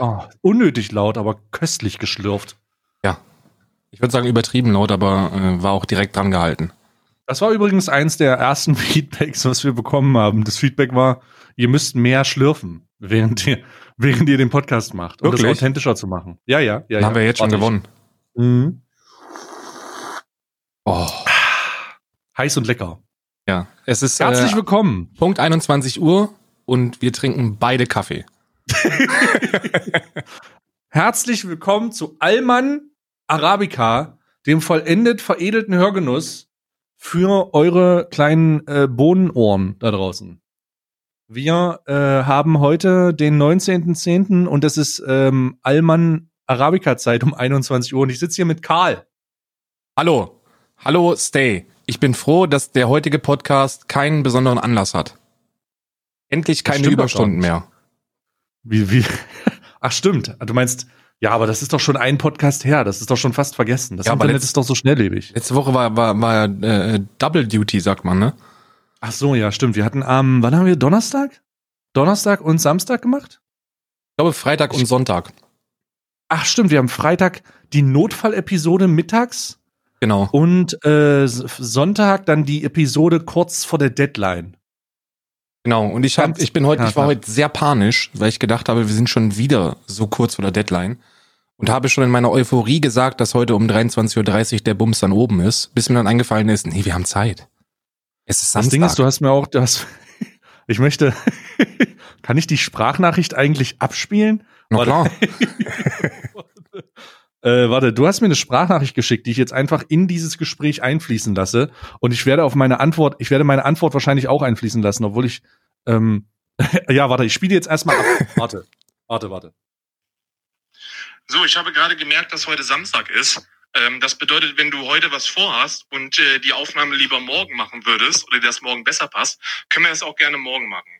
oh, unnötig laut, aber köstlich geschlürft. Ja. Ich würde sagen übertrieben laut, aber äh, war auch direkt dran gehalten. Das war übrigens eins der ersten Feedbacks, was wir bekommen haben. Das Feedback war, ihr müsst mehr schlürfen, während ihr, während ihr den Podcast macht, um Wirklich? das authentischer zu machen. Ja, ja, ja. Dann ja. haben wir jetzt schon gewonnen. Mhm. Oh, Heiß und lecker. ja. Es ist Herzlich äh, willkommen. Punkt 21 Uhr und wir trinken beide Kaffee. Herzlich willkommen zu Alman Arabica, dem vollendet veredelten Hörgenuss für eure kleinen äh, Bohnenohren da draußen. Wir äh, haben heute den 19.10. und es ist ähm, Alman Arabica Zeit um 21 Uhr und ich sitze hier mit Karl. Hallo. Hallo, Stay. Ich bin froh, dass der heutige Podcast keinen besonderen Anlass hat. Endlich keine Überstunden mehr. Wie, wie? Ach stimmt. Du meinst, ja, aber das ist doch schon ein Podcast her. Das ist doch schon fast vergessen. Das Ja, aber Internet letzt- ist doch so schnelllebig. Letzte Woche war, war, war äh, Double Duty, sagt man, ne? Ach so, ja, stimmt. Wir hatten am, wann haben wir Donnerstag? Donnerstag und Samstag gemacht? Ich glaube Freitag und Sonntag. Ach stimmt, wir haben Freitag die Notfallepisode mittags Genau. und äh, Sonntag dann die Episode kurz vor der Deadline. Genau. Und ich hab, ich bin heute, ich war heute sehr panisch, weil ich gedacht habe, wir sind schon wieder so kurz vor der Deadline. Und habe schon in meiner Euphorie gesagt, dass heute um 23.30 Uhr der Bums dann oben ist, bis mir dann eingefallen ist, nee, wir haben Zeit. Es ist Das Samstag. Ding ist, du hast mir auch, du hast, ich möchte, kann ich die Sprachnachricht eigentlich abspielen? Na klar. Äh, warte, du hast mir eine Sprachnachricht geschickt, die ich jetzt einfach in dieses Gespräch einfließen lasse. Und ich werde auf meine Antwort, ich werde meine Antwort wahrscheinlich auch einfließen lassen, obwohl ich, ähm, ja, warte, ich spiele jetzt erstmal ab. Warte, warte, warte. So, ich habe gerade gemerkt, dass heute Samstag ist. Ähm, das bedeutet, wenn du heute was vorhast und äh, die Aufnahme lieber morgen machen würdest oder dir das morgen besser passt, können wir das auch gerne morgen machen.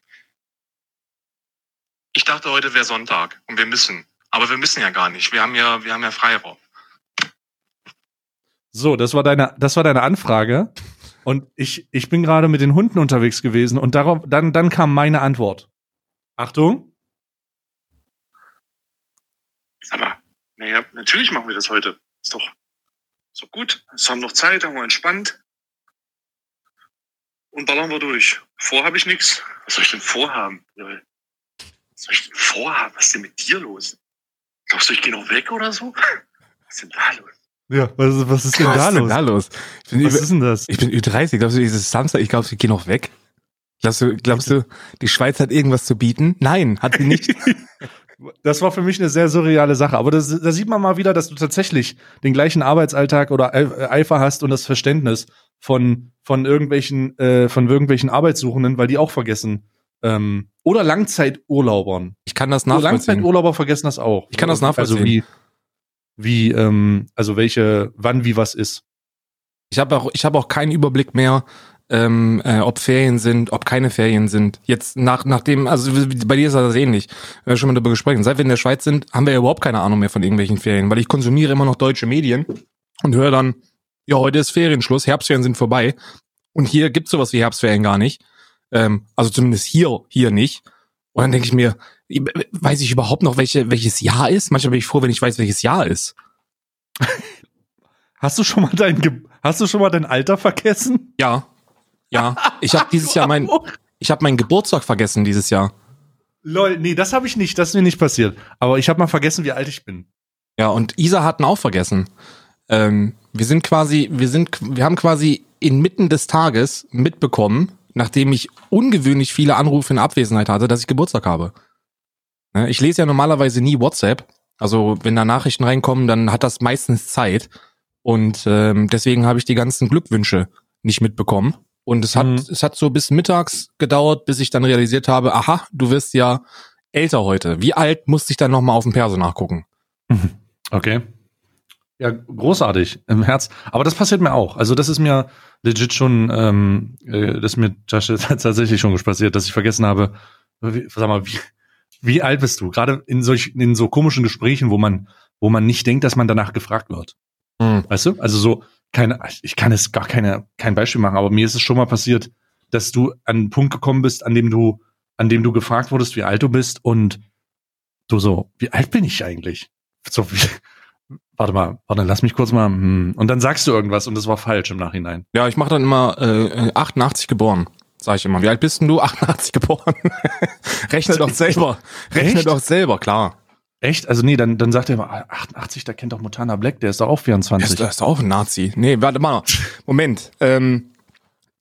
Ich dachte, heute wäre Sonntag und wir müssen. Aber wir müssen ja gar nicht. Wir haben ja, wir haben ja Freiraum. So, das war deine, das war deine Anfrage. Und ich, ich bin gerade mit den Hunden unterwegs gewesen und darauf, dann, dann kam meine Antwort. Achtung. Aber, naja, natürlich machen wir das heute. Ist doch, ist doch gut. Es haben noch Zeit, haben wir entspannt. Und ballern wir durch. Vor habe ich nichts. Was soll ich denn vorhaben? Was soll ich denn vorhaben? Was ist denn mit dir los? Glaubst du, ich gehe noch weg oder so? Was ist denn da los? Ja, was, was ist denn Was da ist denn los? da los? Ich bin, Was über, ist denn das? ich bin Ü30. Glaubst du, dieses Samstag, ich glaube, ich gehe noch weg? Glaubst du, glaubst du, die Schweiz hat irgendwas zu bieten? Nein, hat sie nicht. Das war für mich eine sehr surreale Sache. Aber das, da sieht man mal wieder, dass du tatsächlich den gleichen Arbeitsalltag oder Ei- Eifer hast und das Verständnis von, von irgendwelchen, äh, von irgendwelchen Arbeitssuchenden, weil die auch vergessen. Ähm, oder Langzeiturlaubern. Ich kann das nachvollziehen. Langzeiturlauber vergessen das auch. Ich kann das nachvollziehen. Also wie, wie, ähm, also welche, wann wie was ist. Ich habe auch, ich habe auch keinen Überblick mehr, ähm, äh, ob Ferien sind, ob keine Ferien sind. Jetzt nach nachdem, also bei dir ist das ähnlich. Wir haben schon mal darüber gesprochen. Seit wir in der Schweiz sind, haben wir ja überhaupt keine Ahnung mehr von irgendwelchen Ferien, weil ich konsumiere immer noch deutsche Medien und höre dann, ja, heute ist Ferienschluss, Herbstferien sind vorbei. Und hier gibt's sowas wie Herbstferien gar nicht. Ähm, also zumindest hier, hier nicht. Und dann denke ich mir, weiß ich überhaupt noch, welche, welches Jahr ist? Manchmal bin ich froh, wenn ich weiß, welches Jahr ist. Hast du schon mal dein, Ge hast du schon mal dein Alter vergessen? Ja. Ja. Ich habe dieses Jahr mein, ich habe meinen Geburtstag vergessen dieses Jahr. Lol, nee, das habe ich nicht, das ist mir nicht passiert. Aber ich habe mal vergessen, wie alt ich bin. Ja, und Isa hatten auch vergessen. Ähm, wir sind quasi, wir sind, wir haben quasi inmitten des Tages mitbekommen, nachdem ich ungewöhnlich viele Anrufe in Abwesenheit hatte, dass ich Geburtstag habe. Ne, Ich lese ja normalerweise nie WhatsApp. Also wenn da Nachrichten reinkommen, dann hat das meistens Zeit. Und ähm, deswegen habe ich die ganzen Glückwünsche nicht mitbekommen. Und es hat, Mhm. es hat so bis mittags gedauert, bis ich dann realisiert habe, aha, du wirst ja älter heute. Wie alt musste ich dann nochmal auf dem Perso nachgucken? Okay. Ja, großartig im Herz. Aber das passiert mir auch. Also das ist mir legit schon, ähm, äh, das ist mir tats- tatsächlich schon passiert, dass ich vergessen habe, wie, sag mal, wie, wie alt bist du? Gerade in solch, in so komischen Gesprächen, wo man, wo man nicht denkt, dass man danach gefragt wird. Hm. Weißt du? Also so, keine, ich kann es gar keine, kein Beispiel machen, aber mir ist es schon mal passiert, dass du an einen Punkt gekommen bist, an dem du, an dem du gefragt wurdest, wie alt du bist und du so, wie alt bin ich eigentlich? So, wie, warte mal, warte, lass mich kurz mal, hm. und dann sagst du irgendwas und das war falsch im Nachhinein. Ja, ich mache dann immer äh, 88 geboren. Sag ich immer. Wie alt bist denn du? 88 geboren. Rechne doch selber. Rechne Echt? doch selber, klar. Echt? Also nee, dann, dann sagt er immer, 88, da kennt doch Montana Black, der ist doch auch Der 24. ist, der ist auch ein Nazi. Nee, warte mal. Moment. Ähm,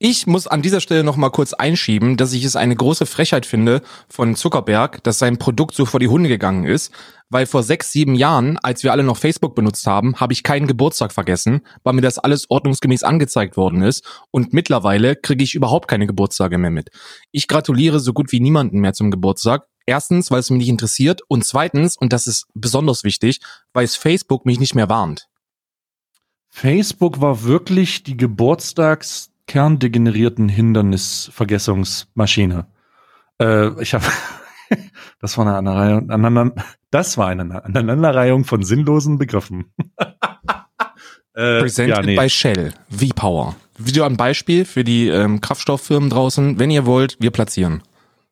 ich muss an dieser Stelle noch mal kurz einschieben, dass ich es eine große Frechheit finde von Zuckerberg, dass sein Produkt so vor die Hunde gegangen ist, weil vor sechs, sieben Jahren, als wir alle noch Facebook benutzt haben, habe ich keinen Geburtstag vergessen, weil mir das alles ordnungsgemäß angezeigt worden ist und mittlerweile kriege ich überhaupt keine Geburtstage mehr mit. Ich gratuliere so gut wie niemanden mehr zum Geburtstag. Erstens, weil es mich nicht interessiert und zweitens, und das ist besonders wichtig, weil es Facebook mich nicht mehr warnt. Facebook war wirklich die Geburtstagskerndegenerierten Hindernisvergessungsmaschine. Äh, ich habe, das war eine Aneinanderreihung, aneinander, das war eine Aneinanderreihung von sinnlosen Begriffen. äh, Presented by Shell, V-Power. Video ein Beispiel für die ähm, Kraftstofffirmen draußen. Wenn ihr wollt, wir platzieren.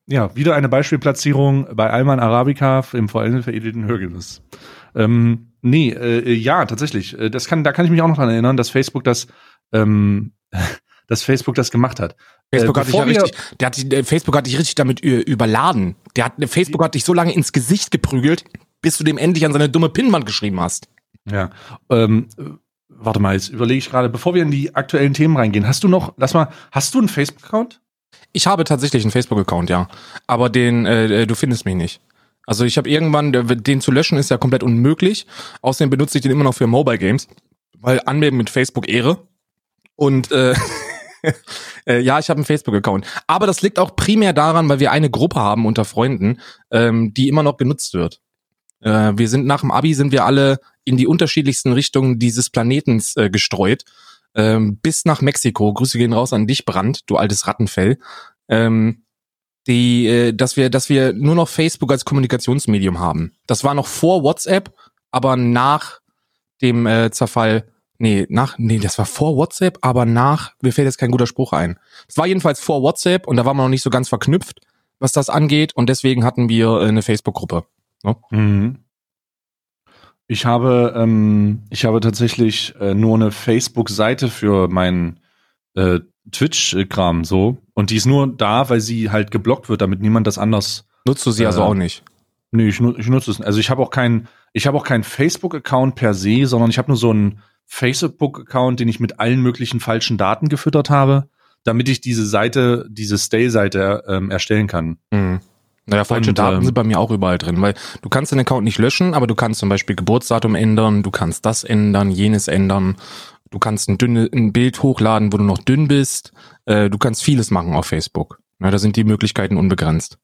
Ja, wieder eine Beispielplatzierung bei Alman Arabica im vor allem veredelten Hörgenuss. Ähm, nee, äh, ja, tatsächlich. Äh, Das kann, da kann ich mich auch noch dran erinnern, dass Facebook das, ähm, dass Facebook das gemacht hat. Facebook Äh, hat dich ja richtig, der hat, der Facebook hat dich richtig damit ü- überladen. Der hat, Facebook hat dich so lange ins Gesicht geprügelt, bis du dem endlich an seine dumme Pinnwand geschrieben hast. Ja. Ähm, äh, warte mal, jetzt überlege ich gerade, bevor wir in die aktuellen Themen reingehen, hast du noch, lass mal, hast du einen Facebook-Account? Ich habe tatsächlich einen Facebook-Account, ja. Aber den, äh, du findest mich nicht. Also ich habe irgendwann, den zu löschen ist ja komplett unmöglich. Außerdem benutze ich den immer noch für Mobile Games, weil anmelden mit Facebook Ehre. Und äh, äh, ja, ich habe einen Facebook-Account. Aber das liegt auch primär daran, weil wir eine Gruppe haben unter Freunden, ähm, die immer noch genutzt wird. Äh, wir sind nach dem Abi sind wir alle in die unterschiedlichsten Richtungen dieses Planetens äh, gestreut. Ähm, bis nach Mexiko. Grüße gehen raus an dich, Brand, du altes Rattenfell. Ähm, die, äh, dass wir, dass wir nur noch Facebook als Kommunikationsmedium haben. Das war noch vor WhatsApp, aber nach dem äh, Zerfall, nee, nach, nee, das war vor WhatsApp, aber nach, mir fällt jetzt kein guter Spruch ein. Es war jedenfalls vor WhatsApp und da waren wir noch nicht so ganz verknüpft, was das angeht und deswegen hatten wir äh, eine Facebook-Gruppe. Mhm. Ich habe, ähm, ich habe tatsächlich äh, nur eine Facebook-Seite für meinen äh, Twitch-Kram so. Und die ist nur da, weil sie halt geblockt wird, damit niemand das anders. Nutzt du sie Äh, also auch nicht? Nee, ich, ich nutze es. Also ich habe auch keinen, ich habe auch keinen Facebook-Account per se, sondern ich habe nur so einen Facebook-Account, den ich mit allen möglichen falschen Daten gefüttert habe, damit ich diese Seite, diese Stay-Seite ähm, erstellen kann. Mhm. Naja, falsche Und, Daten ähm, sind bei mir auch überall drin, weil du kannst den Account nicht löschen, aber du kannst zum Beispiel Geburtsdatum ändern, du kannst das ändern, jenes ändern, du kannst ein, dünne, ein Bild hochladen, wo du noch dünn bist, äh, du kannst vieles machen auf Facebook. Na, da sind die Möglichkeiten unbegrenzt.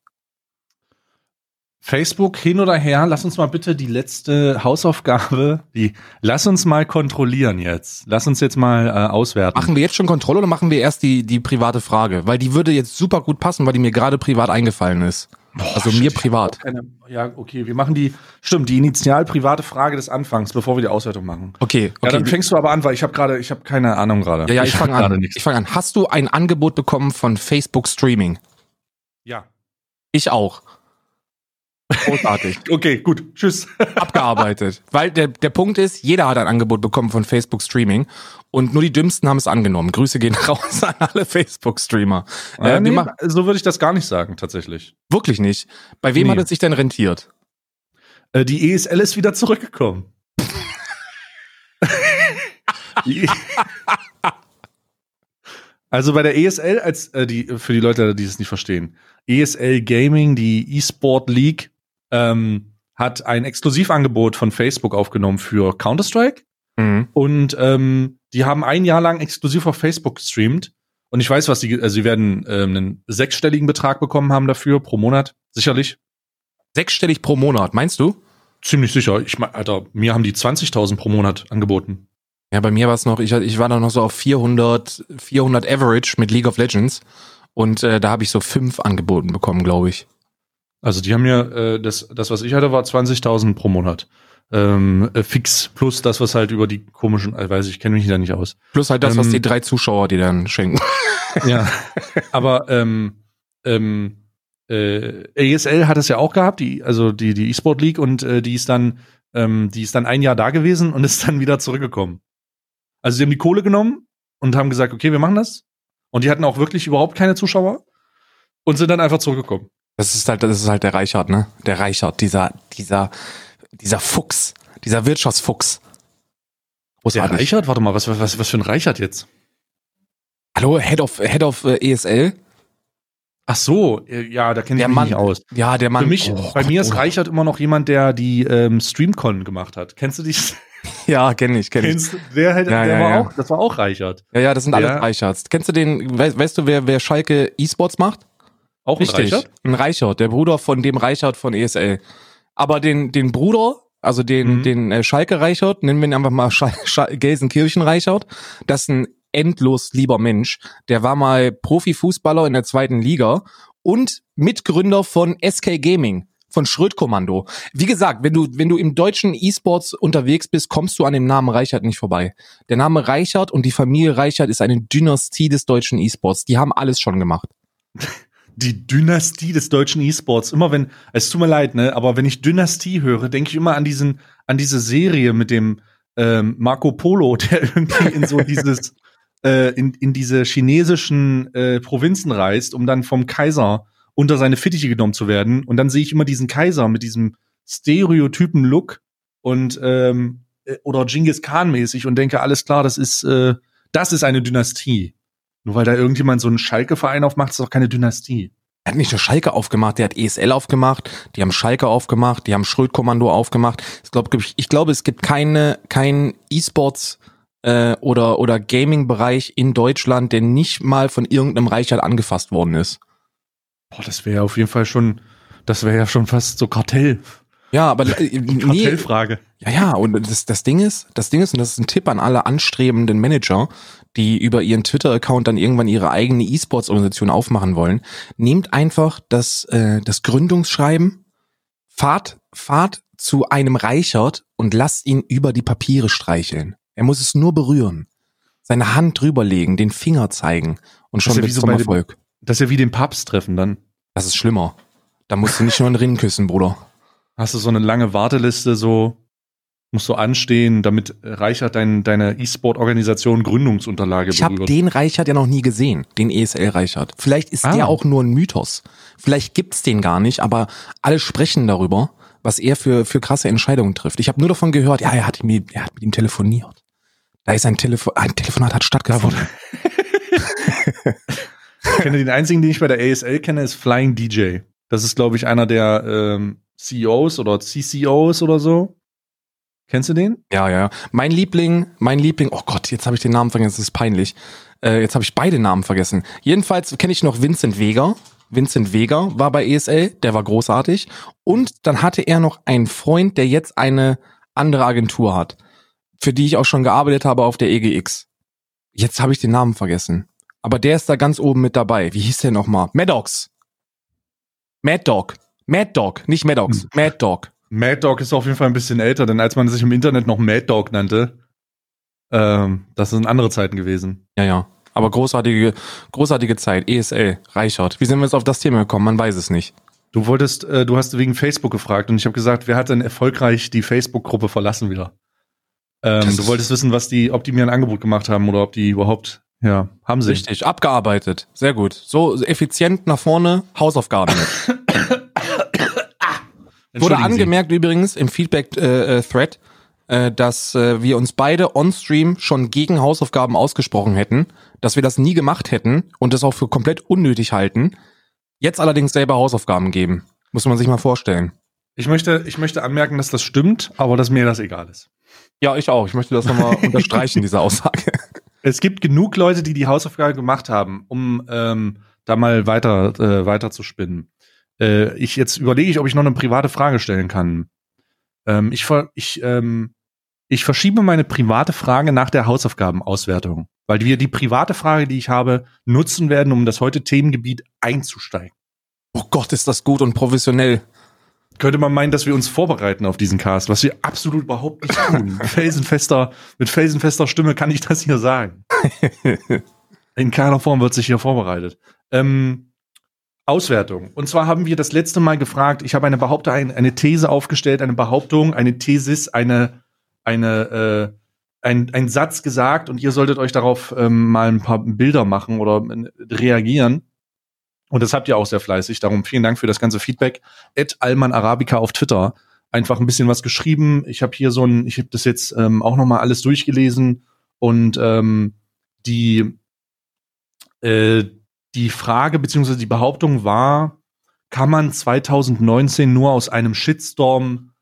Facebook hin oder her, lass uns mal bitte die letzte Hausaufgabe, die, lass uns mal kontrollieren jetzt. Lass uns jetzt mal äh, auswerten. Machen wir jetzt schon Kontrolle oder machen wir erst die, die private Frage? Weil die würde jetzt super gut passen, weil die mir gerade privat eingefallen ist. also mir privat. Keine, ja, okay, wir machen die, stimmt, die initial private Frage des Anfangs, bevor wir die Auswertung machen. Okay, Ja, okay. dann fängst du aber an, weil ich habe gerade, ich habe keine Ahnung gerade. ja, ja, ich hab fange an. nichts. Ich fange an. Hast du ein Angebot bekommen von Facebook Streaming? Ja. Ich auch. Großartig. Okay, gut. Tschüss. abgearbeitet. Weil der, der Punkt ist, jeder hat ein Angebot bekommen von Facebook Streaming und nur die Dümmsten haben es angenommen. Grüße gehen raus an alle Facebook-Streamer. Äh, Äh, nee, so würde ich das gar nicht sagen, tatsächlich. wirklich nicht. Bei wem Nee. hat es sich denn rentiert? Äh, die ESL ist wieder zurückgekommen. Also bei der ESL, als äh, die für die Leute, die es nicht verstehen, ESL Gaming, die E-Sport League, ähm, hat ein Exklusivangebot von Facebook aufgenommen für Counter-Strike. Mhm. Und ähm, die haben ein Jahr lang exklusiv auf Facebook gestreamt. Und ich weiß, was die, also sie werden ähm, einen sechsstelligen Betrag bekommen haben dafür pro Monat, sicherlich. Sechsstellig pro Monat, meinst du? Ziemlich sicher. Ich mein, Alter, mir haben die 20.000 pro Monat angeboten. Ja, bei mir war es noch, ich, ich war da noch so auf 400, 400 Average mit League of Legends und äh, da habe ich so fünf angeboten bekommen, glaube ich. Also die haben mir, äh, das, das, was ich hatte, war 20.000 pro Monat. Ähm, äh, fix plus das, was halt über die komischen, äh, weiß ich, kenne mich da nicht aus. Plus halt das, was Ähm, die drei Zuschauer dir dann schenken. Ja. Aber ähm, ähm, äh, ASL hat es ja auch gehabt, die, also die, die E-Sport League und äh, die ist dann, ähm, die ist dann ein Jahr da gewesen und ist dann wieder zurückgekommen. Also sie haben die Kohle genommen und haben gesagt, okay, wir machen das. Und die hatten auch wirklich überhaupt keine Zuschauer und sind dann einfach zurückgekommen. Das ist halt, das ist halt der Reichert, ne? Der Reichert, dieser, dieser, dieser Fuchs, dieser Wirtschaftsfuchs. Der Reichert? Warte mal, was, was, was für ein Reichert jetzt? Hallo, Head of, Head of äh, ESL? Ach so, äh, ja, da kenne ich Der mich Mann- nicht aus. Ja, der Mann. Für mich, Oh bei Gott, mir ist oh. Reichert immer noch jemand, der die ähm, Streamcon gemacht hat. Kennst du die? Ja, kenn ich, kenn ich. Der, halt- Ja, der ja, war ja. auch, das war auch Reichert. Ja, ja, das sind alles Ja. Reichards. Kennst du den, weißt, weißt du, wer, wer Schalke E-Sports macht? Auch ein Reichert? Ein Reichert, der Bruder von dem Reichert von ESL. Aber den, den Bruder, also den, Mhm. den äh, Schalke Reichert, nennen wir ihn einfach mal Schal Schal Gelsenkirchen Reichert, das ist ein endlos lieber Mensch. Der war mal Profifußballer in der zweiten Liga und Mitgründer von SK Gaming. Von Schrödkommando. Wie gesagt, wenn du, wenn du im deutschen E-Sports unterwegs bist, kommst du an dem Namen Reichert nicht vorbei. Der Name Reichert und die Familie Reichert ist eine Dynastie des deutschen E-Sports. Die haben alles schon gemacht. Die Dynastie des deutschen E-Sports. Immer wenn, es tut mir leid, ne, aber wenn ich Dynastie höre, denke ich immer an diesen, an diese Serie mit dem ähm, Marco Polo, der irgendwie in so dieses, äh, in, in diese chinesischen äh, Provinzen reist, um dann vom Kaiser unter seine Fittiche genommen zu werden. Und dann sehe ich immer diesen Kaiser mit diesem stereotypen Look und ähm, äh, oder Genghis Khan mäßig und denke, alles klar, das ist, äh, das ist eine Dynastie. Nur weil da irgendjemand so einen Schalke-Verein aufmacht, ist doch keine Dynastie. Er hat nicht nur Schalke aufgemacht, der hat ESL aufgemacht, die haben Schalke aufgemacht, die haben Schrödkommando aufgemacht. Ich glaube, ich glaube, es gibt keine, kein E-Sports äh, oder, oder Gaming-Bereich in Deutschland, der nicht mal von irgendeinem Reichert angefasst worden ist. Boah, das wäre ja auf jeden Fall schon, das wäre ja schon fast so Kartell. Ja, aber äh, nee, Kartellfrage. ja, ja, und das, das Ding ist, das Ding ist, und das ist ein Tipp an alle anstrebenden Manager, die über ihren Twitter-Account dann irgendwann ihre eigene E-Sports-Organisation aufmachen wollen, nehmt einfach das, äh, das Gründungsschreiben, fahrt, fahrt zu einem Reichert und lasst ihn über die Papiere streicheln. Er muss es nur berühren. Seine Hand drüberlegen, den Finger zeigen und schon ja wird's so zum bei dem- Erfolg. Das ist ja wie den Papst treffen dann. Das ist schlimmer. Da musst du nicht nur einen Ring küssen, Bruder. Hast du so eine lange Warteliste, so musst du anstehen, damit Reichert dein, deine E-Sport-Organisation Gründungsunterlage Ich habe den Reichert ja noch nie gesehen, den ESL Reichert. Vielleicht ist Ah. der auch nur ein Mythos. Vielleicht gibt's den gar nicht, aber alle sprechen darüber, was er für, für krasse Entscheidungen trifft. Ich habe nur davon gehört, ja, er hat, mit, er hat mit ihm telefoniert. Da ist ein Telefon, ein Telefonat hat stattgefunden. Ich kenne den einzigen, den ich bei der ASL kenne, ist Flying DJ. Das ist, glaube ich, einer der ähm, CEOs oder CCOs oder so. Kennst du den? Ja, ja, ja. Mein Liebling, mein Liebling, oh Gott, jetzt habe ich den Namen vergessen, das ist peinlich. Äh, jetzt habe ich beide Namen vergessen. Jedenfalls kenne ich noch Vincent Weger. Vincent Weger war bei ESL, der war großartig. Und dann hatte er noch einen Freund, der jetzt eine andere Agentur hat, für die ich auch schon gearbeitet habe auf der EGX. Jetzt habe ich den Namen vergessen. Aber der ist da ganz oben mit dabei. Wie hieß der nochmal? Maddox. Mad Dog. Mad Dog, nicht Maddox. Mad Dog. Mad Dog ist auf jeden Fall ein bisschen älter, denn als man sich im Internet noch Mad Dog nannte, ähm, das sind andere Zeiten gewesen. Ja, ja. Aber großartige, großartige Zeit. ESL, Reichert. Wie sind wir jetzt auf das Thema gekommen? Man weiß es nicht. Du wolltest, äh, du hast wegen Facebook gefragt und ich habe gesagt, wer hat denn erfolgreich die Facebook-Gruppe verlassen wieder? Ähm, du wolltest wissen, was die, ob die mir ein Angebot gemacht haben oder ob die überhaupt, ja, haben sie. Richtig, abgearbeitet. Sehr gut. So effizient nach vorne, Hausaufgaben. Wurde Entschuldigen Sie. angemerkt übrigens im Feedback-Thread, äh, dass äh, wir uns beide on-stream schon gegen Hausaufgaben ausgesprochen hätten, dass wir das nie gemacht hätten und das auch für komplett unnötig halten. Jetzt allerdings selber Hausaufgaben geben. Muss man sich mal vorstellen. Ich möchte, ich möchte anmerken, dass das stimmt, aber dass mir das egal ist. Ja, ich auch. Ich möchte das nochmal unterstreichen, diese Aussage. Es gibt genug Leute, die die Hausaufgabe gemacht haben, um ähm, da mal weiter, äh, weiter zu spinnen. Äh, ich jetzt überlege ich, ob ich noch eine private Frage stellen kann. Ähm, ich, ver ich, ähm, ich verschiebe meine private Frage nach der Hausaufgabenauswertung, weil wir die private Frage, die ich habe, nutzen werden, um das heute Themengebiet einzusteigen. Oh Gott, ist das gut und professionell. Könnte man meinen, dass wir uns vorbereiten auf diesen Cast, was wir absolut überhaupt nicht tun. Mit felsenfester, mit felsenfester Stimme kann ich das hier sagen. In keiner Form wird sich hier vorbereitet. Ähm, Auswertung. Und zwar haben wir das letzte Mal gefragt, ich habe eine Behauptung, eine, These aufgestellt, eine Behauptung, eine Thesis, eine, eine, äh, ein, ein Satz gesagt und ihr solltet euch darauf ähm, mal ein paar Bilder machen oder äh, reagieren. Und das habt ihr auch sehr fleißig. Darum vielen Dank für das ganze Feedback. Ed Alman Arabica auf Twitter. Einfach ein bisschen was geschrieben. Ich habe hier so ein, ich habe das jetzt ähm, auch noch mal alles durchgelesen und ähm, die äh, die Frage beziehungsweise die Behauptung war, kann man 2019 nur aus einem Shitstorm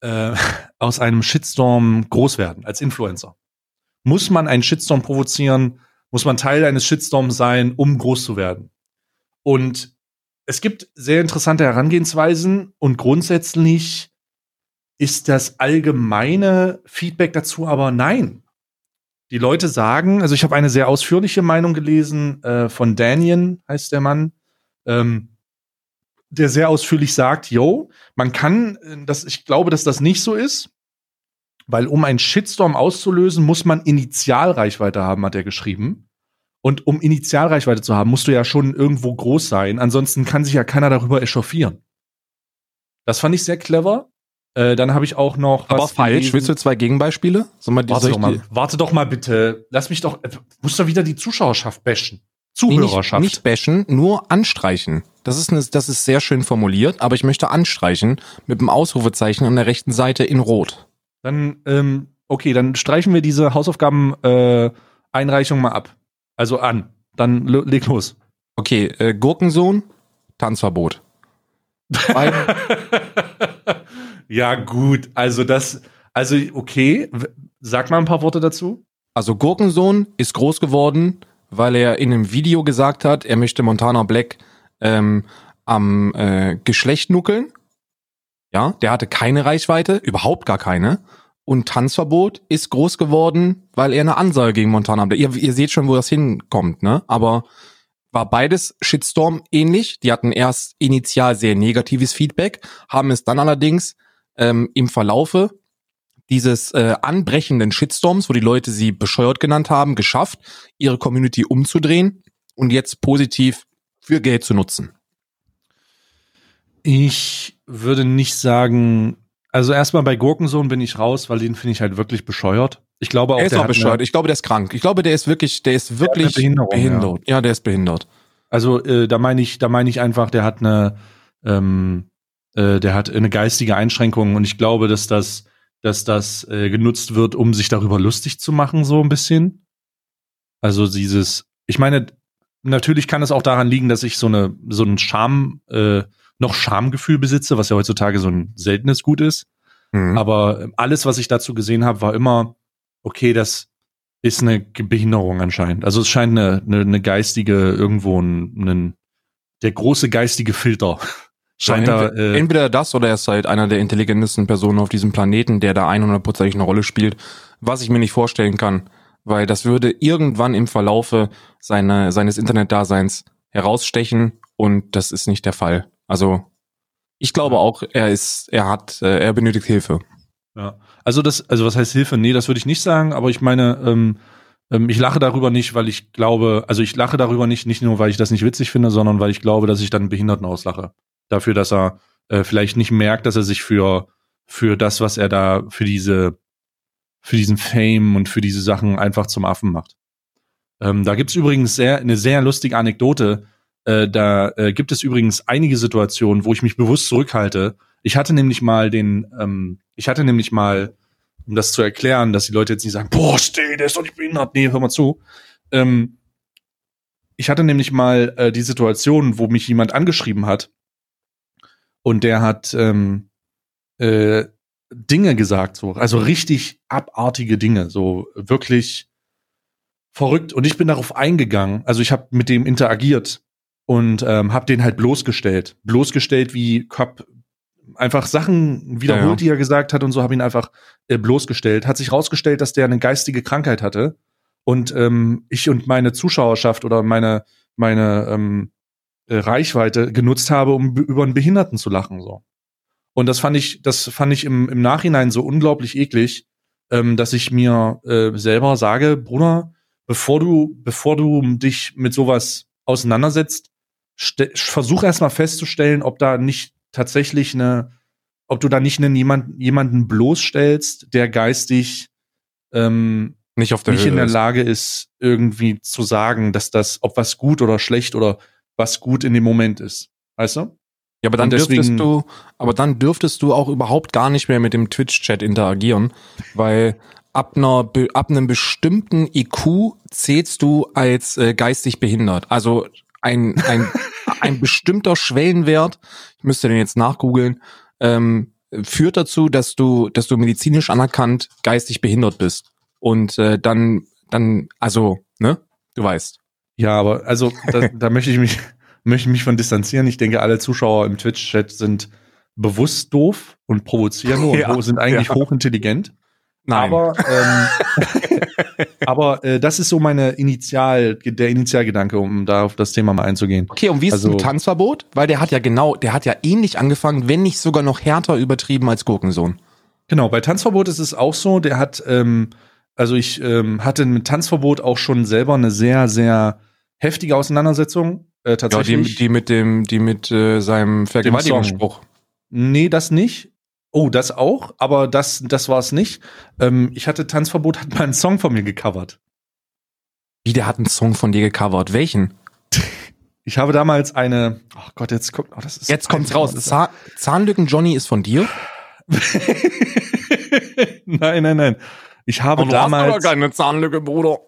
äh, aus einem Shitstorm groß werden als Influencer? Muss man einen Shitstorm provozieren? Muss man Teil eines Shitstorms sein, um groß zu werden? Und es gibt sehr interessante Herangehensweisen und grundsätzlich ist das allgemeine Feedback dazu aber nein. Die Leute sagen, also ich habe eine sehr ausführliche Meinung gelesen äh, von Daniel, heißt der Mann, ähm, der sehr ausführlich sagt, yo, man kann, äh, das, ich glaube, dass das nicht so ist, weil um einen Shitstorm auszulösen, muss man Initialreichweite haben, hat er geschrieben. Und um Initialreichweite zu haben, musst du ja schon irgendwo groß sein. Ansonsten kann sich ja keiner darüber echauffieren. Das fand ich sehr clever. Äh, dann habe ich auch noch. Aber falsch. Gelesen. Willst du zwei Gegenbeispiele? Mal, warte, doch mal, warte doch mal bitte. Lass mich doch. Äh, muss doch wieder die Zuschauerschaft bashen. Zuhörerschaft. Nee, nicht, nicht bashen, nur anstreichen. Das ist, eine, das ist sehr schön formuliert, aber ich möchte anstreichen mit dem Ausrufezeichen an der rechten Seite in Rot. Dann, ähm, okay, dann streichen wir diese Hausaufgaben-Einreichung äh, mal ab. Also an. Dann leg los. Okay, äh, Gurkensohn, Tanzverbot. Ja, gut. Also das, also okay. Sag mal ein paar Worte dazu. Also Gurkensohn ist groß geworden, weil er in einem Video gesagt hat, er möchte Montana Black ähm, am äh, Geschlecht nuckeln. Ja, der hatte keine Reichweite, überhaupt gar keine. Und Tanzverbot ist groß geworden, weil er eine Ansage gegen Montana Black. Ihr, ihr seht schon, wo das hinkommt, ne? Aber war beides Shitstorm ähnlich. Die hatten erst initial sehr negatives Feedback, haben es dann allerdings ähm, im Verlaufe dieses äh, anbrechenden Shitstorms, wo die Leute sie bescheuert genannt haben, geschafft, ihre Community umzudrehen und jetzt positiv für Geld zu nutzen? Ich würde nicht sagen, also erstmal bei Gurkensohn bin ich raus, weil den finde ich halt wirklich bescheuert. Ich glaube auch, er ist der auch bescheuert. Ich glaube, der ist krank. Ich glaube, der ist wirklich, der ist wirklich behindert. Ja. ja. der ist behindert. Also äh, da meine ich, da meine ich einfach, der hat eine ähm, äh, der hat eine geistige Einschränkung und ich glaube, dass das, dass das äh, genutzt wird, um sich darüber lustig zu machen, so ein bisschen. Also dieses, ich meine, natürlich kann es auch daran liegen, dass ich so eine, so ein Scham, äh, noch Schamgefühl besitze, was ja heutzutage so ein seltenes Gut ist. Mhm. Aber alles, was ich dazu gesehen habe, war immer, okay, das ist eine Behinderung anscheinend. Also es scheint eine, eine, eine geistige, irgendwo ein, ein, der große geistige Filter Scheint ja, entweder, da, äh, entweder das oder er ist halt einer der intelligentesten Personen auf diesem Planeten, der da 100%ig eine Rolle spielt, was ich mir nicht vorstellen kann, weil das würde irgendwann im Verlaufe seine, seines Internetdaseins herausstechen und das ist nicht der Fall. Also ich glaube auch, er ist, er hat, äh, er benötigt Hilfe. Ja, also das, also was heißt Hilfe? Nee, das würde ich nicht sagen, aber ich meine, ähm, ähm, ich lache darüber nicht, weil ich glaube, also ich lache darüber nicht, nicht nur, weil ich das nicht witzig finde, sondern weil ich glaube, dass ich dann Behinderten auslache dafür, dass er äh, vielleicht nicht merkt, dass er sich für, für das, was er da, für diese, für diesen Fame und für diese Sachen einfach zum Affen macht. Ähm, da gibt's übrigens sehr, eine sehr lustige Anekdote. Äh, da äh, gibt es übrigens einige Situationen, wo ich mich bewusst zurückhalte. Ich hatte nämlich mal den, ähm, ich hatte nämlich mal, um das zu erklären, dass die Leute jetzt nicht sagen, boah, steh, der ist doch nicht behindert. Nee, hör mal zu. Ähm, ich hatte nämlich mal äh, die Situation, wo mich jemand angeschrieben hat und der hat ähm, äh, Dinge gesagt, so, also richtig abartige Dinge, so wirklich verrückt. Und ich bin darauf eingegangen. Also ich habe mit dem interagiert und ähm, habe den halt bloßgestellt. Bloßgestellt, wie Cobb einfach Sachen wiederholt, ja, ja. die er gesagt hat und so habe ihn einfach äh, bloßgestellt. Hat sich rausgestellt, dass der eine geistige Krankheit hatte und ähm, ich und meine Zuschauerschaft oder meine meine ähm, äh, Reichweite genutzt habe, um über einen Behinderten zu lachen. So. Und das fand ich, das fand ich im, im Nachhinein so unglaublich eklig, ähm, dass ich mir äh, selber sage, Bruder, bevor du, bevor du dich mit sowas auseinandersetzt, versuch erstmal festzustellen, ob da nicht tatsächlich eine, ob du da nicht einen jemand, jemanden bloßstellst, der geistig ähm, Nicht auf der nicht Höhe. in der. Lage ist, irgendwie zu sagen, dass das, ob was gut oder schlecht oder was gut in dem Moment ist. Weißt du? Ja, aber dann dürftest du, aber dann dürftest du auch überhaupt gar nicht mehr mit dem Twitch-Chat interagieren, weil ab einer, ab einem bestimmten IQ zählst du als äh, geistig behindert. Also ein, ein, ein bestimmter Schwellenwert, ich müsste den jetzt nachgoogeln, ähm, führt dazu, dass du, dass du medizinisch anerkannt geistig behindert bist. Und äh, dann, dann, also, ne? Du weißt. Ja, aber also da, da möchte ich mich möchte ich mich von distanzieren. Ich denke, alle Zuschauer im Twitch-Chat sind bewusst doof und provozieren nur Ja, und sind eigentlich ja. hochintelligent. Nein. Aber, ähm, aber äh, das ist so meine Initial, der Initialgedanke, um da auf das Thema mal einzugehen. Okay, und wie ist es Also- mit Tanzverbot? Weil der hat ja genau, der hat ja ähnlich angefangen, wenn nicht sogar noch härter übertrieben als Gurkensohn. Genau, bei Tanzverbot ist es auch so, der hat, ähm, also ich ähm, hatte mit Tanzverbot auch schon selber eine sehr, sehr heftige Auseinandersetzung. Äh, Ja, die, tatsächlich. die mit dem, die mit äh, seinem Vergewaltigungsspruch. Nee, das nicht. Oh, das auch, aber das, das war es nicht. Ähm, ich hatte Tanzverbot, hat mal einen Song von mir gecovert. Wie, der hat einen Song von dir gecovert. Welchen? Ich habe damals eine, oh Gott, jetzt guckt, oh, das ist Jetzt kommt's raus. Zahn, Zahnlücken Johnny ist von dir? nein, nein, nein. Ich habe damals, keine Zahnlücke, Bruder.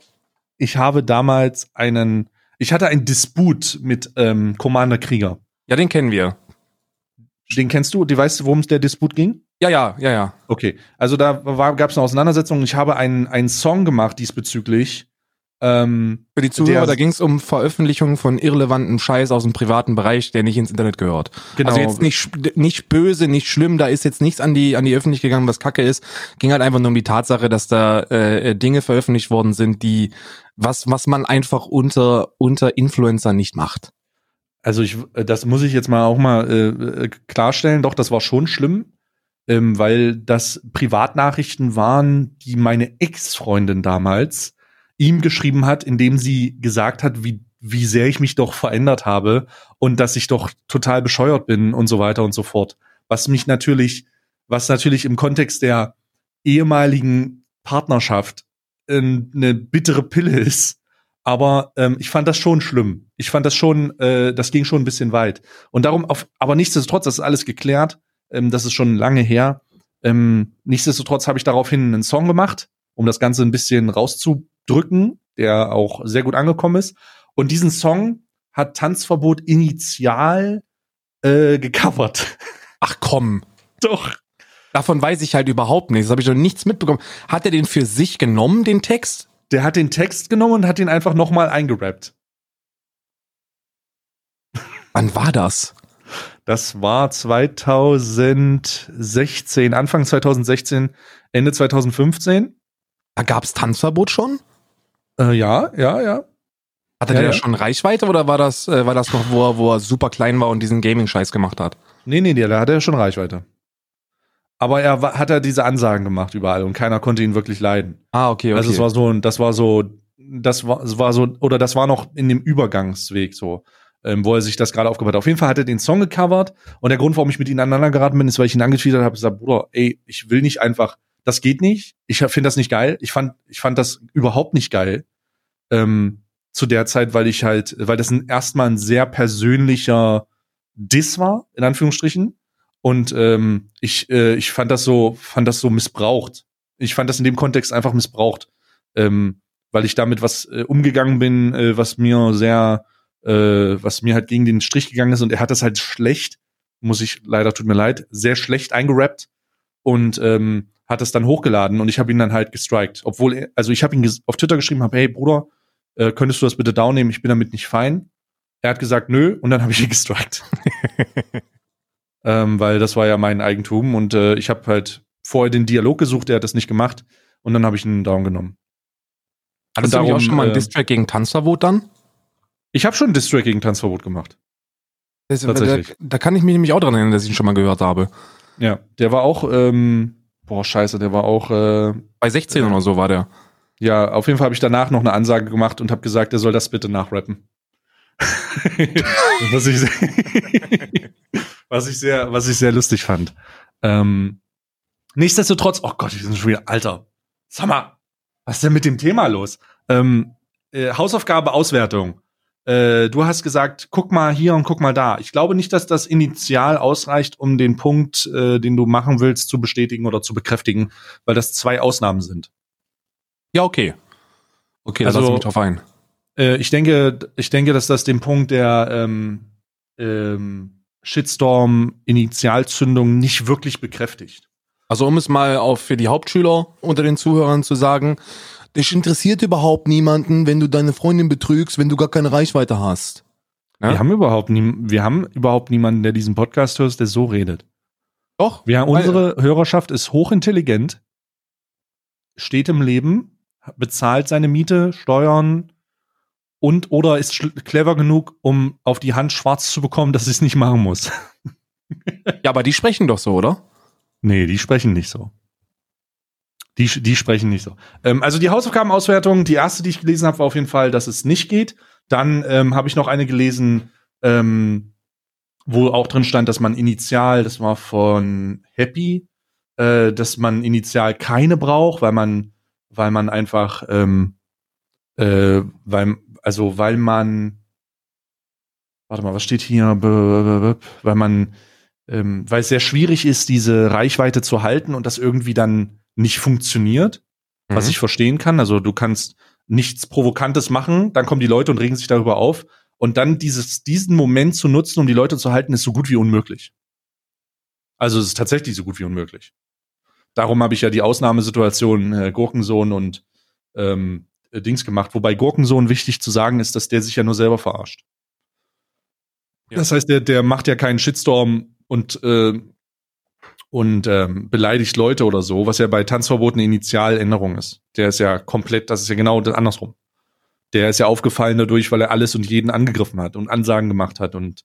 ich habe damals einen, ich hatte einen Disput mit ähm, Commander Krieger. Ja, den kennen wir. Den kennst du? Du weißt, worum es der Disput ging? Ja, ja, ja, ja. Okay, also da gab es eine Auseinandersetzung. Ich habe einen, einen Song gemacht diesbezüglich. Ähm, Für die Zuhörer, da ging es um Veröffentlichung von irrelevantem Scheiß aus dem privaten Bereich, der nicht ins Internet gehört. Genau. Also jetzt nicht, nicht böse, nicht schlimm, da ist jetzt nichts an die, an die Öffentlichkeit gegangen, was kacke ist. Ging halt einfach nur um die Tatsache, dass da äh, Dinge veröffentlicht worden sind, die, was, was man einfach unter, unter Influencer nicht macht. Also ich, äh, das muss ich jetzt mal auch mal äh, äh, klarstellen. Doch, das war schon schlimm, ähm, weil das Privatnachrichten waren, die meine Ex-Freundin damals ihm geschrieben hat, indem sie gesagt hat, wie wie sehr ich mich doch verändert habe und dass ich doch total bescheuert bin und so weiter und so fort. Was mich natürlich, was natürlich im Kontext der ehemaligen Partnerschaft äh, eine bittere Pille ist. Aber ähm, ich fand das schon schlimm. Ich fand das schon, äh, das ging schon ein bisschen weit. Und darum, auf, aber nichtsdestotrotz, das ist alles geklärt. Ähm, das ist schon lange her. Ähm, nichtsdestotrotz habe ich daraufhin einen Song gemacht, um das Ganze ein bisschen rauszudrücken, der auch sehr gut angekommen ist. Und diesen Song hat Tanzverbot initial äh, gecovert. Ach komm. Doch. Davon weiß ich halt überhaupt nichts. Das habe ich noch nichts mitbekommen. Hat er den für sich genommen, den Text? Der hat den Text genommen und hat ihn einfach noch mal eingerappt. Wann war das? Das war 2016, Anfang 2016, Ende 2015. Da gab's Tanzverbot schon? Äh, ja, ja, ja. Hatte Ja, der ja. schon Reichweite oder war das, äh, war das noch, wo er, wo er super klein war und diesen Gaming-Scheiß gemacht hat? Nee, nee, nee, da hat er schon Reichweite. Aber er hat er diese Ansagen gemacht überall und keiner konnte ihn wirklich leiden. Ah, okay, okay. Also es war so, das war so, das war, es war so, oder das war noch in dem Übergangsweg so, ähm, wo er sich das gerade aufgebaut hat. Auf jeden Fall hat er den Song gecovert und der Grund, warum ich mit ihm aneinander geraten bin, ist, weil ich ihn angetweetet habe, gesagt, Bruder, ey, ich will nicht einfach, das geht nicht. Ich finde das nicht geil. Ich fand, ich fand das überhaupt nicht geil. Ähm, zu der Zeit, weil ich halt, weil das ein, erstmal ein sehr persönlicher Diss war, in Anführungsstrichen. Und ähm, ich, äh, ich fand das so, fand das so missbraucht. Ich fand das in dem Kontext einfach missbraucht, ähm, weil ich damit was äh, umgegangen bin, äh, was mir sehr, äh, was mir halt gegen den Strich gegangen ist. Und er hat das halt schlecht, muss ich leider, tut mir leid, sehr schlecht eingerappt und ähm, hat es dann hochgeladen und ich habe ihn dann halt gestrikt. Obwohl, also ich habe ihn auf Twitter geschrieben, habe, hey Bruder, äh, könntest du das bitte downnehmen? Ich bin damit nicht fein. Er hat gesagt, nö, und dann habe ich ihn gestrikt. ähm, weil das war ja mein Eigentum und äh, ich habe halt vorher den Dialog gesucht, er hat das nicht gemacht und dann habe ich ihn down genommen. Hattest und du auch darum, schon mal einen äh, Distrack gegen Tanzverbot dann? Ich habe schon Distrack gegen Tanzverbot gemacht. Das, Tatsächlich. Da, da kann ich mich nämlich auch dran erinnern, dass ich ihn schon mal gehört habe. Ja, der war auch, ähm, boah, scheiße, der war auch, äh, Bei 16 oder so war der. ja, auf jeden Fall habe ich danach noch eine Ansage gemacht und habe gesagt, er soll das bitte nachrappen. was, ich, was ich sehr, was ich sehr lustig fand. Ähm, nichtsdestotrotz, oh Gott, wir sind schon wieder, Alter. Sag mal, was ist denn mit dem Thema los? Ähm, äh, Hausaufgabe, Auswertung. Äh, du hast gesagt, guck mal hier und guck mal da. Ich glaube nicht, dass das initial ausreicht, um den Punkt, äh, den du machen willst, zu bestätigen oder zu bekräftigen, weil das zwei Ausnahmen sind. Ja, okay. Okay, Also- lass mich drauf ein. Äh, ich denke, ich denke, dass das den Punkt der ähm, ähm, Shitstorm-Initialzündung nicht wirklich bekräftigt. Also um es mal auf für die Hauptschüler unter den Zuhörern zu sagen, dich interessiert überhaupt niemanden, wenn du deine Freundin betrügst, wenn du gar keine Reichweite hast. Ja? Wir haben überhaupt nie, wir haben überhaupt niemanden, der diesen Podcast hört, der so redet. Doch, Wir, weil- unsere Hörerschaft ist hochintelligent, steht im Leben, bezahlt seine Miete, Steuern und oder ist clever genug, um auf die Hand schwarz zu bekommen, dass sie es nicht machen muss. Ja, aber die sprechen doch so, oder? Nee, die sprechen nicht so. Die, die sprechen nicht so. Ähm, also die Hausaufgabenauswertung, die erste, die ich gelesen habe, war auf jeden Fall, dass es nicht geht. Dann ähm, habe ich noch eine gelesen, ähm, wo auch drin stand, dass man initial, das war von Happy, äh, dass man initial keine braucht, weil man, weil man einfach, ähm, äh, weil, also weil man, warte mal, was steht hier? Weil man ähm, weil es sehr schwierig ist, diese Reichweite zu halten und das irgendwie dann nicht funktioniert, was Mhm. ich verstehen kann. Also du kannst nichts Provokantes machen, dann kommen die Leute und regen sich darüber auf. Und dann dieses, diesen Moment zu nutzen, um die Leute zu halten, ist so gut wie unmöglich. Also es ist tatsächlich so gut wie unmöglich. Darum habe ich ja die Ausnahmesituation äh, Gurkensohn und ähm, äh, Dings gemacht. Wobei Gurkensohn wichtig zu sagen ist, dass der sich ja nur selber verarscht. Ja. Das heißt, der, der macht ja keinen Shitstorm und, äh, und ähm, beleidigt Leute oder so, was ja bei Tanzverbot eine Initialänderung ist. Der ist ja komplett, das ist ja genau das andersrum. Der ist ja aufgefallen dadurch, weil er alles und jeden angegriffen hat und Ansagen gemacht hat und,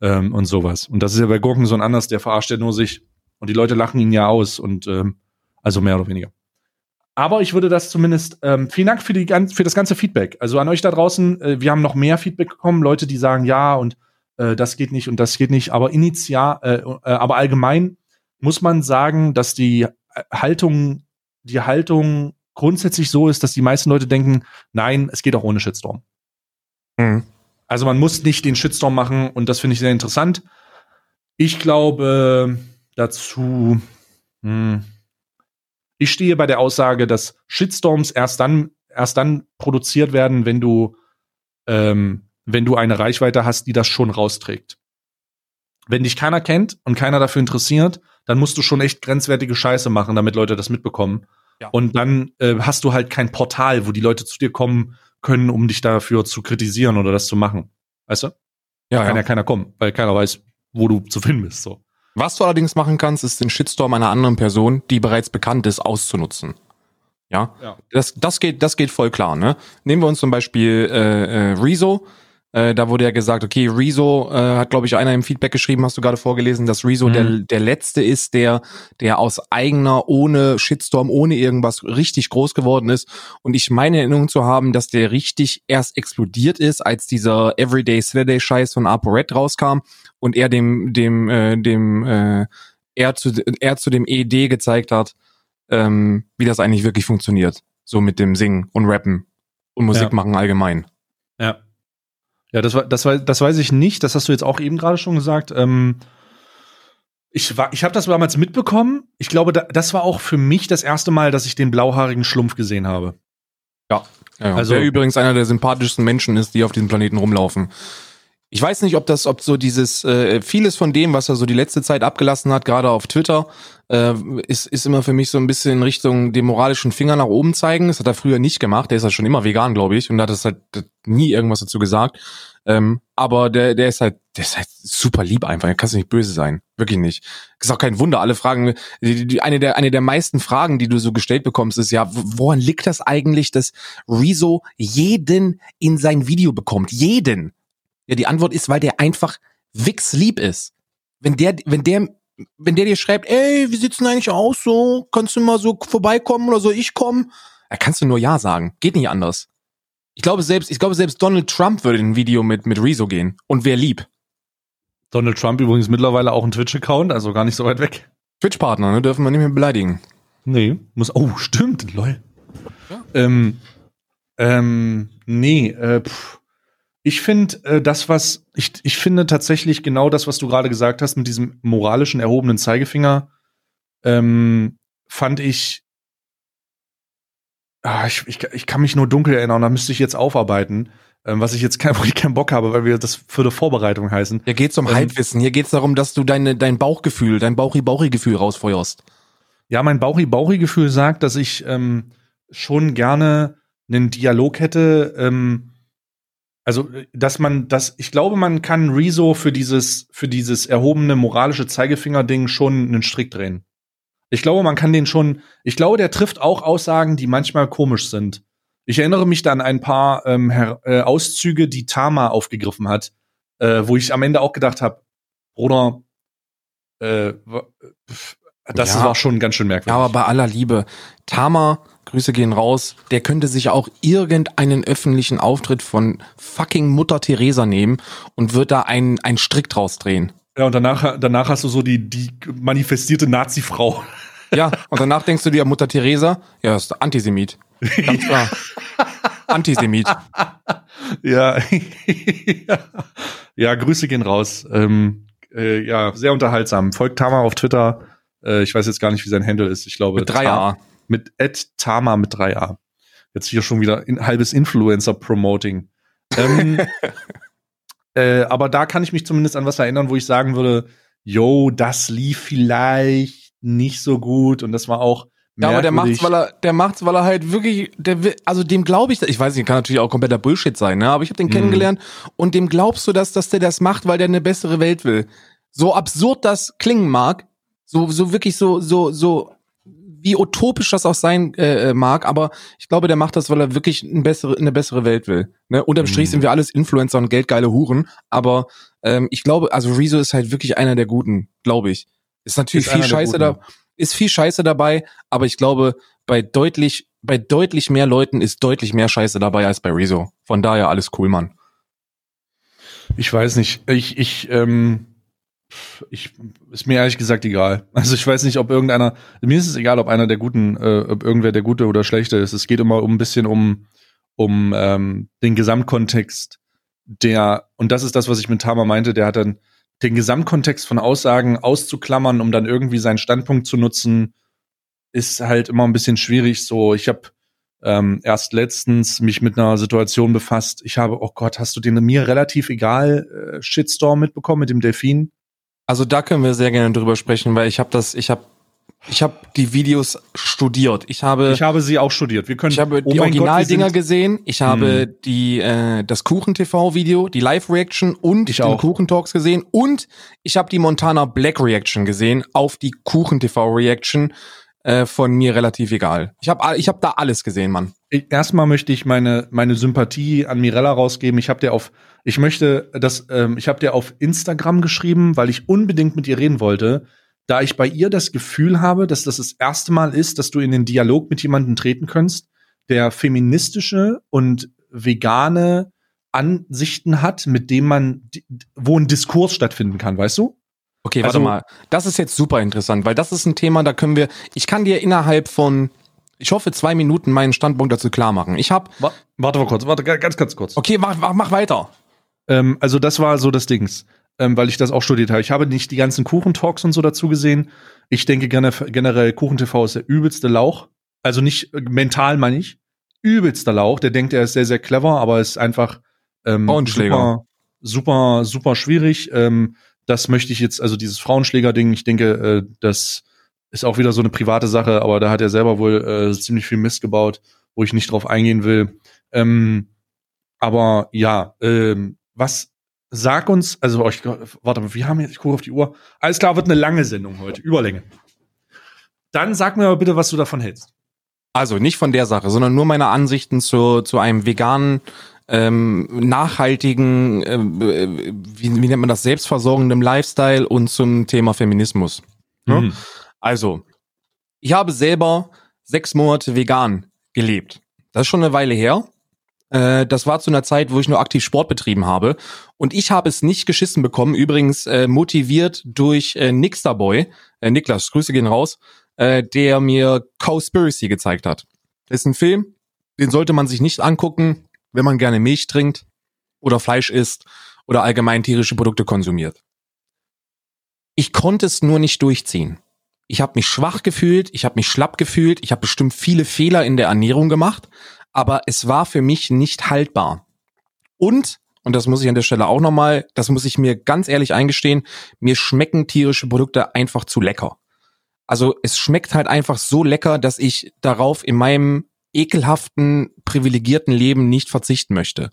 ähm, und sowas. Und das ist ja bei Gurkensohn anders, der verarscht ja nur sich. Und die Leute lachen ihn ja aus und ähm, also mehr oder weniger. Aber ich würde das zumindest, ähm, vielen Dank für, die, für das ganze Feedback. Also an euch da draußen, äh, wir haben noch mehr Feedback bekommen, Leute, die sagen, ja, und äh, das geht nicht und das geht nicht. Aber initial, äh, äh, aber allgemein muss man sagen, dass die äh, Haltung, die Haltung grundsätzlich so ist, dass die meisten Leute denken, nein, es geht auch ohne Shitstorm. Mhm. Also man muss nicht den Shitstorm machen und das finde ich sehr interessant. Ich glaube dazu, hm, ich stehe bei der Aussage, dass Shitstorms erst dann, erst dann produziert werden, wenn du, ähm, wenn du eine Reichweite hast, die das schon rausträgt. Wenn dich keiner kennt und keiner dafür interessiert, dann musst du schon echt grenzwertige Scheiße machen, damit Leute das mitbekommen. Ja. Und dann äh, hast du halt kein Portal, wo die Leute zu dir kommen können, um dich dafür zu kritisieren oder das zu machen. Weißt du? Ja, Kann ja ja. keiner kommen, weil keiner weiß, wo du zu finden bist. So. Was du allerdings machen kannst, ist den Shitstorm einer anderen Person, die bereits bekannt ist, auszunutzen. Ja, Ja. das, das geht, das geht voll klar. Ne? Nehmen wir uns zum Beispiel äh, äh, Rezo. Äh, da wurde ja gesagt, okay, Rezo äh, hat, glaube ich, einer im Feedback geschrieben, hast du gerade vorgelesen, dass Rezo Mhm. der, der letzte ist, der, der aus eigener, ohne Shitstorm, ohne irgendwas richtig groß geworden ist. Und ich meine Erinnerung zu haben, dass der richtig erst explodiert ist, als dieser Everyday Saturday Scheiß von ApoRed rauskam und er dem, dem, äh, dem, äh, er zu, er zu dem ED gezeigt hat, ähm, wie das eigentlich wirklich funktioniert. So mit dem Singen und Rappen und Musik Ja. machen allgemein. Ja. Das, war, das, war, das weiß ich nicht. Das hast du jetzt auch eben gerade schon gesagt. Ähm, ich war, ich habe das damals mitbekommen. Ich glaube, da, das war auch für mich das erste Mal, dass ich den blauhaarigen Schlumpf gesehen habe. Ja, ja. Also- Also der übrigens einer der sympathischsten Menschen ist, die auf diesem Planeten rumlaufen. Ich weiß nicht, ob das, ob so dieses äh, vieles von dem, was er so die letzte Zeit abgelassen hat, gerade auf Twitter, äh, ist ist immer für mich so ein bisschen in Richtung den moralischen Finger nach oben zeigen. Das hat er früher nicht gemacht. Der ist ja schon immer vegan, glaube ich, und hat es halt nie irgendwas dazu gesagt. Ähm, aber der, der ist halt, der ist halt super lieb einfach. Da kannst nicht böse sein, wirklich nicht. Ist auch kein Wunder. Alle Fragen, die, die, eine der eine der meisten Fragen, die du so gestellt bekommst, ist ja, woran liegt das eigentlich, dass Rezo jeden in sein Video bekommt? Jeden. Ja, die Antwort ist, weil der einfach wichslieb ist. Wenn der, wenn der, wenn der dir schreibt, ey, wie sieht's denn eigentlich aus so? Kannst du mal so vorbeikommen oder soll ich kommen? Da kannst du nur Ja sagen. Geht nicht anders. Ich glaube selbst, ich glaube selbst Donald Trump würde in ein Video mit mit Rezo gehen und wer lieb. Donald Trump übrigens mittlerweile auch ein Twitch-Account, also gar nicht so weit weg. Twitch-Partner, ne, dürfen wir nicht mehr beleidigen. Nee, muss. Oh, stimmt, lol. Ja. Ähm, ähm, nee, äh, pff. Ich finde äh, das, was ich, ich finde tatsächlich genau das, was du gerade gesagt hast, mit diesem moralischen erhobenen Zeigefinger, ähm, fand ich. Ah, ich, ich, ich kann mich nur dunkel erinnern, da müsste ich jetzt aufarbeiten, ähm, was ich jetzt kein, wo ich keinen Bock habe, weil wir das für eine Vorbereitung heißen. Hier geht's um Ähm, Halbwissen. Hier geht's darum, dass du deine, dein Bauchgefühl, dein Bauchi-Bauchi-Gefühl rausfeuerst. Ja, mein Bauchi-Bauchi-Gefühl sagt, dass ich ähm, schon gerne einen Dialog hätte. Ähm, also, äh, dass man das, ich glaube, man kann Rezo für dieses, für dieses erhobene moralische Zeigefinger-Ding schon einen Strick drehen. Ich glaube, man kann den schon, ich glaube, der trifft auch Aussagen, die manchmal komisch sind. Ich erinnere mich da an ein paar ähm, äh, Auszüge, die Tama aufgegriffen hat, äh, wo ich am Ende auch gedacht habe, Bruder, äh, pf, das Ja. war schon ganz schön merkwürdig. Aber bei aller Liebe, Tama, Grüße gehen raus, der könnte sich auch irgendeinen öffentlichen Auftritt von fucking Mutter Teresa nehmen und wird da einen, einen Strick draus drehen. Ja, und danach, danach hast du so die, die manifestierte Nazi-Frau. Ja, und danach denkst du dir, Mutter Teresa, ja, ist Antisemit. Ganz klar. Antisemit. ja. ja. Grüße gehen raus. Ähm, äh, ja, sehr unterhaltsam. Folgt Tama auf Twitter. Äh, ich weiß jetzt gar nicht, wie sein Handle ist. Ich glaube, Mit drei Ta- A. Mit Ed Tama mit 3a. Jetzt hier schon wieder ein halbes Influencer-Promoting. Ähm, äh, aber da kann ich mich zumindest an was erinnern, wo ich sagen würde, yo, das lief vielleicht nicht so gut und das war auch Ja, aber der macht's, weil er, der macht's, weil er halt wirklich, der will, also dem glaube ich, ich weiß nicht, kann natürlich auch kompletter Bullshit sein, ne? Aber ich habe den Mhm. kennengelernt und dem glaubst du, dass, dass der das macht, weil der eine bessere Welt will. So absurd das klingen mag, so, so wirklich so, so, so, wie utopisch das auch sein äh, äh, mag, aber ich glaube, der macht das, weil er wirklich eine bessere, eine bessere Welt will. Ne? Unterm Strich Mhm. sind wir alles Influencer und geldgeile Huren, aber ähm, ich glaube, also Rezo ist halt wirklich einer der Guten, glaube ich. Ist natürlich Ist viel Scheiße da, ist viel Scheiße dabei, aber ich glaube, bei deutlich, bei deutlich mehr Leuten ist deutlich mehr Scheiße dabei als bei Rezo. Von daher alles cool, Mann. Ich weiß nicht. Ich, ich, ähm, ich, ist mir ehrlich gesagt egal. Also ich weiß nicht, ob irgendeiner, mir ist es egal, ob einer der Guten, äh, ob irgendwer der Gute oder Schlechte ist. Es geht immer um ein bisschen um, um ähm, den Gesamtkontext der, und das ist das, was ich mit Tama meinte, der hat dann den Gesamtkontext von Aussagen auszuklammern, um dann irgendwie seinen Standpunkt zu nutzen, ist halt immer ein bisschen schwierig. So, ich habe ähm, erst letztens mich mit einer Situation befasst. Ich habe, oh Gott, hast du den mir relativ egal äh, Shitstorm mitbekommen mit dem Delfin? Also da können wir sehr gerne drüber sprechen, weil ich habe das, ich habe, ich habe die Videos studiert. Ich habe, Ich habe sie auch studiert. Wir können. ich habe oh die Originaldinger gesehen. Ich habe die äh, das Kuchen TV Video, die Live Reaction und Ich den auch. Kuchen Talks gesehen und ich habe die Montana Black Reaction gesehen auf die Kuchen TV Reaction äh, von mir relativ egal. Ich habe ich habe da alles gesehen, Mann. Erstmal möchte ich meine meine Sympathie an Mirella rausgeben. Ich habe dir auf ich möchte das ähm, ich habe dir auf Instagram geschrieben, weil ich unbedingt mit ihr reden wollte, da ich bei ihr das Gefühl habe, dass das das erste Mal ist, dass du in den Dialog mit jemandem treten kannst, der feministische und vegane Ansichten hat, mit dem man wo ein Diskurs stattfinden kann, weißt du? Okay, Also- warte mal. Das ist jetzt super interessant, weil das ist ein Thema, da können wir, ich kann dir innerhalb von, ich hoffe, zwei Minuten meinen Standpunkt dazu klar machen. Ich habe, Wa- Warte mal kurz, warte ga- ganz ganz kurz. okay, mach, mach, mach weiter. Ähm, also das war so das Dings, ähm, weil ich das auch studiert habe. Ich habe nicht die ganzen Kuchentalks und so dazu gesehen. Ich denke gene- generell, KuchenTV ist der übelste Lauch. Also nicht äh, mental meine ich. Übelster Lauch. Der denkt, er ist sehr, sehr clever, aber ist einfach ähm, super, super, super schwierig. Ähm, das möchte ich jetzt, also dieses Frauenschläger-Ding, ich denke, äh, das ist auch wieder so eine private Sache, aber da hat er selber wohl äh, ziemlich viel Mist gebaut, wo ich nicht drauf eingehen will. Ähm, aber ja, ähm, was sag uns, also ich, warte mal, wir haben jetzt, ich gucke auf die Uhr. Alles klar, wird eine lange Sendung heute, Überlänge. Dann sag mir aber bitte, was du davon hältst. Also nicht von der Sache, sondern nur meine Ansichten zu, zu einem veganen, ähm, nachhaltigen, äh, äh, wie, wie nennt man das, selbstversorgenden Lifestyle und zum Thema Feminismus. Ja? Mhm. Also, ich habe selber sechs Monate vegan gelebt. Das ist schon eine Weile her. Äh, das war zu einer Zeit, wo ich nur aktiv Sport betrieben habe. Und ich habe es nicht geschissen bekommen, übrigens äh, motiviert durch äh, Nixterboy, äh, Niklas, Grüße gehen raus, äh, der mir Cowspiracy gezeigt hat. Das ist ein Film, den sollte man sich nicht angucken, wenn man gerne Milch trinkt oder Fleisch isst oder allgemein tierische Produkte konsumiert. Ich konnte es nur nicht durchziehen. Ich habe mich schwach gefühlt, ich habe mich schlapp gefühlt, ich habe bestimmt viele Fehler in der Ernährung gemacht, aber es war für mich nicht haltbar. Und, und das muss ich an der Stelle auch nochmal, das muss ich mir ganz ehrlich eingestehen, mir schmecken tierische Produkte einfach zu lecker. Also es schmeckt halt einfach so lecker, dass ich darauf in meinem ekelhaften, privilegierten Leben nicht verzichten möchte.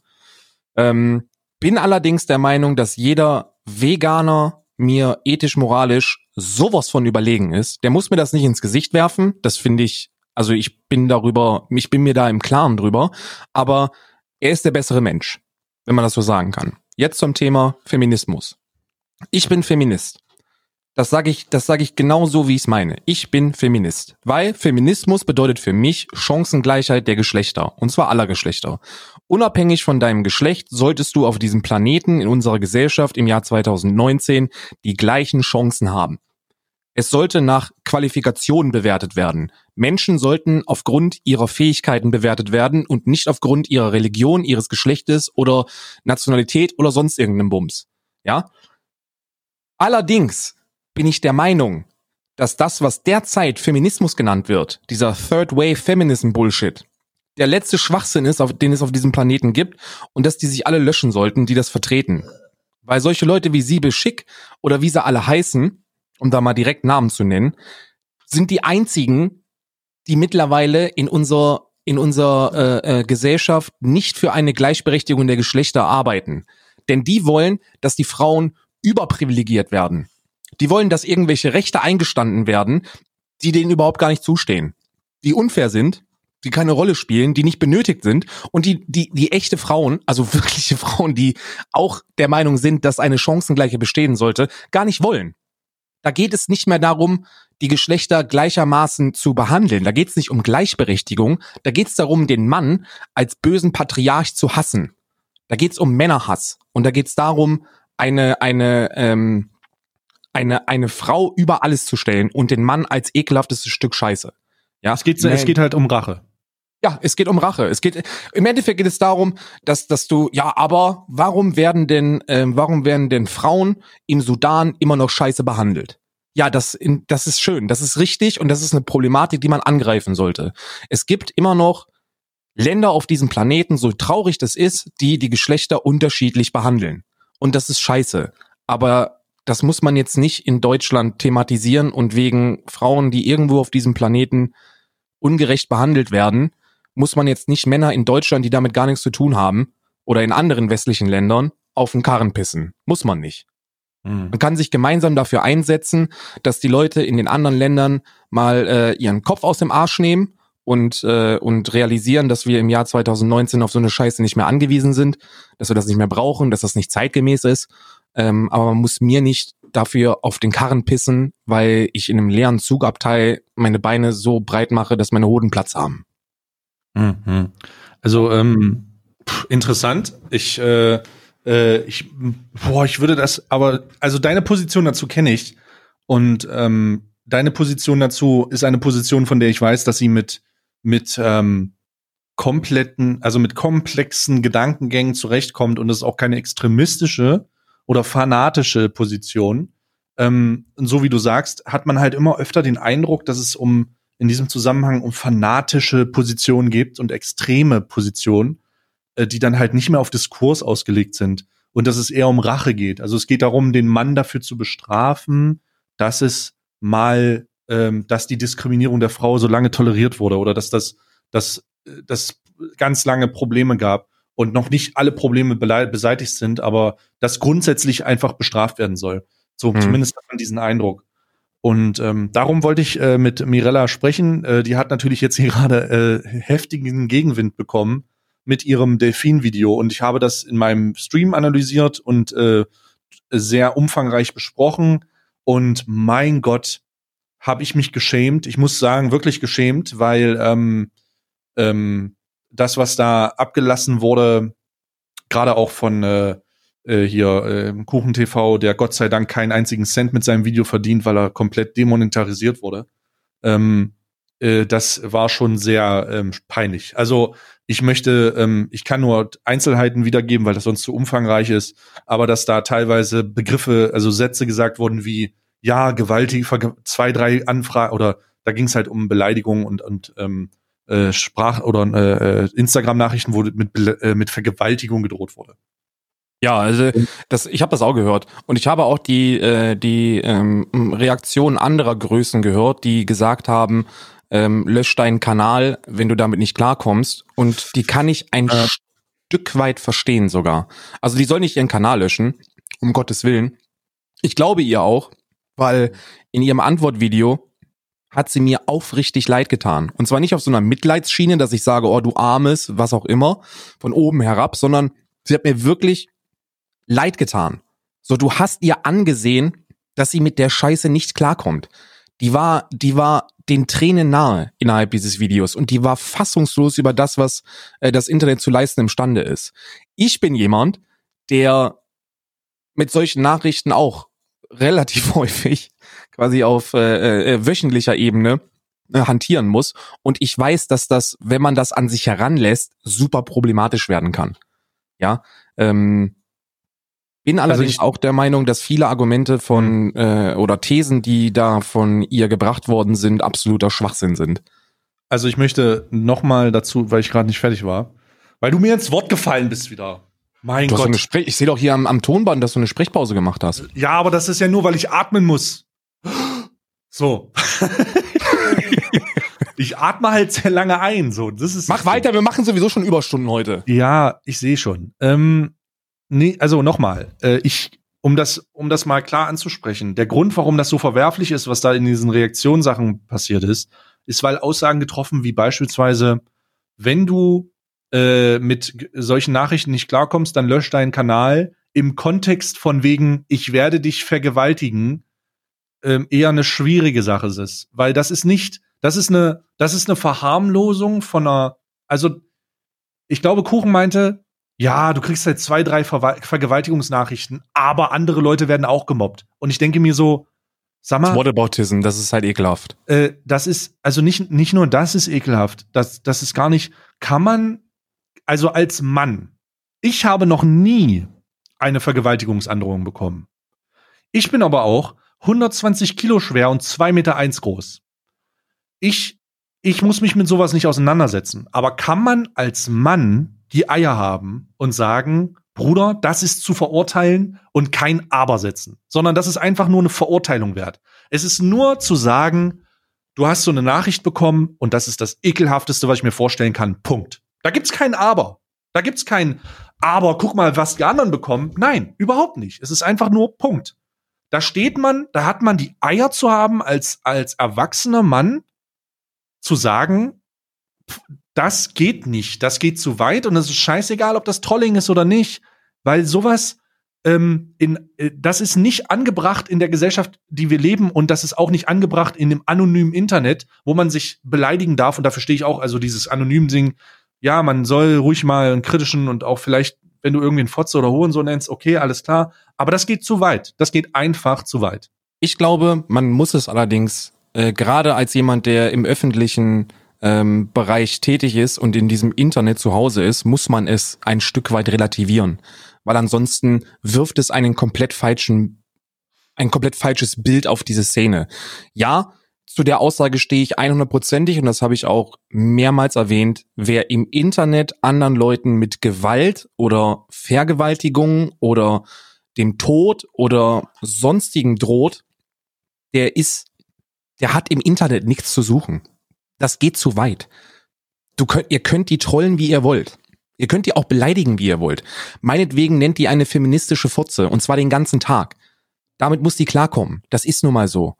Ähm, bin allerdings der Meinung, dass jeder Veganer mir ethisch, moralisch sowas von überlegen ist. Der muss mir das nicht ins Gesicht werfen. Das finde ich, also ich bin darüber, ich bin mir da im Klaren drüber. Aber er ist der bessere Mensch, wenn man das so sagen kann. Jetzt zum Thema Feminismus. Ich bin Feminist. Das sage ich, das sage ich genau so, wie ich es meine. Ich bin Feminist, weil Feminismus bedeutet für mich Chancengleichheit der Geschlechter und zwar aller Geschlechter. Unabhängig von deinem Geschlecht solltest du auf diesem Planeten in unserer Gesellschaft im Jahr 2019 die gleichen Chancen haben. Es sollte nach Qualifikationen bewertet werden. Menschen sollten aufgrund ihrer Fähigkeiten bewertet werden und nicht aufgrund ihrer Religion, ihres Geschlechtes oder Nationalität oder sonst irgendeinem Bums. Ja? Allerdings bin ich der Meinung, dass das, was derzeit Feminismus genannt wird, dieser Third Wave Feminism Bullshit, der letzte Schwachsinn ist, auf, den es auf diesem Planeten gibt und dass die sich alle löschen sollten, die das vertreten. Weil solche Leute wie Siebel Schick oder wie sie alle heißen, um da mal direkt Namen zu nennen, sind die einzigen, die mittlerweile in unserer in unserer äh, äh, Gesellschaft nicht für eine Gleichberechtigung der Geschlechter arbeiten. Denn die wollen, dass die Frauen überprivilegiert werden. Die wollen, dass irgendwelche Rechte eingestanden werden, die denen überhaupt gar nicht zustehen. Die unfair sind, die keine Rolle spielen, die nicht benötigt sind und die, die, die echte Frauen, also wirkliche Frauen, die auch der Meinung sind, dass eine Chancengleiche bestehen sollte, gar nicht wollen. Da geht es nicht mehr darum, die Geschlechter gleichermaßen zu behandeln. Da geht es nicht um Gleichberechtigung. Da geht es darum, den Mann als bösen Patriarch zu hassen. Da geht es um Männerhass. Und da geht es darum, eine, eine, ähm, eine, eine Frau über alles zu stellen und den Mann als ekelhaftestes Stück Scheiße. Ja, es geht, es geht halt um Rache. Ja, es geht um Rache. Es geht im Endeffekt geht es darum, dass dass du ja, aber warum werden denn ähm, warum werden denn Frauen im Sudan immer noch scheiße behandelt? Ja, das in, das ist schön, das ist richtig und das ist eine Problematik, die man angreifen sollte. Es gibt immer noch Länder auf diesem Planeten, so traurig das ist, die die Geschlechter unterschiedlich behandeln und das ist scheiße. Aber das muss man jetzt nicht in Deutschland thematisieren und wegen Frauen, die irgendwo auf diesem Planeten ungerecht behandelt werden, muss man jetzt nicht Männer in Deutschland, die damit gar nichts zu tun haben, oder in anderen westlichen Ländern, auf den Karren pissen. Muss man nicht. Mhm. Man kann sich gemeinsam dafür einsetzen, dass die Leute in den anderen Ländern mal äh, ihren Kopf aus dem Arsch nehmen und, äh, und realisieren, dass wir im Jahr 2019 auf so eine Scheiße nicht mehr angewiesen sind, dass wir das nicht mehr brauchen, dass das nicht zeitgemäß ist ähm, aber man muss mir nicht dafür auf den Karren pissen, weil ich in einem leeren Zugabteil meine Beine so breit mache, dass meine Hoden Platz haben. Mhm. Also ähm, pff, interessant. Ich, äh, äh, ich, boah, ich würde das, aber also deine Position dazu kenne ich und ähm, deine Position dazu ist eine Position, von der ich weiß, dass sie mit mit ähm, kompletten, also mit komplexen Gedankengängen zurechtkommt und es ist auch keine extremistische, oder fanatische Position. Ähm, so wie du sagst, hat man halt immer öfter den Eindruck, dass es um in diesem Zusammenhang um fanatische Positionen gibt und extreme Positionen, äh, die dann halt nicht mehr auf Diskurs ausgelegt sind und dass es eher um Rache geht. Also es geht darum, den Mann dafür zu bestrafen, dass es mal, ähm, dass die Diskriminierung der Frau so lange toleriert wurde oder dass das, dass, äh, dass ganz lange Probleme gab und noch nicht alle Probleme beseitigt sind, aber das grundsätzlich einfach bestraft werden soll. So hm. zumindest hat man diesen Eindruck. Und ähm, darum wollte ich äh, mit Mirella sprechen. Äh, die hat natürlich jetzt hier gerade äh, heftigen Gegenwind bekommen mit ihrem Delfin-Video. Und ich habe das in meinem Stream analysiert und äh, sehr umfangreich besprochen. Und mein Gott, habe ich mich geschämt. Ich muss sagen, wirklich geschämt, weil ähm, ähm, das, was da abgelassen wurde, gerade auch von äh, äh, hier äh, Kuchen TV, der Gott sei Dank keinen einzigen Cent mit seinem Video verdient, weil er komplett demonetarisiert wurde. Ähm, äh, das war schon sehr ähm, peinlich. Also ich möchte, ähm, ich kann nur Einzelheiten wiedergeben, weil das sonst zu umfangreich ist, aber dass da teilweise Begriffe, also Sätze gesagt wurden wie ja, gewaltig, zwei, drei Anfragen oder da ging es halt um Beleidigungen und, und ähm, äh, Sprach- oder äh, Instagram-Nachrichten, wo mit, äh, mit Vergewaltigung gedroht wurde. Ja, also das, ich habe das auch gehört und ich habe auch die äh, die ähm, Reaktionen anderer Größen gehört, die gesagt haben, ähm, lösch deinen Kanal, wenn du damit nicht klarkommst und die kann ich ein äh. Stück weit verstehen sogar. Also die soll nicht ihren Kanal löschen, um Gottes willen. Ich glaube ihr auch, weil in ihrem Antwortvideo hat sie mir aufrichtig leid getan. Und zwar nicht auf so einer Mitleidsschiene, dass ich sage, oh du armes, was auch immer, von oben herab, sondern sie hat mir wirklich leid getan. So, du hast ihr angesehen, dass sie mit der Scheiße nicht klarkommt. Die war, die war den Tränen nahe innerhalb dieses Videos und die war fassungslos über das, was äh, das Internet zu leisten imstande ist. Ich bin jemand, der mit solchen Nachrichten auch relativ häufig quasi auf äh, äh, äh, wöchentlicher Ebene äh, hantieren muss. Und ich weiß, dass das, wenn man das an sich heranlässt, super problematisch werden kann. Ja, ähm, bin also allerdings also auch der Meinung, dass viele Argumente von mhm. äh, oder Thesen, die da von ihr gebracht worden sind, absoluter Schwachsinn sind. Also ich möchte noch mal dazu, weil ich gerade nicht fertig war, weil du mir ins Wort gefallen bist wieder. Mein du Gott. So ich sehe doch hier am, am Tonband, dass du eine Sprechpause gemacht hast. Ja, aber das ist ja nur, weil ich atmen muss. So. ich atme halt sehr lange ein. So, das ist Mach weiter, wir machen sowieso schon Überstunden heute. Ja, ich sehe schon. Ähm, nee, also nochmal, äh, ich, um das, um das mal klar anzusprechen, der Grund, warum das so verwerflich ist, was da in diesen Reaktionssachen passiert ist, ist, weil Aussagen getroffen wie beispielsweise, wenn du äh, mit solchen Nachrichten nicht klarkommst, dann lösch deinen Kanal im Kontext von wegen, ich werde dich vergewaltigen, ähm, eher eine schwierige Sache ist. Weil das ist nicht, das ist eine, das ist eine Verharmlosung von einer, also ich glaube, Kuchen meinte, ja, du kriegst halt zwei, drei Ver Vergewaltigungsnachrichten, aber andere Leute werden auch gemobbt. Und ich denke mir so, sag mal. Whataboutism, das ist halt ekelhaft. Äh, das ist, also nicht, nicht nur das ist ekelhaft, das, das ist gar nicht, kann man, also als Mann, ich habe noch nie eine Vergewaltigungsandrohung bekommen. Ich bin aber auch 120 Kilo schwer und 2,1 Meter eins groß. Ich, ich muss mich mit sowas nicht auseinandersetzen. Aber kann man als Mann die Eier haben und sagen, Bruder, das ist zu verurteilen und kein Aber setzen, sondern das ist einfach nur eine Verurteilung wert. Es ist nur zu sagen, du hast so eine Nachricht bekommen und das ist das ekelhafteste, was ich mir vorstellen kann. Punkt. Da gibt's kein Aber. Da gibt's kein Aber, guck mal, was die anderen bekommen. Nein, überhaupt nicht. Es ist einfach nur Punkt. Da steht man, da hat man die Eier zu haben, als, als erwachsener Mann zu sagen, das geht nicht, das geht zu weit und es ist scheißegal, ob das Trolling ist oder nicht, weil sowas, ähm, in, äh, das ist nicht angebracht in der Gesellschaft, die wir leben und das ist auch nicht angebracht in dem anonymen Internet, wo man sich beleidigen darf. Und dafür stehe ich auch, also dieses anonym Ding, ja, man soll ruhig mal einen kritischen und auch vielleicht, wenn du irgendwie einen Fotze oder Hohen so nennst, okay, alles klar, aber das geht zu weit, das geht einfach zu weit. Ich glaube, man muss es allerdings, äh, gerade als jemand, der im öffentlichen ähm, Bereich tätig ist und in diesem Internet zu Hause ist, muss man es ein Stück weit relativieren. Weil ansonsten wirft es einen komplett falschen, ein komplett falsches Bild auf diese Szene. Ja, zu der Aussage stehe ich 100%ig und das habe ich auch mehrmals erwähnt. Wer im Internet anderen Leuten mit Gewalt oder Vergewaltigung oder dem Tod oder sonstigen droht, der ist, der hat im Internet nichts zu suchen das geht zu weit. Du könnt, ihr könnt die trollen, wie ihr wollt. Ihr könnt die auch beleidigen, wie ihr wollt. Meinetwegen nennt die eine feministische Fotze, und zwar den ganzen Tag. Damit muss die klarkommen. Das ist nun mal so.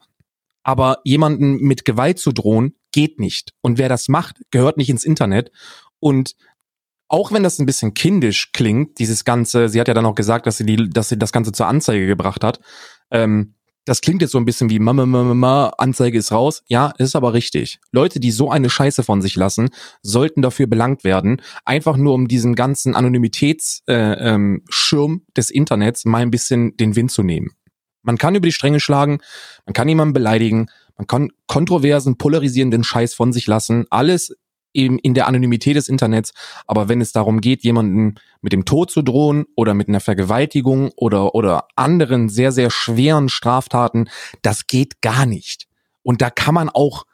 Aber jemanden mit Gewalt zu drohen, geht nicht. Und wer das macht, gehört nicht ins Internet. Und auch wenn das ein bisschen kindisch klingt, dieses Ganze, sie hat ja dann auch gesagt, dass sie, die, dass sie das Ganze zur Anzeige gebracht hat, ähm, das klingt jetzt so ein bisschen wie Mama, Mama, Mama, Anzeige ist raus. Ja, ist aber richtig. Leute, die so eine Scheiße von sich lassen, sollten dafür belangt werden, einfach nur um diesen ganzen Anonymitätsschirm äh, ähm, des Internets mal ein bisschen den Wind zu nehmen. Man kann über die Stränge schlagen, man kann jemanden beleidigen, man kann kontroversen, polarisierenden Scheiß von sich lassen. Alles eben in der Anonymität des Internets. Aber wenn es darum geht, jemanden mit dem Tod zu drohen oder mit einer Vergewaltigung oder, oder anderen sehr, sehr schweren Straftaten, das geht gar nicht. Und da kann man auch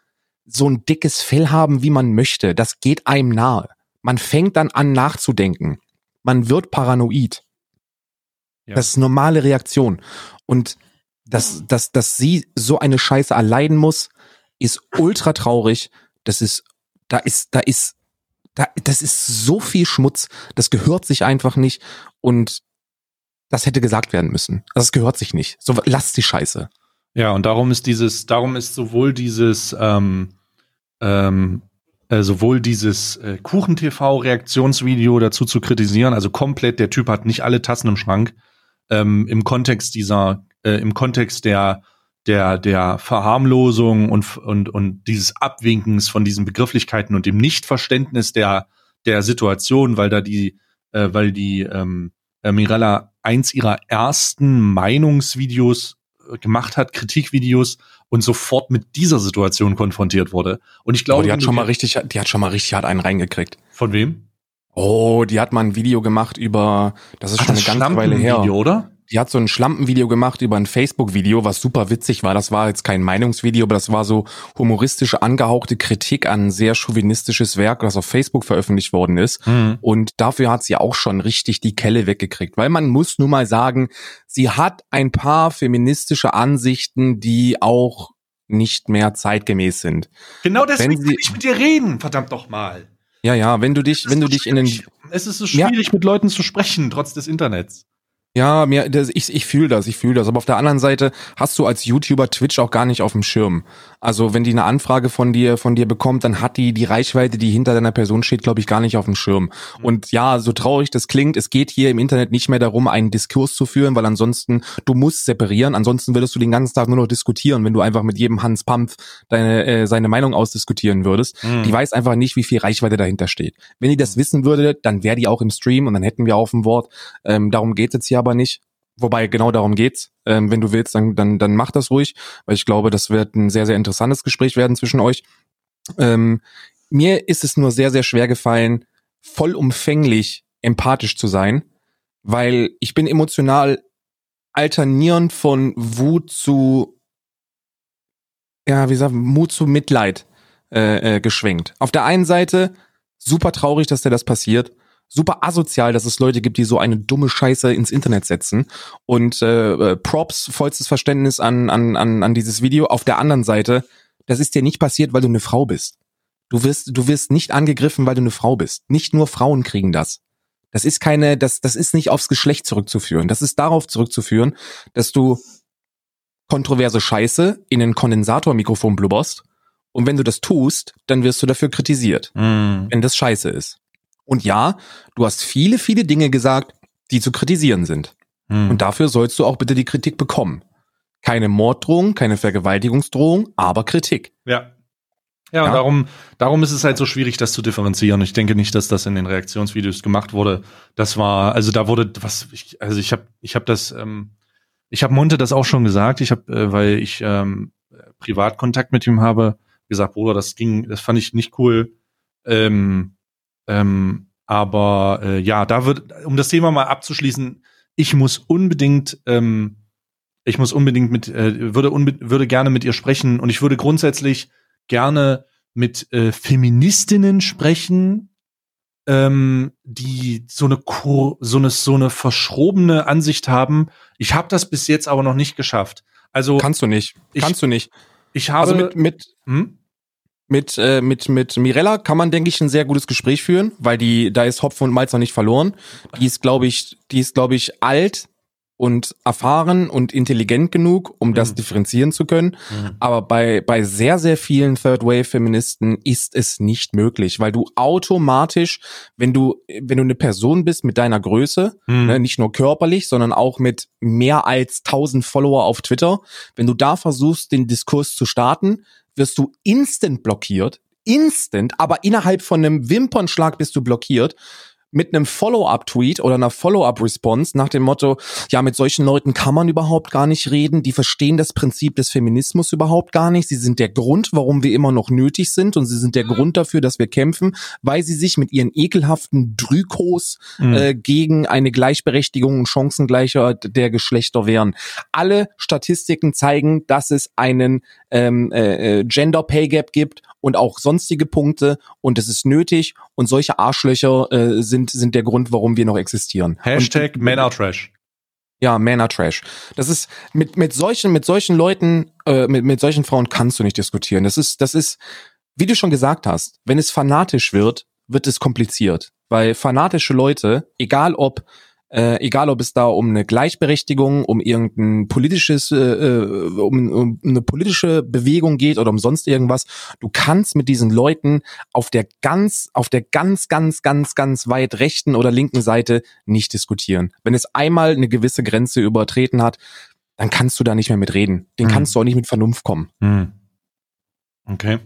so ein dickes Fell haben, wie man möchte. Das geht einem nahe. Man fängt dann an nachzudenken. Man wird paranoid. Ja. Das ist normale Reaktion. Und dass, dass, dass sie so eine Scheiße erleiden muss, ist ultra traurig. Das ist da ist, da ist, da, das ist so viel Schmutz, das gehört sich einfach nicht und das hätte gesagt werden müssen. Also es gehört sich nicht. So, lasst die Scheiße. Ja, und darum ist dieses, darum ist sowohl dieses, ähm, ähm, äh, sowohl dieses äh, Kuchen-TV-Reaktionsvideo dazu zu kritisieren, also komplett, der Typ hat nicht alle Tassen im Schrank, ähm, im Kontext dieser, äh, im Kontext der der, der Verharmlosung und, und, und dieses Abwinkens von diesen Begrifflichkeiten und dem Nichtverständnis der, der Situation, weil da die, äh, weil die ähm, äh, Mirella eins ihrer ersten Meinungsvideos äh, gemacht hat, Kritikvideos und sofort mit dieser Situation konfrontiert wurde. Und ich glaube, oh, die hat schon mal richtig, die hat schon mal richtig hart einen reingekriegt. Von wem? Oh, die hat mal ein Video gemacht über, das ist Ach, schon eine ganze Weile her. Video, oder? Die hat so ein Schlampenvideo gemacht über ein Facebook-Video, was super witzig war. Das war jetzt kein Meinungsvideo, aber das war so humoristische, angehauchte Kritik an ein sehr chauvinistisches Werk, das auf Facebook veröffentlicht worden ist. Mhm. Und dafür hat sie auch schon richtig die Kelle weggekriegt. Weil man muss nun mal sagen, sie hat ein paar feministische Ansichten, die auch nicht mehr zeitgemäß sind. Genau deswegen will ich mit dir reden, verdammt doch mal. Ja, ja, wenn du dich, wenn du dich in den. Es ist so schwierig, ja. mit Leuten zu sprechen, trotz des Internets. Ja, mir, das, ich, ich fühle das, ich fühle das. Aber auf der anderen Seite hast du als YouTuber Twitch auch gar nicht auf dem Schirm. Also wenn die eine Anfrage von dir, von dir bekommt, dann hat die die Reichweite, die hinter deiner Person steht, glaube ich, gar nicht auf dem Schirm. Mhm. Und ja, so traurig das klingt, es geht hier im Internet nicht mehr darum, einen Diskurs zu führen, weil ansonsten du musst separieren. Ansonsten würdest du den ganzen Tag nur noch diskutieren, wenn du einfach mit jedem Hans Pampf deine äh, seine Meinung ausdiskutieren würdest. Mhm. Die weiß einfach nicht, wie viel Reichweite dahinter steht. Wenn die das mhm. wissen würde, dann wäre die auch im Stream und dann hätten wir auf dem Wort. Ähm, darum geht es hier aber nicht. Wobei genau darum geht's. Ähm, wenn du willst, dann, dann, dann mach das ruhig, weil ich glaube, das wird ein sehr, sehr interessantes Gespräch werden zwischen euch. Ähm, mir ist es nur sehr, sehr schwer gefallen, vollumfänglich empathisch zu sein, weil ich bin emotional alternierend von Wut zu, ja, wie gesagt, Mut zu Mitleid äh, äh, geschwenkt. Auf der einen Seite super traurig, dass dir das passiert super asozial, dass es Leute gibt, die so eine dumme Scheiße ins Internet setzen. Und äh, äh, Props, vollstes Verständnis an, an, an, an dieses Video. Auf der anderen Seite, das ist dir nicht passiert, weil du eine Frau bist. Du wirst, du wirst nicht angegriffen, weil du eine Frau bist. Nicht nur Frauen kriegen das. Das ist keine, das, das ist nicht aufs Geschlecht zurückzuführen. Das ist darauf zurückzuführen, dass du kontroverse Scheiße in ein Kondensatormikrofon blubberst. Und wenn du das tust, dann wirst du dafür kritisiert, mm. wenn das Scheiße ist. Und ja, du hast viele, viele Dinge gesagt, die zu kritisieren sind. Hm. Und dafür sollst du auch bitte die Kritik bekommen. Keine Morddrohung, keine Vergewaltigungsdrohung, aber Kritik. Ja. Ja, ja. darum, darum ist es halt so schwierig, das zu differenzieren. Ich denke nicht, dass das in den Reaktionsvideos gemacht wurde. Das war, also da wurde was, ich, also ich habe, ich habe das, ähm, ich habe Monte das auch schon gesagt. Ich habe, äh, weil ich ähm, Privatkontakt mit ihm habe, gesagt, Bruder, das ging, das fand ich nicht cool. Ähm, ähm, aber äh, ja, da wird, um das Thema mal abzuschließen, ich muss unbedingt, ähm, ich muss unbedingt mit, äh, würde, unbe würde gerne mit ihr sprechen und ich würde grundsätzlich gerne mit äh, Feministinnen sprechen, ähm, die so eine so eine so eine verschrobene Ansicht haben. Ich habe das bis jetzt aber noch nicht geschafft. Also kannst du nicht, kannst ich, du nicht. Ich habe also mit mit hm? Mit, äh, mit, mit Mirella kann man, denke ich, ein sehr gutes Gespräch führen, weil die, da ist Hopfen und Malz noch nicht verloren. Die ist, glaube ich, die ist, glaube ich, alt und erfahren und intelligent genug, um das Mhm. differenzieren zu können. Aber bei, bei sehr, sehr vielen Third-Wave-Feministen ist es nicht möglich, weil du automatisch, wenn du, wenn du eine Person bist mit deiner Größe, Mhm. ne, nicht nur körperlich, sondern auch mit mehr als 1000 Follower auf Twitter, wenn du da versuchst, den Diskurs zu starten, wirst du instant blockiert. Instant, aber innerhalb von einem Wimpernschlag bist du blockiert mit einem Follow-up-Tweet oder einer Follow-up-Response nach dem Motto, ja, mit solchen Leuten kann man überhaupt gar nicht reden, die verstehen das Prinzip des Feminismus überhaupt gar nicht, sie sind der Grund, warum wir immer noch nötig sind und sie sind der Grund dafür, dass wir kämpfen, weil sie sich mit ihren ekelhaften Drykos Mhm. äh, gegen eine Gleichberechtigung und Chancengleichheit der Geschlechter wehren. Alle Statistiken zeigen, dass es einen ähm, äh, äh, Gender Pay Gap gibt und auch sonstige Punkte und es ist nötig und solche Arschlöcher äh, sind sind der Grund, warum wir noch existieren. Hashtag und, Men are Trash. ja, Männer Trash. Das ist mit mit solchen mit solchen Leuten äh, mit mit solchen Frauen kannst du nicht diskutieren. Das ist das ist wie du schon gesagt hast, wenn es fanatisch wird, wird es kompliziert, weil fanatische Leute, egal ob äh, egal ob es da um eine Gleichberechtigung, um irgendein politisches, äh, äh, um, um eine politische Bewegung geht oder um sonst irgendwas, du kannst mit diesen Leuten auf der ganz, auf der ganz, ganz, ganz, ganz weit rechten oder linken Seite nicht diskutieren. Wenn es einmal eine gewisse Grenze übertreten hat, dann kannst du da nicht mehr mit reden. Den Mhm. kannst du auch nicht mit Vernunft kommen. Hm. Okay.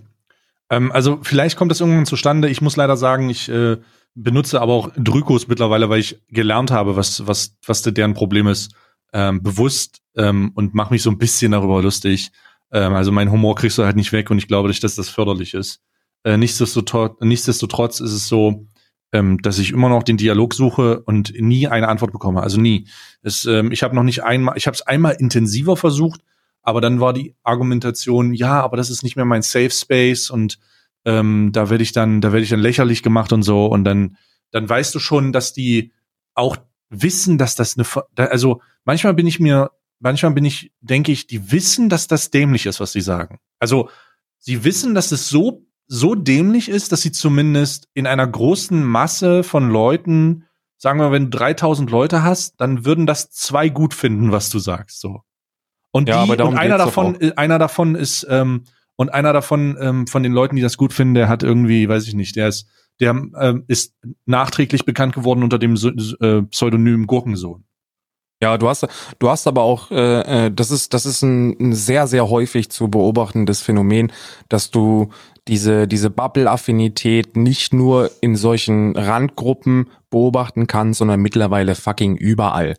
Ähm, also vielleicht kommt das irgendwann zustande. Ich muss leider sagen, ich äh, benutze aber auch Drykos mittlerweile, weil ich gelernt habe, was, was, was deren Problem ist, ähm, bewusst ähm, und mache mich so ein bisschen darüber lustig. Ähm, also mein Humor kriegst du halt nicht weg und ich glaube nicht, dass das förderlich ist. Äh, nichtsdestotrotz, nichtsdestotrotz ist es so, ähm, dass ich immer noch den Dialog suche und nie eine Antwort bekomme. Also nie. Es, ähm, ich habe noch nicht einmal, ich habe es einmal intensiver versucht, aber dann war die Argumentation, ja, aber das ist nicht mehr mein Safe Space und ähm, da werde ich dann, da werde ich dann lächerlich gemacht und so und dann, dann weißt du schon, dass die auch wissen, dass das eine, also manchmal bin ich mir, manchmal bin ich, denke ich, die wissen, dass das dämlich ist, was sie sagen. Also sie wissen, dass es so so dämlich ist, dass sie zumindest in einer großen Masse von Leuten, sagen wir, wenn du 3000 Leute hast, dann würden das zwei gut finden, was du sagst, so. Und, Ja, die, und einer davon, einer davon ist, ähm, und einer davon, ähm, von den Leuten, die das gut finden, der hat irgendwie, weiß ich nicht, der ist, der ähm, ist nachträglich bekannt geworden unter dem äh, Pseudonym Gurkensohn. Ja, du hast, du hast aber auch, äh, äh, das ist, das ist ein, ein sehr, sehr häufig zu beobachtendes Phänomen, dass du diese, diese Bubble-Affinität nicht nur in solchen Randgruppen beobachten kannst, sondern mittlerweile fucking überall.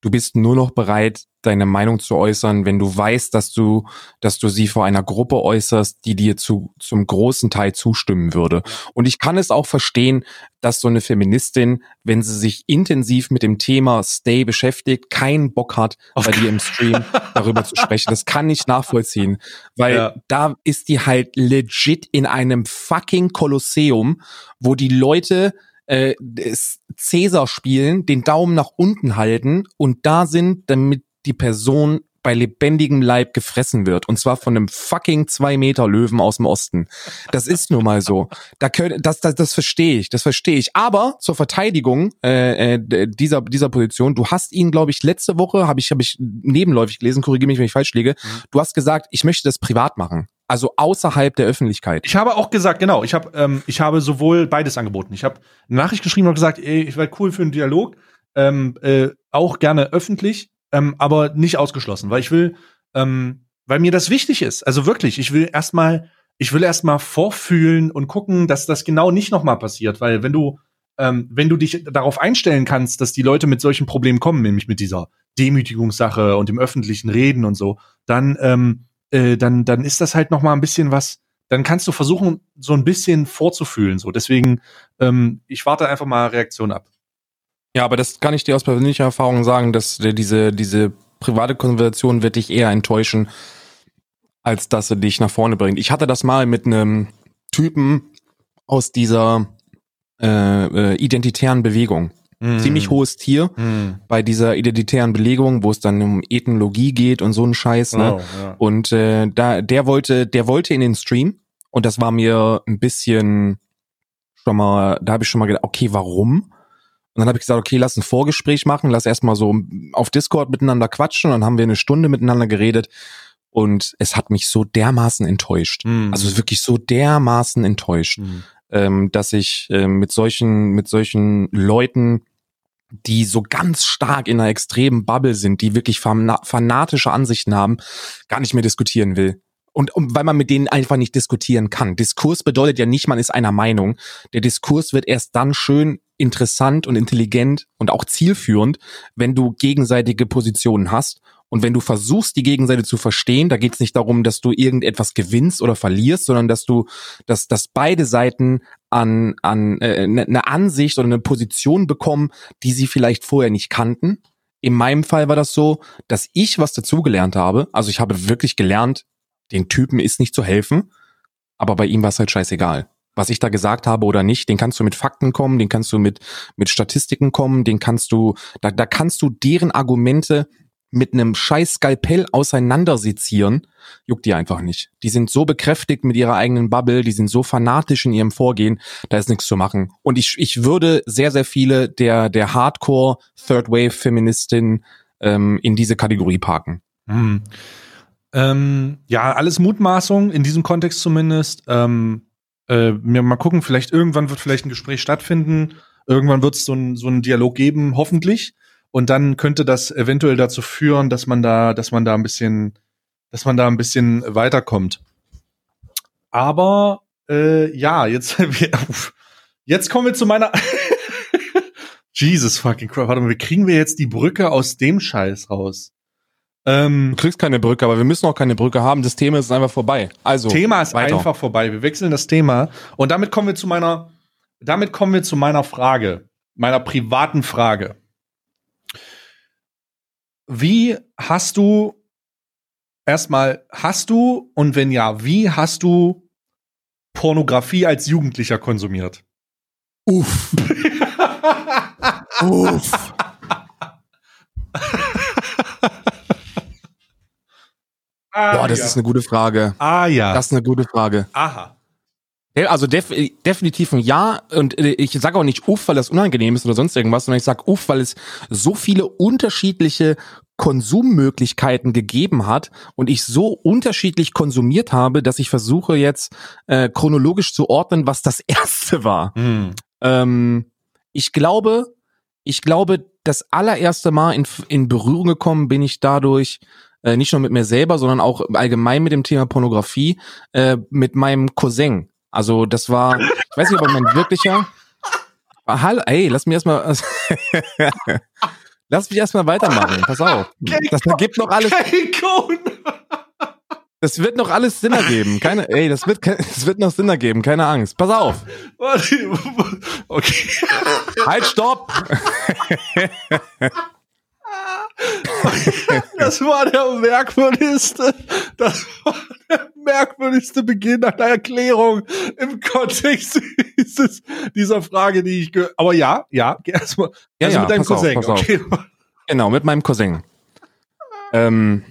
Du bist nur noch bereit, deine Meinung zu äußern, wenn du weißt, dass du, dass du sie vor einer Gruppe äußerst, die dir zu, zum großen Teil zustimmen würde. Und ich kann es auch verstehen, dass so eine Feministin, wenn sie sich intensiv mit dem Thema Stay beschäftigt, keinen Bock hat, Auf bei dir im Stream darüber zu sprechen. Das kann ich nachvollziehen, weil Ja. da ist die halt legit in einem fucking Kolosseum, wo die Leute äh, Cäsar spielen, den Daumen nach unten halten und da sind, damit die Person bei lebendigem Leib gefressen wird. Und zwar von einem fucking zwei Meter Löwen aus dem Osten. Das ist nun mal so. Da können, das, das, das verstehe ich, das verstehe ich. Aber zur Verteidigung äh, äh, dieser, dieser Position, du hast ihn, glaube ich, letzte Woche, habe ich, hab ich nebenläufig gelesen, korrigiere mich, wenn ich falsch liege, du hast gesagt, ich möchte das privat machen. Also außerhalb der Öffentlichkeit. Ich habe auch gesagt, genau, ich habe ähm, ich habe sowohl beides angeboten. Ich habe eine Nachricht geschrieben und gesagt, ey, ich wäre cool für einen Dialog, ähm, äh, auch gerne öffentlich, ähm, aber nicht ausgeschlossen, weil ich will, ähm, weil mir das wichtig ist. Also wirklich, ich will erstmal, ich will erstmal vorfühlen und gucken, dass das genau nicht nochmal passiert, weil wenn du ähm, wenn du dich darauf einstellen kannst, dass die Leute mit solchen Problemen kommen, nämlich mit dieser Demütigungssache und dem öffentlichen Reden und so, dann ähm, äh, dann dann ist das halt noch mal ein bisschen was. Dann kannst du versuchen, so ein bisschen vorzufühlen. So, deswegen, ähm, ich warte einfach mal Reaktion ab. Ja, aber das kann ich dir aus persönlicher Erfahrung sagen, dass diese, diese private Konversation wird dich eher enttäuschen, als dass sie dich nach vorne bringt. Ich hatte das mal mit einem Typen aus dieser äh, äh, identitären Bewegung. Mhm. Ziemlich hohes Tier Mhm. bei dieser identitären Belegung, wo es dann um Ethnologie geht und so ein Scheiß. Ne? Oh, ja. Und äh, da, der wollte, der wollte in den Stream und das war mir ein bisschen schon mal, da habe ich schon mal gedacht, okay, warum? Und dann habe ich gesagt, okay, lass ein Vorgespräch machen, lass erstmal so auf Discord miteinander quatschen. Und dann haben wir eine Stunde miteinander geredet. Und es hat mich so dermaßen enttäuscht. Mhm. Also wirklich so dermaßen enttäuscht, Mhm. ähm, dass ich ähm, mit solchen, mit solchen Leuten, die so ganz stark in einer extremen Bubble sind, die wirklich fana- fanatische Ansichten haben, gar nicht mehr diskutieren will. Und, und weil man mit denen einfach nicht diskutieren kann. Diskurs bedeutet ja nicht, man ist einer Meinung. Der Diskurs wird erst dann schön interessant und intelligent und auch zielführend, wenn du gegenseitige Positionen hast und wenn du versuchst, die Gegenseite zu verstehen, da geht es nicht darum, dass du irgendetwas gewinnst oder verlierst, sondern dass du, dass, dass beide Seiten an, an äh, eine ne Ansicht oder eine Position bekommen, die sie vielleicht vorher nicht kannten. In meinem Fall war das so, dass ich was dazugelernt habe. Also ich habe wirklich gelernt, den Typen ist nicht zu helfen, aber bei ihm war es halt scheißegal. Was ich da gesagt habe oder nicht, den kannst du mit Fakten kommen, den kannst du mit, mit Statistiken kommen, den kannst du, da, da kannst du deren Argumente mit einem scheiß Skalpell auseinandersezieren, juckt die einfach nicht. Die sind so bekräftigt mit ihrer eigenen Bubble, die sind so fanatisch in ihrem Vorgehen, da ist nichts zu machen. Und ich, ich würde sehr, sehr viele der, der Hardcore Third Wave Feministinnen ähm, in diese Kategorie parken. Hm. Ähm, ja, alles Mutmaßung, in diesem Kontext zumindest. Ähm, äh, mal gucken, vielleicht irgendwann wird vielleicht ein Gespräch stattfinden. Irgendwann wird es so ein so einen Dialog geben, hoffentlich. Und dann könnte das eventuell dazu führen, dass man da, dass man da ein bisschen, dass man da ein bisschen weiterkommt. Aber äh, ja, jetzt, jetzt kommen wir zu meiner. Jesus fucking Christ. Warte mal, wie kriegen wir jetzt die Brücke aus dem Scheiß raus? Ähm, Du kriegst keine Brücke, aber wir müssen auch keine Brücke haben. Das Thema ist einfach vorbei. Also Thema ist weiter. einfach vorbei. Wir wechseln das Thema und damit kommen wir zu meiner, damit kommen wir zu meiner Frage, meiner privaten Frage. Wie hast du erstmal hast du und wenn ja, wie hast du Pornografie als Jugendlicher konsumiert? Uff. Uff. Boah, das ist eine gute Frage. ah ja. Das ist eine gute Frage. Aha. Also def definitiv ein Ja und äh, ich sage auch nicht uff, weil das unangenehm ist oder sonst irgendwas, sondern ich sage uff, weil es so viele unterschiedliche Konsummöglichkeiten gegeben hat und ich so unterschiedlich konsumiert habe, dass ich versuche jetzt äh, chronologisch zu ordnen, was das erste war. Hm. Ähm, ich glaube, ich glaube, das allererste Mal in, in Berührung gekommen bin ich dadurch, äh, nicht nur mit mir selber, sondern auch allgemein mit dem Thema Pornografie, äh, mit meinem Cousin. Also das war, ich weiß nicht, ob mein wirklicher. Ah, Hallo, ey, lass mich erstmal. lass mich erstmal weitermachen. Pass auf. Das gibt noch alles. Das wird noch alles Sinn ergeben. Keine, ey, das wird, das wird noch Sinn ergeben. Keine Angst. Pass auf. Okay. Halt, stopp. Das war der merkwürdigste, das war der merkwürdigste Beginn einer Erklärung im Kontext dieses, dieser Frage, die ich ge Aber ja, ja, erstmal. Ja, also ja, mit deinem pass auf, Cousin, auf. okay. Genau, mit meinem Cousin. Ähm,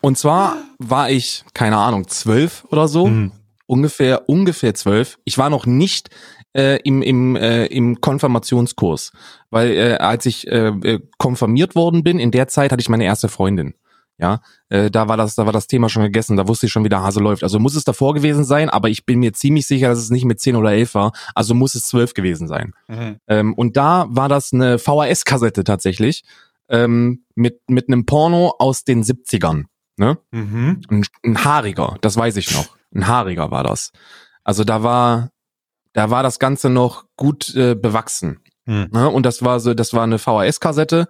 und zwar war ich, keine Ahnung, zwölf oder so. Mhm. Ungefähr, ungefähr zwölf. Ich war noch nicht äh, im, im, äh, im Konfirmationskurs. Weil äh, als ich äh, äh, konfirmiert worden bin, in der Zeit hatte ich meine erste Freundin. Ja, äh, da war das, da war das Thema schon gegessen, da wusste ich schon, wie der Hase läuft. Also muss es davor gewesen sein, aber ich bin mir ziemlich sicher, dass es nicht mit zehn oder elf war. Also muss es zwölf gewesen sein. Mhm. Ähm, und da war das eine VHS-Kassette tatsächlich ähm, mit, mit einem Porno aus den 70ern. Ne? Mhm. Ein, ein haariger, das weiß ich noch. Ein haariger war das. Also da war, da war das Ganze noch gut äh, bewachsen. Mhm. Ne? Und das war so, das war eine VHS-Kassette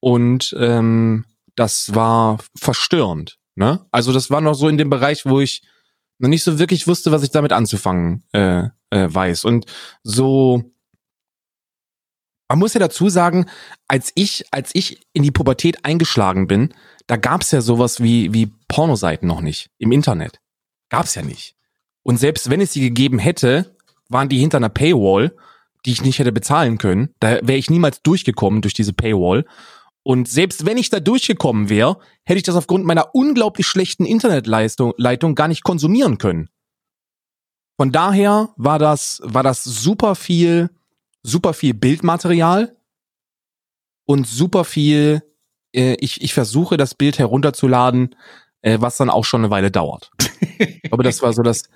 und ähm, das war verstörend. Ne? Also das war noch so in dem Bereich, wo ich noch nicht so wirklich wusste, was ich damit anzufangen äh, äh, weiß. Und so, man muss ja dazu sagen, als ich, als ich in die Pubertät eingeschlagen bin, da gab's ja sowas wie, wie Pornoseiten noch nicht im Internet. Gab's ja nicht. Und selbst wenn es sie gegeben hätte, waren die hinter einer Paywall, die ich nicht hätte bezahlen können. Da wäre ich niemals durchgekommen durch diese Paywall. Und selbst wenn ich da durchgekommen wäre, hätte ich das aufgrund meiner unglaublich schlechten Internetleistung Leitung gar nicht konsumieren können. Von daher war das, war das super viel, super viel Bildmaterial, und super viel, äh, ich, ich versuche das Bild herunterzuladen, äh, was dann auch schon eine Weile dauert. glaube, das war so das,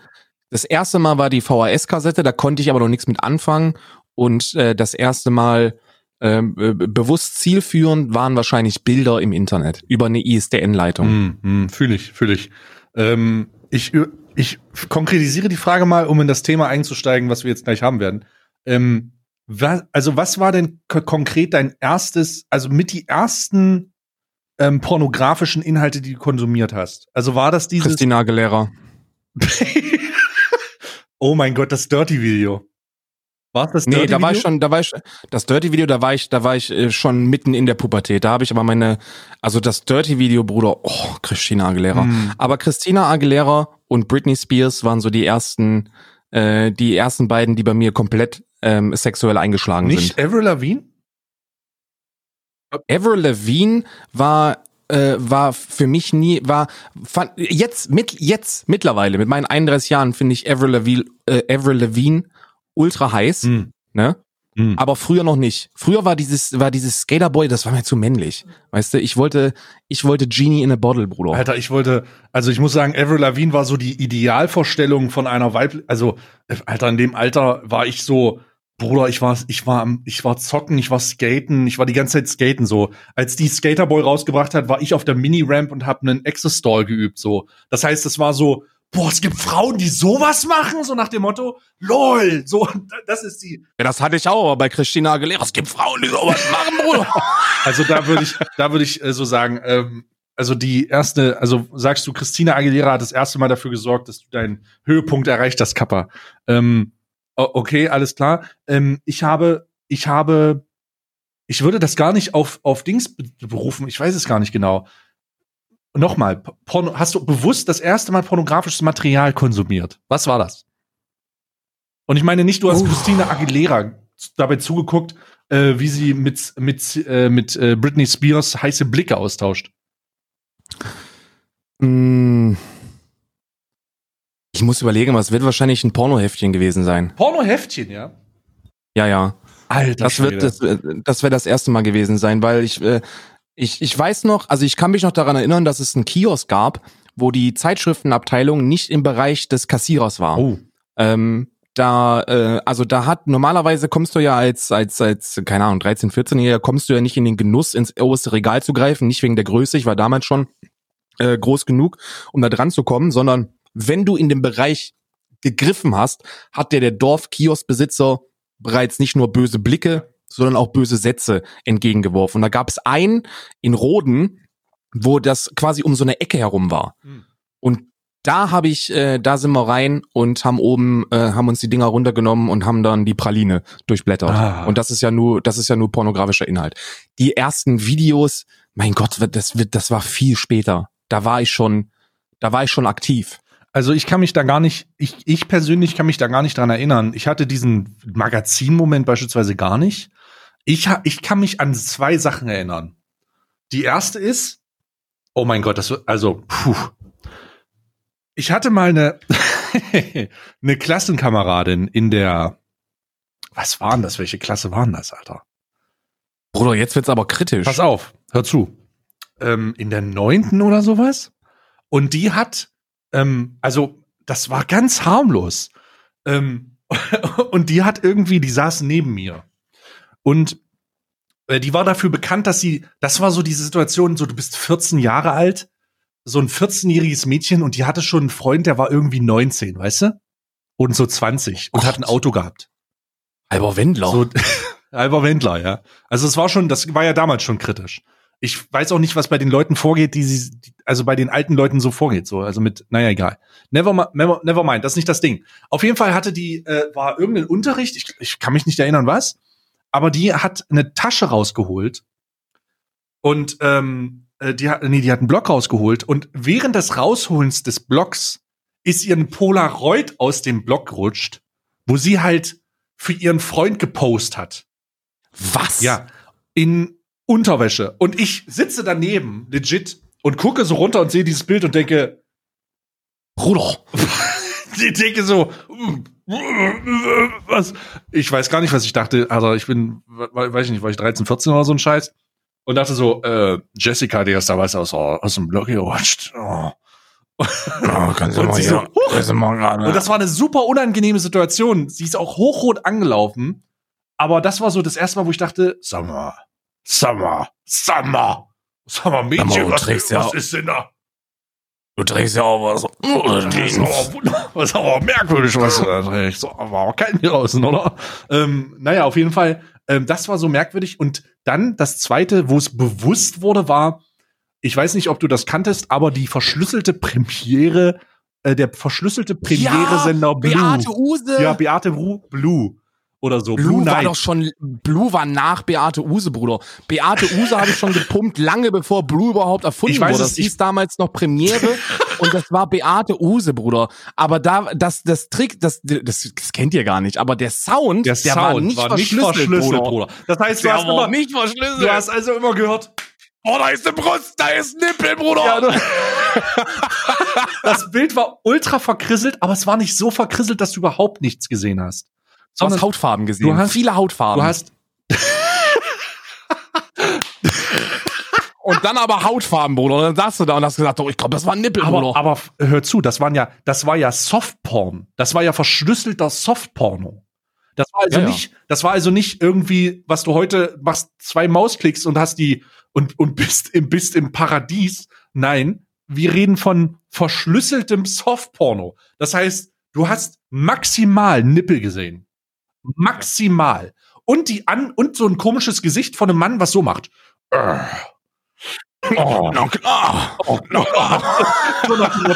das erste Mal war die VHS-Kassette, da konnte ich aber noch nichts mit anfangen. Und äh, das erste Mal ähm, äh, bewusst zielführend waren wahrscheinlich Bilder im Internet über eine ISDN-Leitung. Hm, hm, fühle ich, fühle ich. Ähm, ich. Ich konkretisiere die Frage mal, um in das Thema einzusteigen, was wir jetzt gleich haben werden. Ähm, was, also was war denn konkret dein erstes, also mit die ersten ähm, pornografischen Inhalte, die du konsumiert hast? Also war das dieses Christina Aguilera. oh mein Gott, das Dirty-Video. War das Dirty Nee, da war ich schon, da war ich, das Dirty-Video, da war ich, da war ich äh, schon mitten in der Pubertät. Da habe ich aber meine, also das Dirty-Video, Bruder, oh, Christina Aguilera. Mm. Aber Christina Aguilera und Britney Spears waren so die ersten, äh, die ersten beiden, die bei mir komplett ähm, sexuell eingeschlagen Nicht sind. Nicht Avril Lavigne? Avril Lavigne war äh, war für mich nie war fand, jetzt mit jetzt mittlerweile mit meinen 31 Jahren finde ich Avril Lavigne, äh, Avril Lavigne ultra heiß, mhm. ne? Mhm. Aber früher noch nicht. Früher war dieses, war dieses Skaterboy, das war mir zu männlich. Weißt du, ich wollte, ich wollte Genie in a Bottle, Bruder. Alter, ich wollte, also ich muss sagen, Avril Lavigne war so die Idealvorstellung von einer Weib, also, Alter, in dem Alter war ich so, Bruder, ich war, ich war, ich war zocken, ich war skaten, ich war die ganze Zeit skaten, so. Als die Skaterboy rausgebracht hat, war ich auf der Mini-Ramp und hab einen Access-Stall geübt, so. Das heißt, es war so, boah, es gibt Frauen, die sowas machen, so nach dem Motto, lol, so, das ist die. Ja, das hatte ich auch, aber bei Christina Aguilera, es gibt Frauen, die sowas machen, Bruder. also da würde ich, da würde ich äh, so sagen, ähm, also die erste, also sagst du, Christina Aguilera hat das erste Mal dafür gesorgt, dass du deinen Höhepunkt erreicht hast, Kappa. Ähm, okay, alles klar. Ähm, ich habe, ich habe, ich würde das gar nicht auf, auf Dings berufen, ich weiß es gar nicht genau nochmal, Porno, hast du bewusst das erste Mal pornografisches Material konsumiert? Was war das? Und ich meine nicht, du hast uh. Christina Aguilera dabei zugeguckt, äh, wie sie mit, mit, äh, mit äh, Britney Spears heiße Blicke austauscht. Mm. Ich muss überlegen, was wird wahrscheinlich ein Pornoheftchen gewesen sein. Pornoheftchen, ja? Ja, ja. Alter, das wird das, äh, das wäre das erste Mal gewesen sein, weil ich äh, ich, ich weiß noch, also ich kann mich noch daran erinnern, dass es einen Kiosk gab, wo die Zeitschriftenabteilung nicht im Bereich des Kassierers war. Oh. Ähm, da, äh, also da hat normalerweise kommst du ja als, als, als, keine Ahnung, 13, 14-Jähriger, kommst du ja nicht in den Genuss, ins oberste Regal zu greifen, nicht wegen der Größe, ich war damals schon äh, groß genug, um da dran zu kommen, sondern wenn du in dem Bereich gegriffen hast, hat der der Dorf-Kioskbesitzer bereits nicht nur böse Blicke, sondern auch böse Sätze entgegengeworfen. Und da gab es einen in Roden, wo das quasi um so eine Ecke herum war. Mhm. Und da habe ich, äh, da sind wir rein und haben oben, äh, haben uns die Dinger runtergenommen und haben dann die Praline durchblättert. Ah. Und das ist ja nur, das ist ja nur pornografischer Inhalt. Die ersten Videos, mein Gott, das wird, das war viel später. Da war ich schon, da war ich schon aktiv. Also ich kann mich da gar nicht, ich, ich persönlich kann mich da gar nicht dran erinnern. Ich hatte diesen Magazinmoment beispielsweise gar nicht. Ich, ich kann mich an zwei Sachen erinnern. Die erste ist, oh mein Gott, das also, puh. Ich hatte mal eine, eine Klassenkameradin in der, was waren das? Welche Klasse waren das, Alter? Bruder, jetzt wird's aber kritisch. Pass auf, hör zu. Ähm, in der neunten oder sowas. Und die hat, ähm, also, das war ganz harmlos. Ähm, und die hat irgendwie, die saß neben mir. Und äh, die war dafür bekannt, dass sie, das war so diese Situation, so du bist 14 Jahre alt, so ein 14-jähriges Mädchen und die hatte schon einen Freund, der war irgendwie 19, weißt du? Und so 20 und Gott. hat ein Auto gehabt. Albert Wendler. So, Albert Wendler, ja. Also es war schon, das war ja damals schon kritisch. Ich weiß auch nicht, was bei den Leuten vorgeht, die sie, also bei den alten Leuten so vorgeht, so, also mit, naja, egal. Never, never, never mind, das ist nicht das Ding. Auf jeden Fall hatte die, äh, war irgendein Unterricht, ich, ich kann mich nicht erinnern, was aber die hat eine Tasche rausgeholt und ähm, äh, die hat, nee, die hat einen Block rausgeholt und während des Rausholens des Blocks ist ihr ein Polaroid aus dem Block gerutscht, wo sie halt für ihren Freund gepostet hat. Was? Ja, in Unterwäsche. Und ich sitze daneben, legit, und gucke so runter und sehe dieses Bild und denke, Bruder. ich denke so, was? Ich weiß gar nicht, was ich dachte. Also ich bin, weiß ich nicht, war ich 13, 14 oder so ein Scheiß. und dachte so, äh, Jessica, die ist da was aus, aus dem Blog gerutscht. Oh. Oh, kannst Und du mal sie hier, so, huch! kannst du mal gerade- Und das war eine super unangenehme Situation. Sie ist auch hochrot angelaufen. Aber das war so das erste Mal, wo ich dachte, Summer, Summer, Summer. Summer, Mädchen, Sag mal, was, ja was auch- ist denn da? Du trägst ja auch was. Das ist aber, wunder- das ist aber merkwürdig, was du da trägst. So, aber auch kein hier draußen, oder? Ähm, naja, auf jeden Fall, ähm, das war so merkwürdig. Und dann das zweite, wo es bewusst wurde, war, ich weiß nicht, ob du das kanntest, aber die verschlüsselte Premiere, äh, der verschlüsselte Premiere-Sender Blue. Beate Use. Ja, Beate Blue oder so. Blue, war Night. doch schon, Blue war nach Beate Use, Bruder. Beate Use habe ich schon gepumpt, lange bevor Blue überhaupt erfunden Ich weiß wurde. Das hieß damals noch Premiere und das war Beate Use, Bruder. Aber da, das, das Trick, das, das, das kennt ihr gar nicht. Aber der Sound, der, der Sound war nicht verschlüsselt, Bruder. Bruder. Das heißt, du Der hast, war immer, nicht verschlüsselt. du hast also immer gehört, oh, da ist eine Brust, da ist ein Nippel, Bruder. Ja, das Bild war ultra verkrisselt, aber es war nicht so verkrisselt, dass du überhaupt nichts gesehen hast. Du hast Hautfarben gesehen. du hast- viele Hautfarben. du hast, und dann aber Hautfarben, Bruder. Und dann saßt du da und hast gesagt, oh, ich glaube, das war ein Nippel, aber, Bruder. aber hör zu, das waren ja, das war ja Softporn. Das war ja verschlüsselter Softporno. Das war also Ja, ja. nicht, das war also nicht irgendwie, was du heute machst, zwei Mausklicks und hast die und und bist im bist im Paradies. Nein, wir reden von verschlüsseltem Softporno. Das heißt, du hast maximal Nippel gesehen. Maximal. Und die an und so ein komisches Gesicht von einem Mann, was so macht. Oh. Na klar. Oh.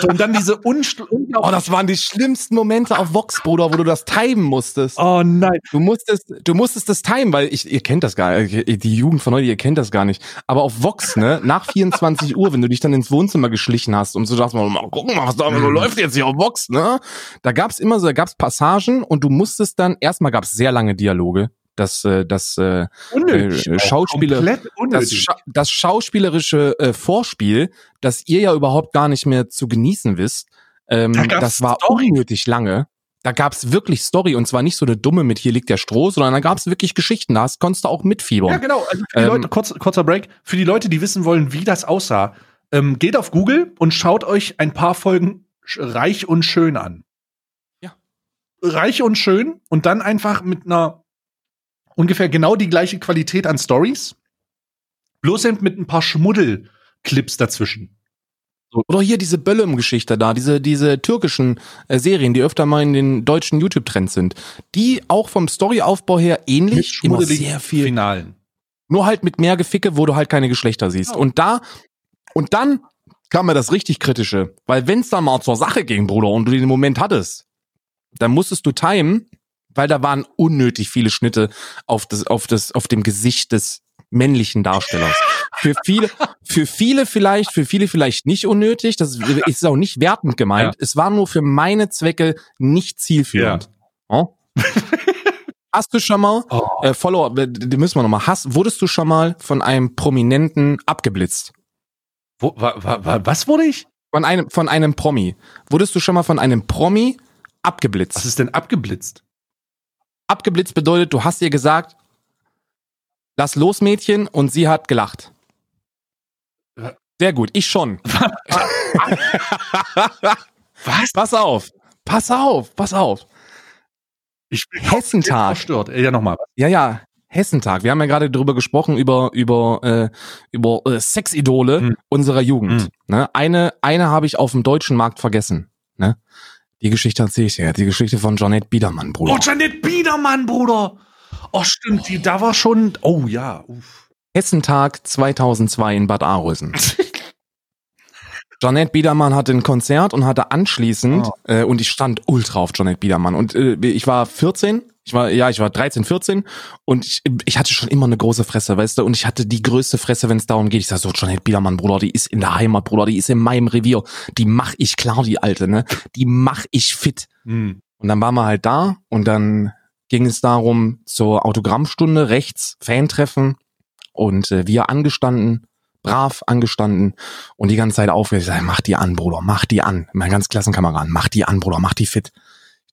Und dann diese unstl- Oh, das waren die schlimmsten Momente auf Vox, Bruder, wo du das timen musstest. Oh nein. Du musstest, du musstest das timen, weil ich, ihr kennt das gar nicht, die Jugend von heute, ihr kennt das gar nicht. Aber auf Vox, ne, nach 24 Uhr, wenn du dich dann ins Wohnzimmer geschlichen hast und so dachtest, mal, mal gucken mal, was da so läuft jetzt hier auf Vox, ne? Da gab's immer so, da gab's Passagen und du musstest dann, erstmal gab's sehr lange Dialoge, das, äh, das, äh, Unnötig. Äh, auch. Schauspieler- das. Scha das schauspielerische äh, Vorspiel, das ihr ja überhaupt gar nicht mehr zu genießen wisst, ähm, Da das war Story. unnötig lange. Da gab's wirklich Story und zwar nicht so eine dumme mit hier liegt der Stroh, sondern da gab's wirklich Geschichten, da konntest du auch mitfiebern. Ja, genau. Also für die Ähm, Leute, kurz, kurzer Break. Für die Leute, die wissen wollen, wie das aussah, ähm, geht auf Google und schaut euch ein paar Folgen Reich und Schön an. Ja. Reich und Schön und dann einfach mit einer ungefähr genau die gleiche Qualität an Stories. Bloß eben mit ein paar Schmuddelclips dazwischen. Oder hier diese Böllem-Geschichte da, diese, diese türkischen äh, Serien, die öfter mal in den deutschen YouTube-Trends sind, die auch vom Storyaufbau her ähnlich, immer sehr viel Finalen. Nur halt mit mehr Geficke, wo du halt keine Geschlechter siehst. Genau. Und da, und dann kam mir das richtig kritische. Weil wenn's dann mal zur Sache ging, Bruder, und du den Moment hattest, dann musstest du timen, weil da waren unnötig viele Schnitte auf das, auf das, auf dem Gesicht des männlichen Darstellers. Für viele, für viele vielleicht, für viele vielleicht nicht unnötig. Das ist auch nicht wertend gemeint. Es war nur für meine Zwecke nicht zielführend. Oh? Hast du schon mal Oh. äh, Follower, äh, die müssen wir nochmal. Hast, wurdest du schon mal von einem Prominenten abgeblitzt? Wo, wa, wa, wa, was wurde ich? Von einem, von einem Promi. Wurdest du schon mal von einem Promi abgeblitzt? Was ist denn abgeblitzt? Abgeblitzt bedeutet, du hast ihr gesagt, lass los, Mädchen, und sie hat gelacht. Sehr gut, ich schon. Was? Pass auf, pass auf, pass auf. Ich bin Hessentag. verstört. Äh, Ja, nochmal. Ja, ja, Hessentag. Wir haben ja gerade drüber gesprochen über über äh, über äh, Sexidole Hm. unserer Jugend. Hm. Ne? Eine eine habe ich auf dem deutschen Markt vergessen. Ne? Die Geschichte erzähle ich dir. Die Geschichte von Jeanette Biedermann, Bruder. Oh, Janet Biedermann, Bruder. Oh, stimmt, die, da war schon. Oh ja. Uff. Hessentag 2002 in Bad Arolsen. Jeanette Biedermann hatte ein Konzert und hatte anschließend, Oh. äh, und ich stand ultra auf Jeanette Biedermann. Und äh, ich war 14, ich war, ja, ich war 13, 14 und ich, ich hatte schon immer eine große Fresse, weißt du, und ich hatte die größte Fresse, wenn es darum geht. Ich sag so, Jeanette Biedermann, Bruder, die ist in der Heimat, Bruder, die ist in meinem Revier. Die mach ich klar, die Alte, ne? Die mach ich fit. Hm. Und dann waren wir halt da und dann ging es darum zur Autogrammstunde rechts, Fantreffen und äh, wir angestanden, brav angestanden und die ganze Zeit aufgeregt, ich sag, mach die an, Bruder, mach die an. Mein ganz Klassenkameraden, mach die an, Bruder, mach die fit.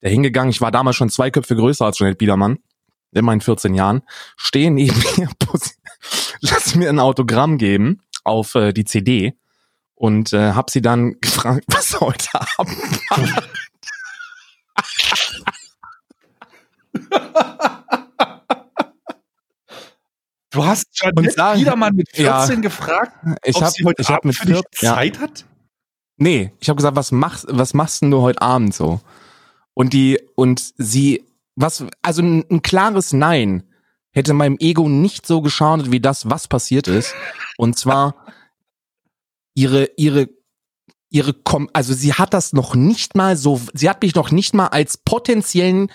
Da hingegangen, ich war damals schon zwei Köpfe größer als Jeanette Biedermann, in meinen 14 Jahren, stehe neben mir, lass mir ein Autogramm geben auf äh, die CD und äh, habe sie dann gefragt, was heute Abend. Du hast Janette sagen- Biedermann mit Ja. 14 gefragt, Ich ob habe sie heute ich hab Abend mit für dich 14, ja, Zeit hat? Nee, ich habe gesagt, was machst was machst denn du heute Abend so? Und die und sie was also ein, ein klares Nein hätte meinem Ego nicht so geschadet wie das, was passiert ist. Und zwar ihre ihre ihre Kom also sie hat das noch nicht mal so sie hat mich noch nicht mal als potenziellen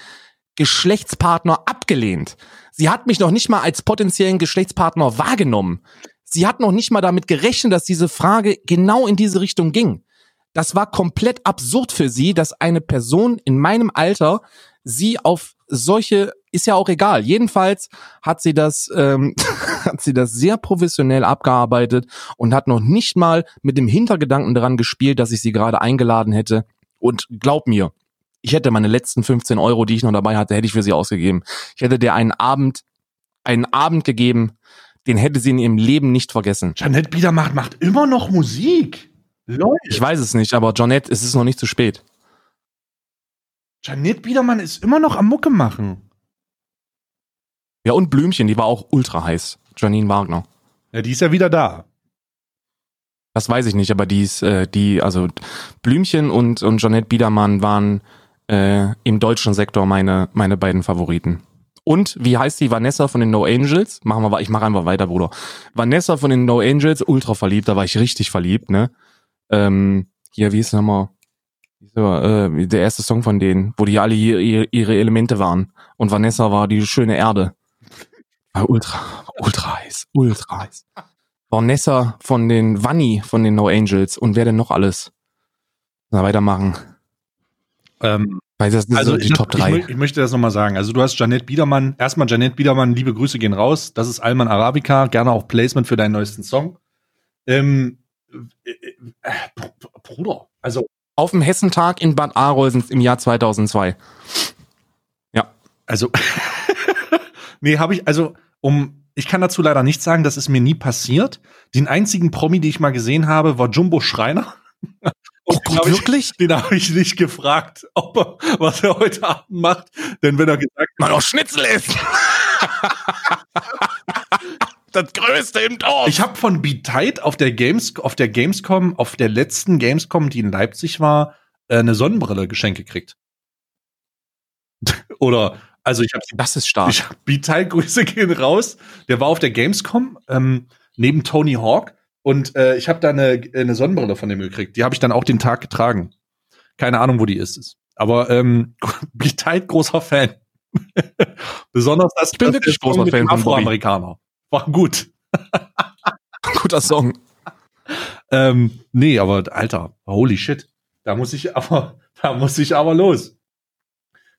Geschlechtspartner abgelehnt. Sie hat mich noch nicht mal als potenziellen Geschlechtspartner wahrgenommen. Sie hat noch nicht mal damit gerechnet, dass diese Frage genau in diese Richtung ging. Das war komplett absurd für sie, dass eine Person in meinem Alter sie auf solche ist ja auch egal. Jedenfalls hat sie das ähm, hat sie das sehr professionell abgearbeitet und hat noch nicht mal mit dem Hintergedanken daran gespielt, dass ich sie gerade eingeladen hätte. Und glaub mir, ich hätte meine letzten 15 Euro, die ich noch dabei hatte, hätte ich für sie ausgegeben. Ich hätte dir einen Abend, einen Abend gegeben, den hätte sie in ihrem Leben nicht vergessen. Janette Biedermann macht immer noch Musik. Leute, Ich weiß es nicht, aber Jonette, es ist noch nicht zu spät. Janette Biedermann ist immer noch am Mucke machen. Ja, und Blümchen, die war auch ultra heiß. Janine Wagner. Ja, die ist ja wieder da. Das weiß ich nicht, aber die ist, äh, die, also Blümchen und, und Jeanette Biedermann waren äh, im deutschen Sektor meine, meine beiden Favoriten. Und wie heißt die Vanessa von den No Angels? Machen wir, ich mache einfach weiter, Bruder. Vanessa von den No Angels, ultra verliebt, da war ich richtig verliebt, ne? Ähm, hier, wie ist nochmal? So, äh, der erste Song von denen, wo die alle hier, ihre, Elemente waren. Und Vanessa war die schöne Erde. War ultra, ultra heiß, ultra heiß. Vanessa von den Vanni von den No Angels und wer denn noch alles? Na, weitermachen. Ähm, Weil das sind also so die ich, Top ich, 3. mö- ich möchte das nochmal sagen. Also du hast Janette Biedermann. Erstmal Janette Biedermann, liebe Grüße gehen raus. Das ist Alman Arabica. Gerne auch Placement für deinen neuesten Song. Ähm, äh, äh, Br- Bruder, also Auf dem Hessentag in Bad Arolsen im Jahr 2002. Also, nee, habe ich, also, um, ich kann dazu leider nichts sagen, das ist mir nie passiert. Den einzigen Promi, den ich mal gesehen habe, war Jumbo Schreiner. Oh Den hab ich- wirklich? Den habe ich nicht gefragt, ob er, was er heute Abend macht. Denn wenn er gesagt Mal noch Schnitzel essen. das Größte im Dorf. ich habe von Beat Tight auf der Games, auf der Gamescom, auf der letzten Gamescom, die in Leipzig war, äh, eine Sonnenbrille geschenkt gekriegt. Oder, also ich habe das ist stark. Ich hab Beat Grüße gehen raus. Der war auf der Gamescom ähm, neben Tony Hawk und äh, ich habe da eine, eine Sonnenbrille von dem gekriegt. Die habe ich dann auch den Tag getragen. Keine Ahnung, wo die ist. Aber ähm, Beat großer Fan. Besonders das, Ich bin wirklich großer Fan von. Afroamerikaner. War gut. Guter Song. Ähm, nee, aber Alter, holy shit. Da muss ich aber, da muss ich aber los.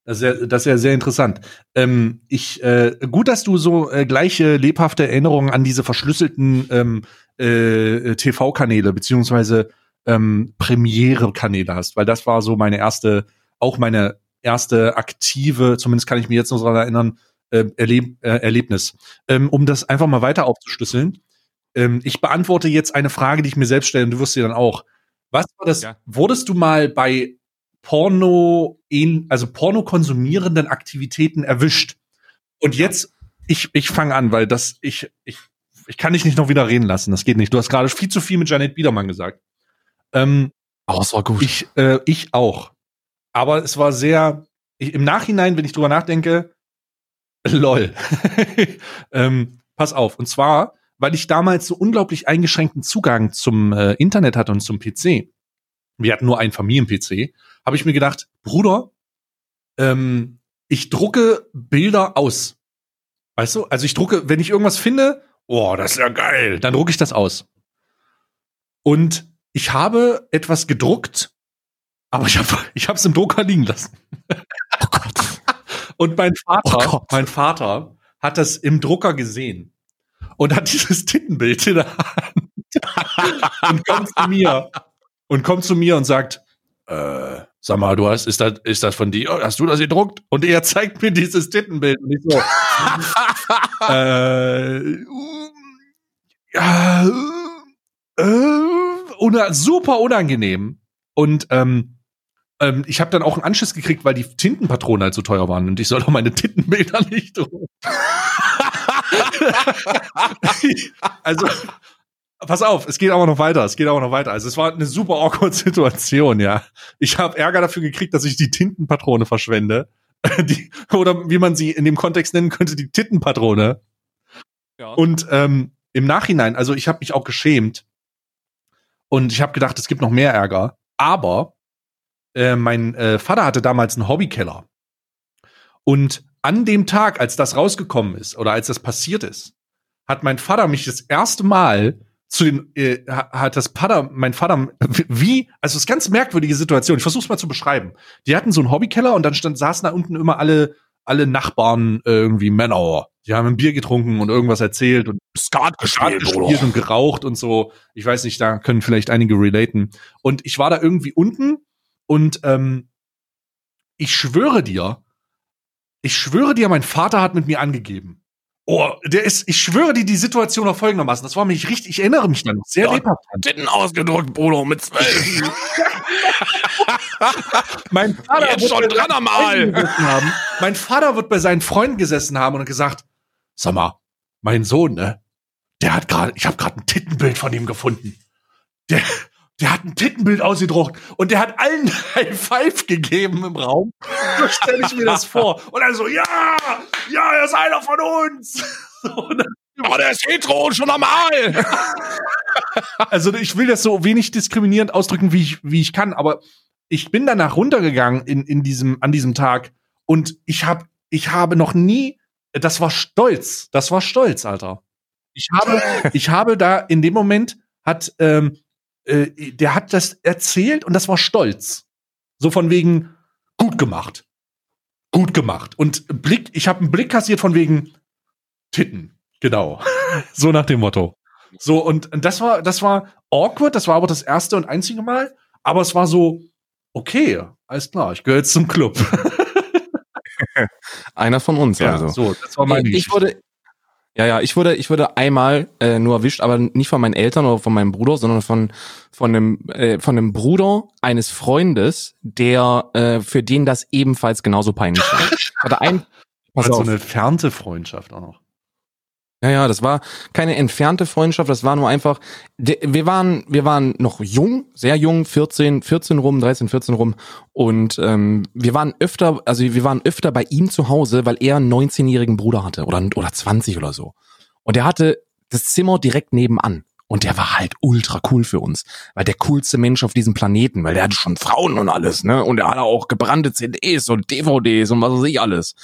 Das ist ja, das ist ja sehr interessant. Ähm, ich, äh, gut, dass du so äh, gleiche lebhafte Erinnerungen an diese verschlüsselten ähm, äh, TV-Kanäle beziehungsweise ähm, Premiere-Kanäle hast, weil das war so meine erste, auch meine erste aktive, zumindest kann ich mich jetzt noch daran erinnern, äh, Erleb äh, Erlebnis. Ähm, um das einfach mal weiter aufzuschlüsseln. Ähm, ich beantworte jetzt eine Frage, die ich mir selbst stelle, und du wirst sie dann auch. Was war das? Ja. Wurdest du mal bei Porno, also Porno konsumierenden Aktivitäten erwischt? Und jetzt, ich, ich fange an, weil das, ich, ich, ich kann dich nicht noch wieder reden lassen. Das geht nicht. Du hast gerade viel zu viel mit Janet Biedermann gesagt. Ähm, Oh, es war gut. ich, äh, ich auch. Aber es war sehr, ich, im Nachhinein, wenn ich drüber nachdenke, lol. ähm, pass auf. Und zwar, weil ich damals so unglaublich eingeschränkten Zugang zum äh, Internet hatte und zum PC. Wir hatten nur einen Familien-PC. Habe ich mir gedacht, Bruder, ähm, ich drucke Bilder aus. Weißt du? Also ich drucke, wenn ich irgendwas finde, oh, das ist ja geil, dann drucke ich das aus. Und ich habe etwas gedruckt, aber ich habe ich es im Drucker liegen lassen. oh Gott. Und mein Vater, Oh mein Vater hat das im Drucker gesehen und hat dieses Tittenbild in der Hand und kommt zu mir und kommt zu mir und sagt, äh, sag mal, du hast, ist das, ist das von dir? Hast du das gedruckt? Und er zeigt mir dieses Tittenbild und ich so, äh, äh, una, super unangenehm. Und ähm, ähm, ich habe dann auch einen Anschiss gekriegt, weil die Tintenpatronen halt so teuer waren und ich soll doch meine Tintenbilder nicht drucken. also, pass auf, es geht aber noch weiter, es geht aber noch weiter. Also es war eine super awkward Situation, ja. Ich habe Ärger dafür gekriegt, dass ich die Tintenpatrone verschwende. Die, oder wie man sie in dem Kontext nennen könnte, die Tittenpatrone. Ja. Und ähm, im Nachhinein, also ich habe mich auch geschämt und ich habe gedacht, es gibt noch mehr Ärger. Aber äh, mein äh, Vater hatte damals einen Hobbykeller. Und an dem Tag, als das rausgekommen ist oder als das passiert ist, hat mein Vater mich das erste Mal zu den, äh, hat das Vater, mein Vater, wie, also es ist ganz merkwürdige Situation. Ich versuch's mal zu beschreiben. Die hatten so einen Hobbykeller und dann stand, saßen da unten immer alle, alle Nachbarn äh, irgendwie Männer. Die haben ein Bier getrunken und irgendwas erzählt und Skat Skat gespielt und geraucht und so. Ich weiß nicht, da können vielleicht einige relaten. Und ich war da irgendwie unten und ähm, ich schwöre dir, ich schwöre dir, mein Vater hat mit mir angegeben. Oh, der ist, ich schwöre dir die Situation noch folgendermaßen. Das war mich richtig, ich erinnere mich dann noch sehr Ja. lebhaft. Titten ausgedrückt, Bruder, mit zwölf. Mein Vater Jetzt wird schon bei dran seinen am Aal. Freunden gesessen haben. Mein Vater wird bei seinen Freunden gesessen haben und gesagt, sag mal, mein Sohn, ne? Der hat gerade, ich habe gerade ein Tittenbild von ihm gefunden. Der, der hat ein Tittenbild ausgedruckt und der hat allen High Five gegeben im Raum. So stelle ich mir das vor. Und dann so, ja, ja, er ist einer von uns. Aber der ist hetero und schon normal. also ich will das so wenig diskriminierend ausdrücken, wie ich, wie ich kann, aber ich bin danach runtergegangen in, in diesem, an diesem Tag und ich habe, ich habe noch nie, das war stolz, das war stolz, Alter. Ich habe, ich habe da in dem Moment hat, ähm, äh, der hat das erzählt und das war stolz. So von wegen, gut gemacht. Gut gemacht. Und Blick, ich habe einen Blick kassiert von wegen Titten. Genau. so nach dem Motto. So, und und das war, das war awkward, das war aber das erste und einzige Mal. Aber es war so, okay, alles klar, ich gehöre jetzt zum Club. Einer von uns, also. so, das war meine ich Geschichte. wurde, ja, ja, ich wurde, ich wurde einmal äh, nur erwischt, aber nicht von meinen Eltern oder von meinem Bruder, sondern von von einem äh, von einem Bruder eines Freundes, der äh, für den das ebenfalls genauso peinlich war. Hatte ein, pass also auf, eine fernte Freundschaft auch noch. Ja, ja, das war keine entfernte Freundschaft, das war nur einfach, wir waren, wir waren noch jung, sehr jung, 14, 14 rum, 13, 14 rum und ähm, wir waren öfter, also wir waren öfter bei ihm zu Hause, weil er einen 19-jährigen Bruder hatte oder, oder 20 oder so. Und er hatte das Zimmer direkt nebenan. Und der war halt ultra cool für uns, weil der coolste Mensch auf diesem Planeten, weil der hatte schon Frauen und alles, ne? Und er hatte auch gebrannte CDs und DVDs und was weiß ich alles.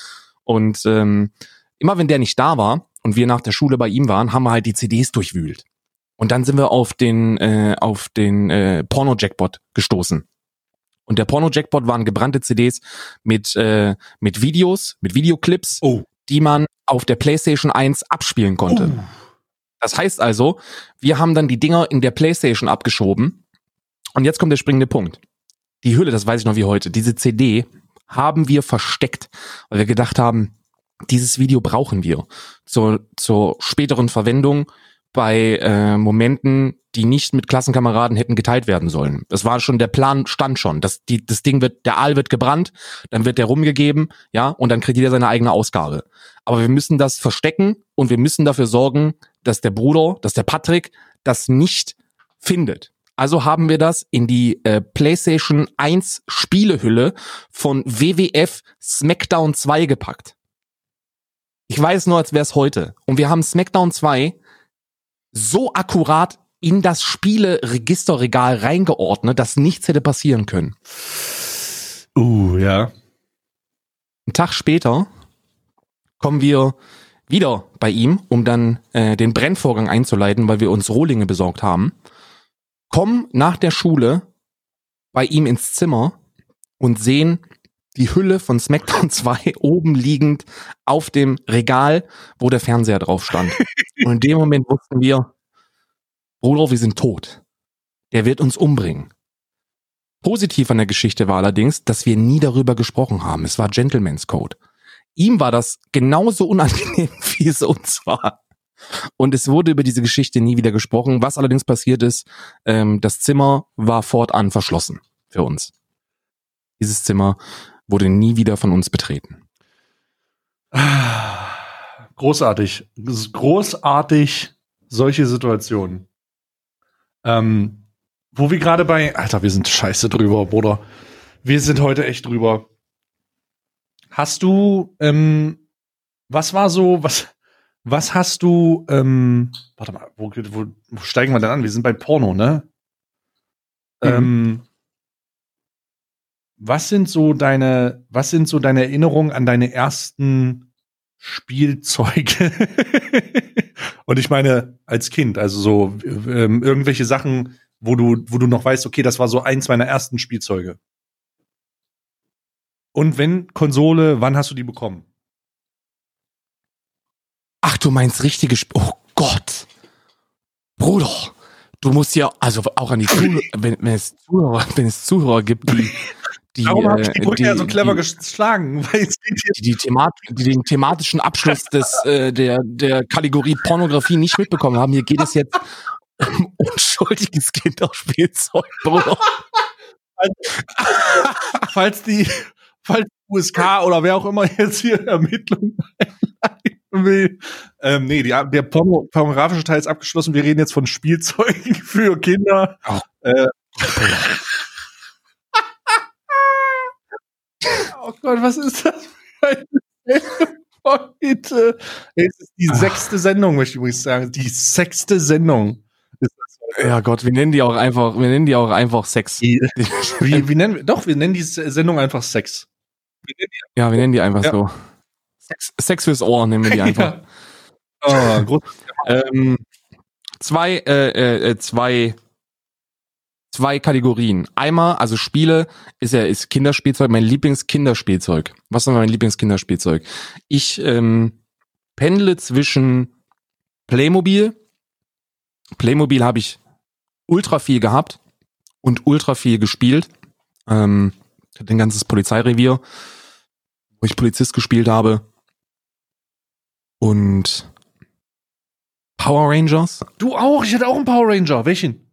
Und ähm, immer wenn der nicht da war und wir nach der Schule bei ihm waren, haben wir halt die CDs durchwühlt. Und dann sind wir auf den äh, auf den äh, Porno-Jackpot gestoßen. Und der Porno-Jackpot waren gebrannte CDs mit äh, mit Videos, mit Videoclips, Oh. die man auf der PlayStation 1 abspielen konnte. Oh. Das heißt also, wir haben dann die Dinger in der PlayStation abgeschoben. Und jetzt kommt der springende Punkt. Die Hülle, das weiß ich noch wie heute, diese CD haben wir versteckt, weil wir gedacht haben, dieses Video brauchen wir zur, zur späteren Verwendung bei äh, Momenten, die nicht mit Klassenkameraden hätten geteilt werden sollen. Das war schon, der Plan stand schon. Das, die, das Ding wird, der Aal wird gebrannt, dann wird der rumgegeben, ja, und dann kriegt jeder seine eigene Ausgabe. Aber wir müssen das verstecken und wir müssen dafür sorgen, dass der Bruder, dass der Patrick das nicht findet. Also haben wir das in die äh, PlayStation 1 Spielehülle von WWF SmackDown 2 gepackt. Ich weiß nur, als wäre es heute. Und wir haben SmackDown 2 so akkurat in das Spieleregisterregal reingeordnet, dass nichts hätte passieren können. Uh, ja. Einen Tag später kommen wir wieder bei ihm, um dann äh, den Brennvorgang einzuleiten, weil wir uns Rohlinge besorgt haben. Kommen nach der Schule bei ihm ins Zimmer und sehen die Hülle von SmackDown 2 oben liegend auf dem Regal, wo der Fernseher drauf stand. Und in dem Moment wussten wir, Bruder, wir sind tot. Der wird uns umbringen. Positiv an der Geschichte war allerdings, dass wir nie darüber gesprochen haben. Es war Gentleman's Code. Ihm war das genauso unangenehm, wie es uns war. Und es wurde über diese Geschichte nie wieder gesprochen. Was allerdings passiert ist, ähm, das Zimmer war fortan verschlossen für uns. Dieses Zimmer wurde nie wieder von uns betreten. Großartig. Großartig solche Situationen. Ähm, wo wir gerade bei, Alter, wir sind scheiße drüber, Bruder. Wir sind heute echt drüber. Hast du, ähm, was war so, was, was hast du, ähm, warte mal, wo, wo, wo steigen wir denn an? Wir sind bei Porno, ne? Mhm. Ähm, was sind so deine, was sind so deine Erinnerungen an deine ersten Spielzeuge? Und ich meine, als Kind, also so ähm, irgendwelche Sachen, wo du, wo du noch weißt, okay, das war so eins meiner ersten Spielzeuge. Und wenn Konsole, wann hast du die bekommen? Ach, du meinst richtige Sp Oh Gott. Bruder, du musst ja, also auch an die Zuhörer, wenn, wenn es Zuhörer, wenn es Zuhörer gibt, die, die, Darum habe ich äh, die Brücke ja so clever die, geschlagen, weil es die, die, Themat die den thematischen Abschluss des, äh, der, der Kategorie Pornografie nicht mitbekommen haben. Hier geht es jetzt um unschuldiges Kinderspielzeug, Bruder. falls die, falls die USK oder wer auch immer jetzt hier Ermittlungen einleiten will. Ähm, nee, die, der Porno, pornografische Teil ist abgeschlossen. Wir reden jetzt von Spielzeugen für Kinder. Oh. Äh, oh Gott, was ist das für heute? Es ist die sechste Sendung, möchte ich übrigens sagen. Die sechste Sendung. Ja Gott, wir nennen die auch einfach, wir nennen die auch einfach Sex. Wie, wie, wie nennen wir, doch, wir nennen die Sendung einfach Sex. Wir die Ja, wir nennen die einfach Ja. so. Sex, Sex fürs Ohr nennen wir die einfach. Ja. Oh, ähm, zwei, äh, äh, äh, zwei, zwei Kategorien. Einmal, also Spiele ist ja ist Kinderspielzeug, mein Lieblingskinderspielzeug. Was ist mein Lieblingskinderspielzeug? Ich ähm, pendle zwischen Playmobil. Playmobil habe ich ultra viel gehabt und ultra viel gespielt. Ähm, ein ganzes Polizeirevier, wo ich Polizist gespielt habe. Und Power Rangers. Du auch, ich hatte auch einen Power Ranger. Welchen?